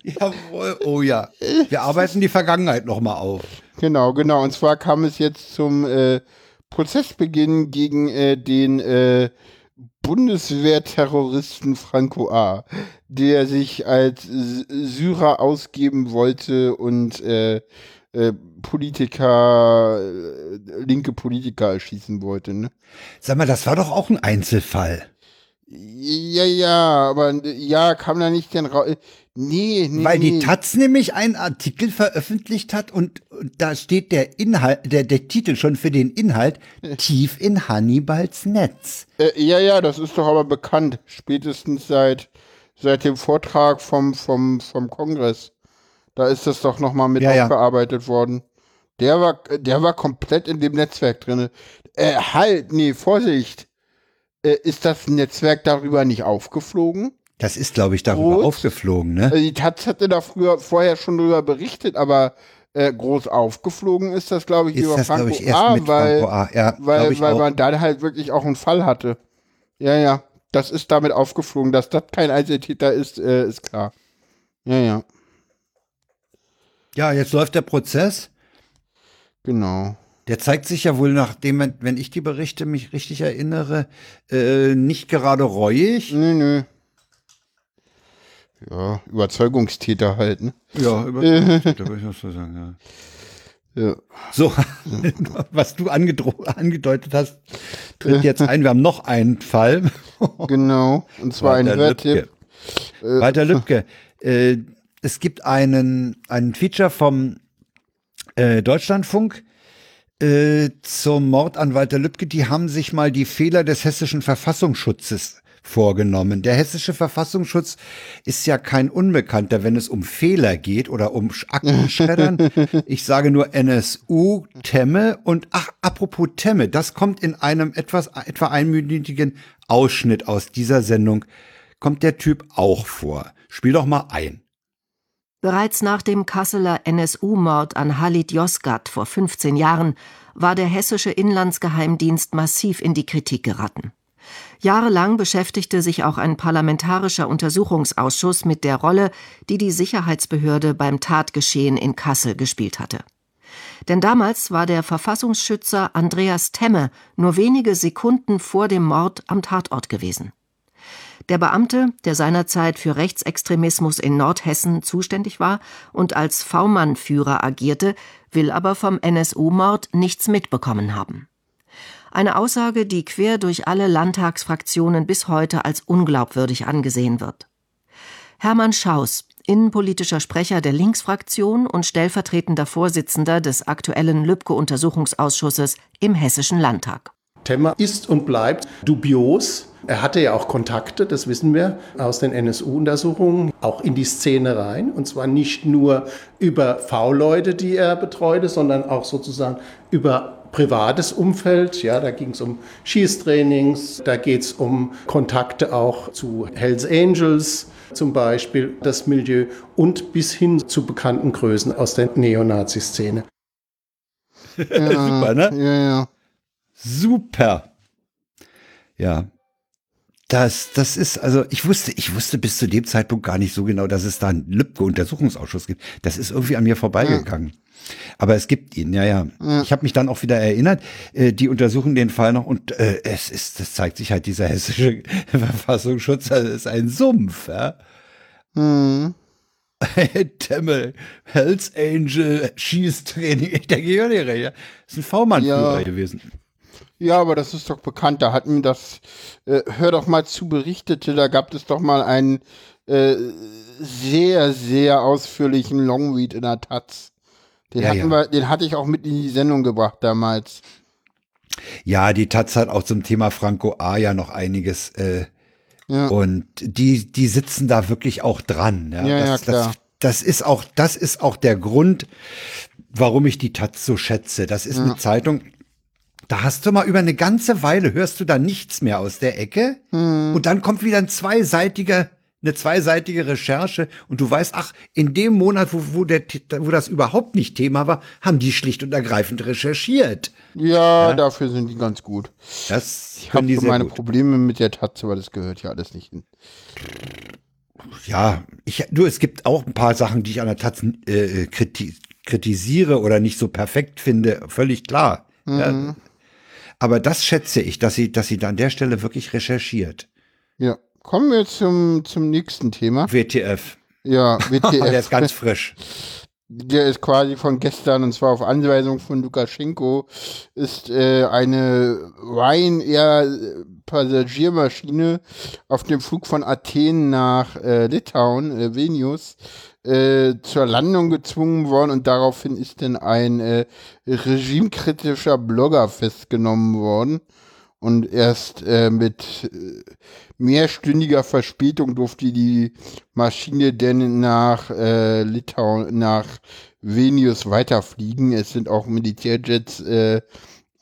Jawohl, oh ja. Wir arbeiten die Vergangenheit nochmal auf. Genau, genau. Und zwar kam es jetzt zum äh, Prozessbeginn gegen äh, den äh, Bundeswehrterroristen Franco A., der sich als Syrer ausgeben wollte und äh, äh, Politiker, äh, linke Politiker erschießen wollte. Ne? Sag mal, das war doch auch ein Einzelfall. Ja, ja, aber ja, kam da nicht denn raus. Nee, nee. Weil die nee. Taz nämlich einen Artikel veröffentlicht hat und, und da steht der Inhalt, der, der Titel schon für den Inhalt, tief in Hannibals Netz. Äh, ja, ja, das ist doch aber bekannt. Spätestens seit, seit dem Vortrag vom, vom, vom Kongress. Da ist das doch nochmal mit ja, aufgearbeitet ja. worden. Der war, der war komplett in dem Netzwerk drin. Äh, halt, nee, Vorsicht. Äh, ist das Netzwerk darüber nicht aufgeflogen? Das ist, glaube ich, darüber groß. aufgeflogen, ne? Also die Taz hatte da früher, vorher schon darüber berichtet, aber äh, groß aufgeflogen ist das, glaube ich, ist über das, Franco ich, erst A, mit weil, Franco A. Ja, weil, weil man da halt wirklich auch einen Fall hatte. Ja, ja. Das ist damit aufgeflogen. Dass das kein Einzeltäter ist, äh, ist klar. Ja, ja. Ja, jetzt läuft der Prozess. Genau. Der zeigt sich ja wohl, nachdem, wenn ich die Berichte mich richtig erinnere, äh, nicht gerade reuig. Nö, nö ja, Überzeugungstäter halt, ne? Ja, Überzeugungstäter, würde ich auch so sagen, ja. ja. So, was du angedeutet hast, tritt jetzt ein. Wir haben noch einen Fall. genau, und zwar ein Hörtipp. Äh, Walter Lübcke. Äh, es gibt einen, einen Feature vom äh, Deutschlandfunk äh, zum Mord an Walter Lübcke. Die haben sich mal die Fehler des hessischen Verfassungsschutzes vorgenommen. Der hessische Verfassungsschutz ist ja kein Unbekannter, wenn es um Fehler geht oder um Aktenschreddern. ich sage nur NSU, Temme und ach, apropos Temme, das kommt in einem etwas, etwa einminütigen Ausschnitt aus dieser Sendung, kommt der Typ auch vor. Spiel doch mal ein. Bereits nach dem Kasseler NSU-Mord an Halit Yozgat vor 15 Jahren war der hessische Inlandsgeheimdienst massiv in die Kritik geraten. Jahrelang beschäftigte sich auch ein parlamentarischer Untersuchungsausschuss mit der Rolle, die die Sicherheitsbehörde beim Tatgeschehen in Kassel gespielt hatte. Denn damals war der Verfassungsschützer Andreas Temme nur wenige Sekunden vor dem Mord am Tatort gewesen. Der Beamte, der seinerzeit für Rechtsextremismus in Nordhessen zuständig war und als V-Mann-Führer agierte, will aber vom NSU-Mord nichts mitbekommen haben. Eine Aussage, die quer durch alle Landtagsfraktionen bis heute als unglaubwürdig angesehen wird. Hermann Schaus, innenpolitischer Sprecher der Linksfraktion und stellvertretender Vorsitzender des aktuellen Lübcke-Untersuchungsausschusses im Hessischen Landtag. Temmer ist und bleibt dubios. Er hatte ja auch Kontakte, das wissen wir aus den NSU-Untersuchungen, auch in die Szene rein. Und zwar nicht nur über V-Leute, die er betreute, sondern auch sozusagen über privates Umfeld. Ja, da ging es um Schießtrainings, da geht es um Kontakte auch zu Hells Angels zum Beispiel, das Milieu und bis hin zu bekannten Größen aus der Neonazi-Szene. Ja, Super, ne? Ja, ja. Super. Ja. Das, das ist, also ich wusste, ich wusste bis zu dem Zeitpunkt gar nicht so genau, dass es da einen Lübcke-Untersuchungsausschuss gibt. Das ist irgendwie an mir vorbeigegangen. Ja. Aber es gibt ihn, ja, ja. ja. Ich habe mich dann auch wieder erinnert, äh, die untersuchen den Fall noch und äh, es ist, das zeigt sich halt, dieser hessische Verfassungsschutz das ist ein Sumpf, ja. Mhm. Temmel, Hells Angel, Schießtraining, ich denke recht. Das ist ein V-Mann-Führer ja. gewesen. Ja, aber das ist doch bekannt. Da hatten das, äh, hör doch mal zu, berichtete, da gab es doch mal einen äh, sehr, sehr ausführlichen Longread in der Taz. Den, ja, hatten ja. Wir, den hatte ich auch mit in die Sendung gebracht damals. Ja, die Taz hat auch zum Thema Franco A ja noch einiges. Äh, ja. Und die, die sitzen da wirklich auch dran. Ja, ja, das, ja klar. Das, das ist auch, das ist auch der Grund, warum ich die Taz so schätze. Das ist eine Zeitung, da hast du mal über eine ganze Weile hörst du da nichts mehr aus der Ecke hm. und dann kommt wieder ein zweiseitiger eine zweiseitige Recherche und du weißt, ach, in dem Monat, wo, wo, der, wo das überhaupt nicht Thema war, haben die schlicht und ergreifend recherchiert. Ja, ja? dafür sind die ganz gut. Das ich habe so meine gut. Probleme mit der Taz, aber das gehört ja alles nicht hin. Ja, ich, du, es gibt auch ein paar Sachen, die ich an der Taz äh, kriti kritisiere oder nicht so perfekt finde, völlig klar. Mhm. Ja. Aber das schätze ich, dass sie, dass sie da an der Stelle wirklich recherchiert. Ja. Kommen wir zum, zum nächsten Thema. WTF. Ja, WTF. Der ist ganz frisch. Der ist quasi von gestern und zwar auf Anweisung von Lukaschenko ist äh, eine Ryanair Passagiermaschine auf dem Flug von Athen nach äh, Litauen, äh, Vilnius, äh, zur Landung gezwungen worden und daraufhin ist dann ein äh, regimekritischer Blogger festgenommen worden. Und erst äh, mit äh, mehrstündiger Verspätung durfte die Maschine denn nach äh, Litauen, nach Vilnius weiterfliegen. Es sind auch Militärjets äh,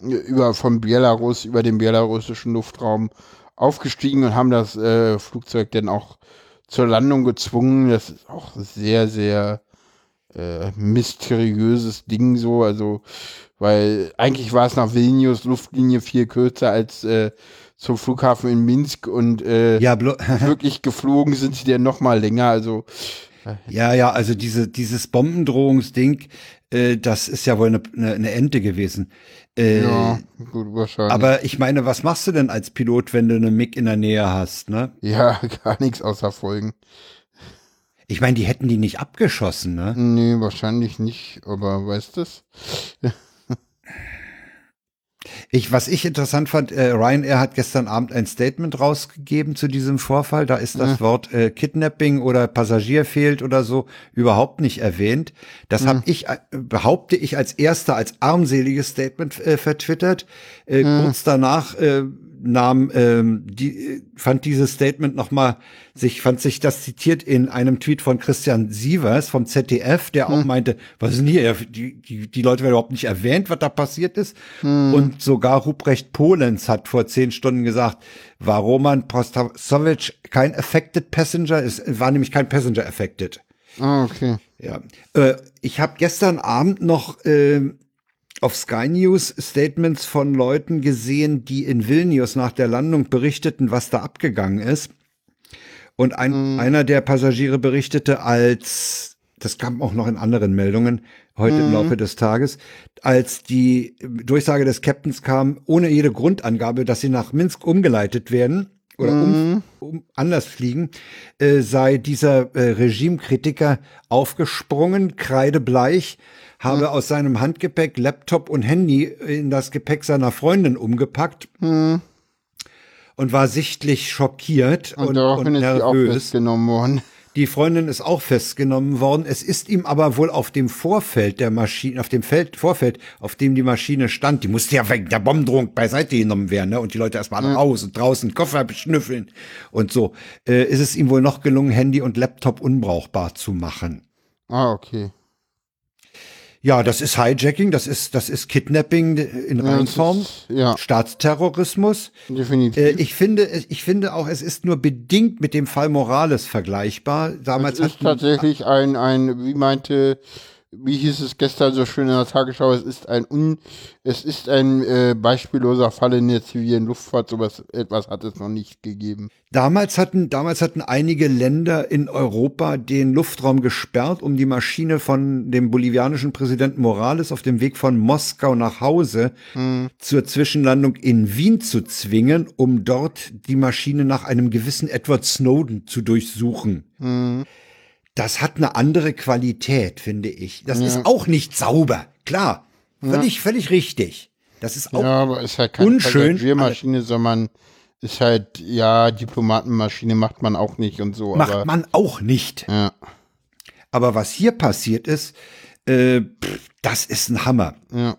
über von Belarus über den belarussischen Luftraum aufgestiegen und haben das äh, Flugzeug dann auch zur Landung gezwungen. Das ist auch sehr, sehr äh, mysteriöses Ding so. Also weil eigentlich war es nach Vilnius Luftlinie viel kürzer als äh, zum Flughafen in Minsk und äh, ja, wirklich geflogen sind sie dann noch mal länger. Also ja, ja, also diese, dieses Bombendrohungsding, äh, das ist ja wohl eine, eine, eine Ente gewesen. Äh, ja, gut, wahrscheinlich. Aber ich meine, was machst du denn als Pilot, wenn du eine MIG in der Nähe hast, ne? Ja, gar nichts außer Folgen. Ich meine, die hätten die nicht abgeschossen, ne? Nee, wahrscheinlich nicht, aber weißt du? Ich, was ich interessant fand, äh, Ryanair hat gestern Abend ein Statement rausgegeben zu diesem Vorfall. Da ist das ja. Wort äh, Kidnapping oder Passagier fehlt oder so überhaupt nicht erwähnt. Das ja. habe ich, äh, behaupte ich, als erster, als armseliges Statement äh, vertwittert. Äh, ja. Kurz danach äh, nahm, ähm, die, fand dieses Statement nochmal sich, fand sich das zitiert in einem Tweet von Christian Sievers vom ZDF, der auch hm. meinte, was ist denn hier? Die, die, die Leute werden überhaupt nicht erwähnt, was da passiert ist. Hm. Und sogar Ruprecht Polenz hat vor zehn Stunden gesagt, war Roman Prostawowicz kein affected passenger, es war nämlich kein passenger affected. Ah, okay. Ja. Äh, ich habe gestern Abend noch äh, auf Sky News Statements von Leuten gesehen, die in Vilnius nach der Landung berichteten, was da abgegangen ist. Und ein, mhm. einer der Passagiere berichtete als, das kam auch noch in anderen Meldungen heute mhm. im Laufe des Tages, als die Durchsage des Captains kam, ohne jede Grundangabe, dass sie nach Minsk umgeleitet werden oder um, mhm. um anders fliegen, äh, sei dieser äh, Regimekritiker aufgesprungen, kreidebleich, habe mhm. aus seinem Handgepäck Laptop und Handy in das Gepäck seiner Freundin umgepackt mhm. und war sichtlich schockiert und, und, und nervös. genommen worden. Die Freundin ist auch festgenommen worden. Es ist ihm aber wohl auf dem Vorfeld der Maschine, auf dem Feld, Vorfeld, auf dem die Maschine stand, die musste ja wegen der Bombendrohung beiseite genommen werden, ne? Und die Leute erstmal ja. raus und draußen Koffer beschnüffeln und so. Äh, ist es ihm wohl noch gelungen, Handy und Laptop unbrauchbar zu machen. Ah, okay. Ja, das ist Hijacking, das ist, das ist Kidnapping in Ja, Reinform, ist- ja. Staatsterrorismus. Definitiv. Äh, ich finde, ich finde auch, es ist nur bedingt mit dem Fall Morales vergleichbar. Damals es ist tatsächlich ein, ein, wie meinte, wie hieß es gestern so schön in der Tagesschau, es ist ein un, es ist ein äh, beispielloser Fall in der zivilen Luftfahrt, sowas etwas hat es noch nicht gegeben. damals hatten, damals hatten einige Länder in Europa den Luftraum gesperrt, um die Maschine von dem bolivianischen Präsidenten Morales auf dem Weg von Moskau nach Hause zur Zwischenlandung in Wien zu zwingen, um dort die Maschine nach einem gewissen Edward Snowden zu durchsuchen. Das hat eine andere Qualität, finde ich. Das ist auch nicht sauber. Klar. Völlig, völlig richtig. Das ist auch Ja, aber ist halt keine unschön, Passagiermaschine, sondern ist halt, ja, Diplomatenmaschine macht man auch nicht und so, macht aber man auch nicht. ja, Aber was hier passiert ist, äh, pff, das ist ein Hammer. ja.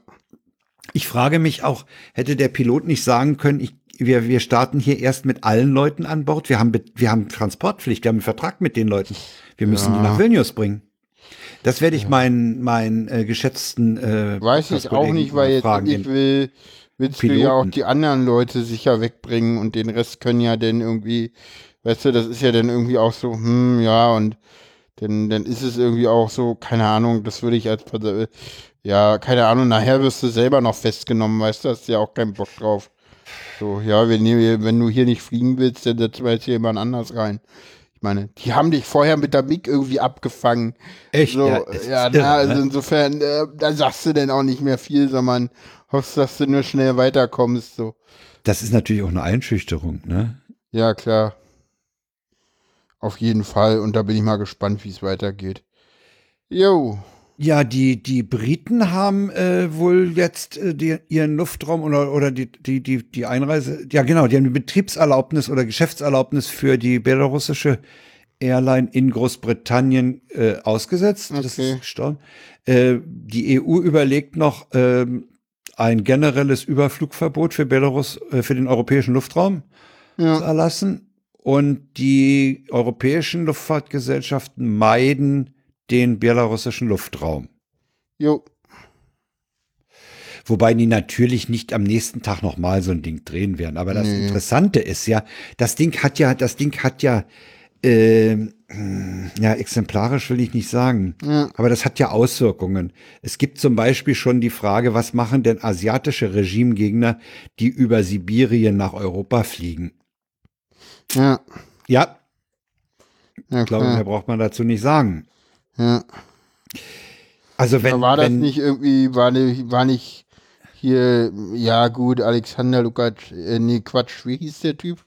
Ich frage mich auch, hätte der Pilot nicht sagen können, ich, wir, wir starten hier erst mit allen Leuten an Bord. Wir haben, Be- wir haben Transportpflicht, wir haben einen Vertrag mit den Leuten. Wir müssen die nach Vilnius bringen. Das werde ich meinen, meinen äh, geschätzten äh, Weiß ich auch nicht, weil jetzt fragen, ich will, willst du ja auch Piloten. die anderen Leute sicher wegbringen und den Rest können ja dann irgendwie, weißt du, das ist ja dann irgendwie auch so, hm, ja, und dann, dann ist es irgendwie auch so, keine Ahnung, das würde ich als, ja, keine Ahnung, nachher wirst du selber noch festgenommen, weißt du, hast ja auch keinen Bock drauf. So, ja, wenn, wenn du hier nicht fliegen willst, dann setzen wir jetzt hier jemand anders rein. Meine, die haben dich vorher mit der MIG irgendwie abgefangen. Echt? So, Ja, ja, ist na, irre, also ne? insofern, äh, da sagst du denn auch nicht mehr viel, sondern hoffst, dass du nur schnell weiterkommst. So. Das ist natürlich auch eine Einschüchterung, ne? Ja, klar. Auf jeden Fall. Und da bin ich mal gespannt, wie es weitergeht. Jo. Ja, die, die Briten haben äh, wohl jetzt äh, die, ihren Luftraum oder, oder die, die, die, die Einreise, ja genau, die haben die Betriebserlaubnis oder Geschäftserlaubnis für die belarussische Airline in Großbritannien äh, ausgesetzt. Das Okay. ist gestorben. Äh, die EU überlegt noch ähm, ein generelles Überflugverbot für Belarus, äh, für den europäischen Luftraum zu Ja. erlassen. Und die europäischen Luftfahrtgesellschaften meiden den belarussischen Luftraum. Jo. Wobei die natürlich nicht am nächsten Tag nochmal so ein Ding drehen werden. Aber das Nee. Interessante ist ja, das Ding hat ja, das Ding hat ja, ähm, ja, exemplarisch will ich nicht sagen, Ja. aber das hat ja Auswirkungen. Es gibt zum Beispiel schon die Frage, was machen denn asiatische Regimegegner, die über Sibirien nach Europa fliegen? Ja. Ja, Ja, ich glaube, mehr braucht man dazu nicht sagen. Ja. Also wenn, war das wenn nicht irgendwie, war nicht, war nicht hier, ja gut, Alexander Lukac, äh, nee, Quatsch, wie hieß der Typ?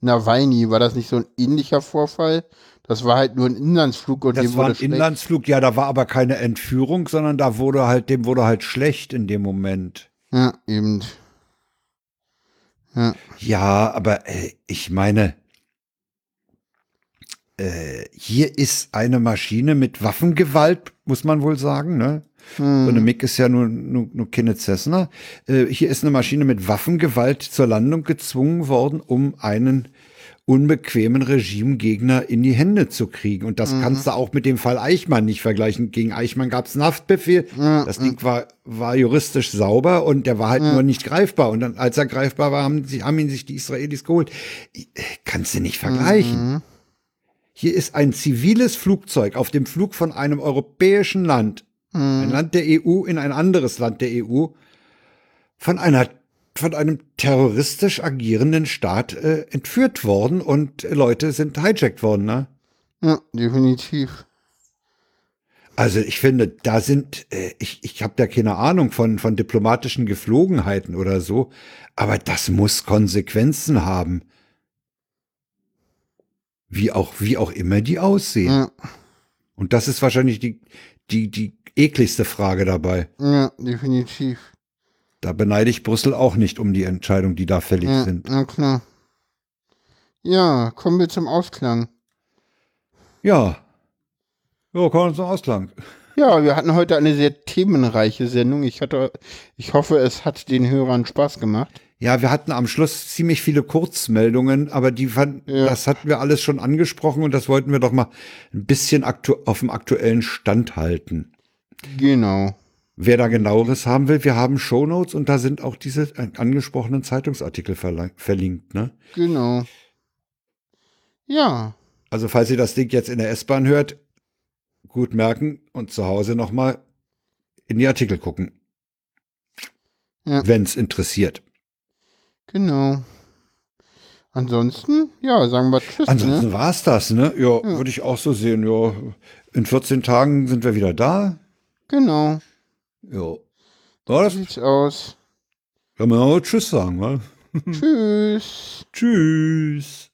Nawalny, war das nicht so ein ähnlicher Vorfall? Das war halt nur ein Inlandsflug und das dem war ein schlecht. Inlandsflug, ja, da war aber keine Entführung, sondern da wurde halt, dem wurde halt schlecht in dem Moment. Ja, eben. Ja. Ja, aber äh, ich meine, äh, hier ist eine Maschine mit Waffengewalt, muss man wohl sagen, ne? So eine MiG ist ja nur, nur, nur keine Cessna. Äh, hier ist eine Maschine mit Waffengewalt zur Landung gezwungen worden, um einen unbequemen Regimegegner in die Hände zu kriegen. Und das kannst du auch mit dem Fall Eichmann nicht vergleichen. Gegen Eichmann gab es einen Haftbefehl. Das Ding war, war juristisch sauber und der war halt nur nicht greifbar. Und dann, als er greifbar war, haben, sie, haben ihn sich die Israelis geholt. Kannst du nicht vergleichen. Hier ist ein ziviles Flugzeug auf dem Flug von einem europäischen Land, ein Land der EU in ein anderes Land der EU, von einer von einem terroristisch agierenden Staat äh, entführt worden und Leute sind hijackt worden. Ne? ja, definitiv. Also ich finde, da sind, äh, ich, ich habe da keine Ahnung von, von diplomatischen Geflogenheiten oder so, aber das muss Konsequenzen haben. Wie auch, wie auch immer die aussehen. Ja, Und das ist wahrscheinlich die, die, die ekligste Frage dabei. ja, definitiv. Da beneide ich Brüssel auch nicht um die Entscheidung, die da fällig Ja, sind. na klar. Ja, kommen wir zum Ausklang. Ja. Ja, kommen wir zum Ausklang. Ja, wir hatten heute eine sehr themenreiche Sendung. Ich hatte, ich hoffe, es hat den Hörern Spaß gemacht. Ja, wir hatten am Schluss ziemlich viele Kurzmeldungen, aber die fand, Ja. das hatten wir alles schon angesprochen und das wollten wir doch mal ein bisschen aktu auf dem aktuellen Stand halten. Genau. Wer da genaueres haben will, wir haben Shownotes und da sind auch diese angesprochenen Zeitungsartikel verlinkt, ne? Genau. Ja. Also falls ihr das Ding jetzt in der S-Bahn hört, gut merken und zu Hause nochmal in die Artikel gucken. Ja. Wenn es interessiert. Genau. Ansonsten, ja, sagen wir Tschüss. Ansonsten ne? war es das, ne? Ja, ja. würde ich auch so sehen. Ja, in 14 Tagen sind wir wieder da. Genau. Ja. das sieht's aus. Kann man auch Tschüss sagen, wa? Tschüss. Tschüss.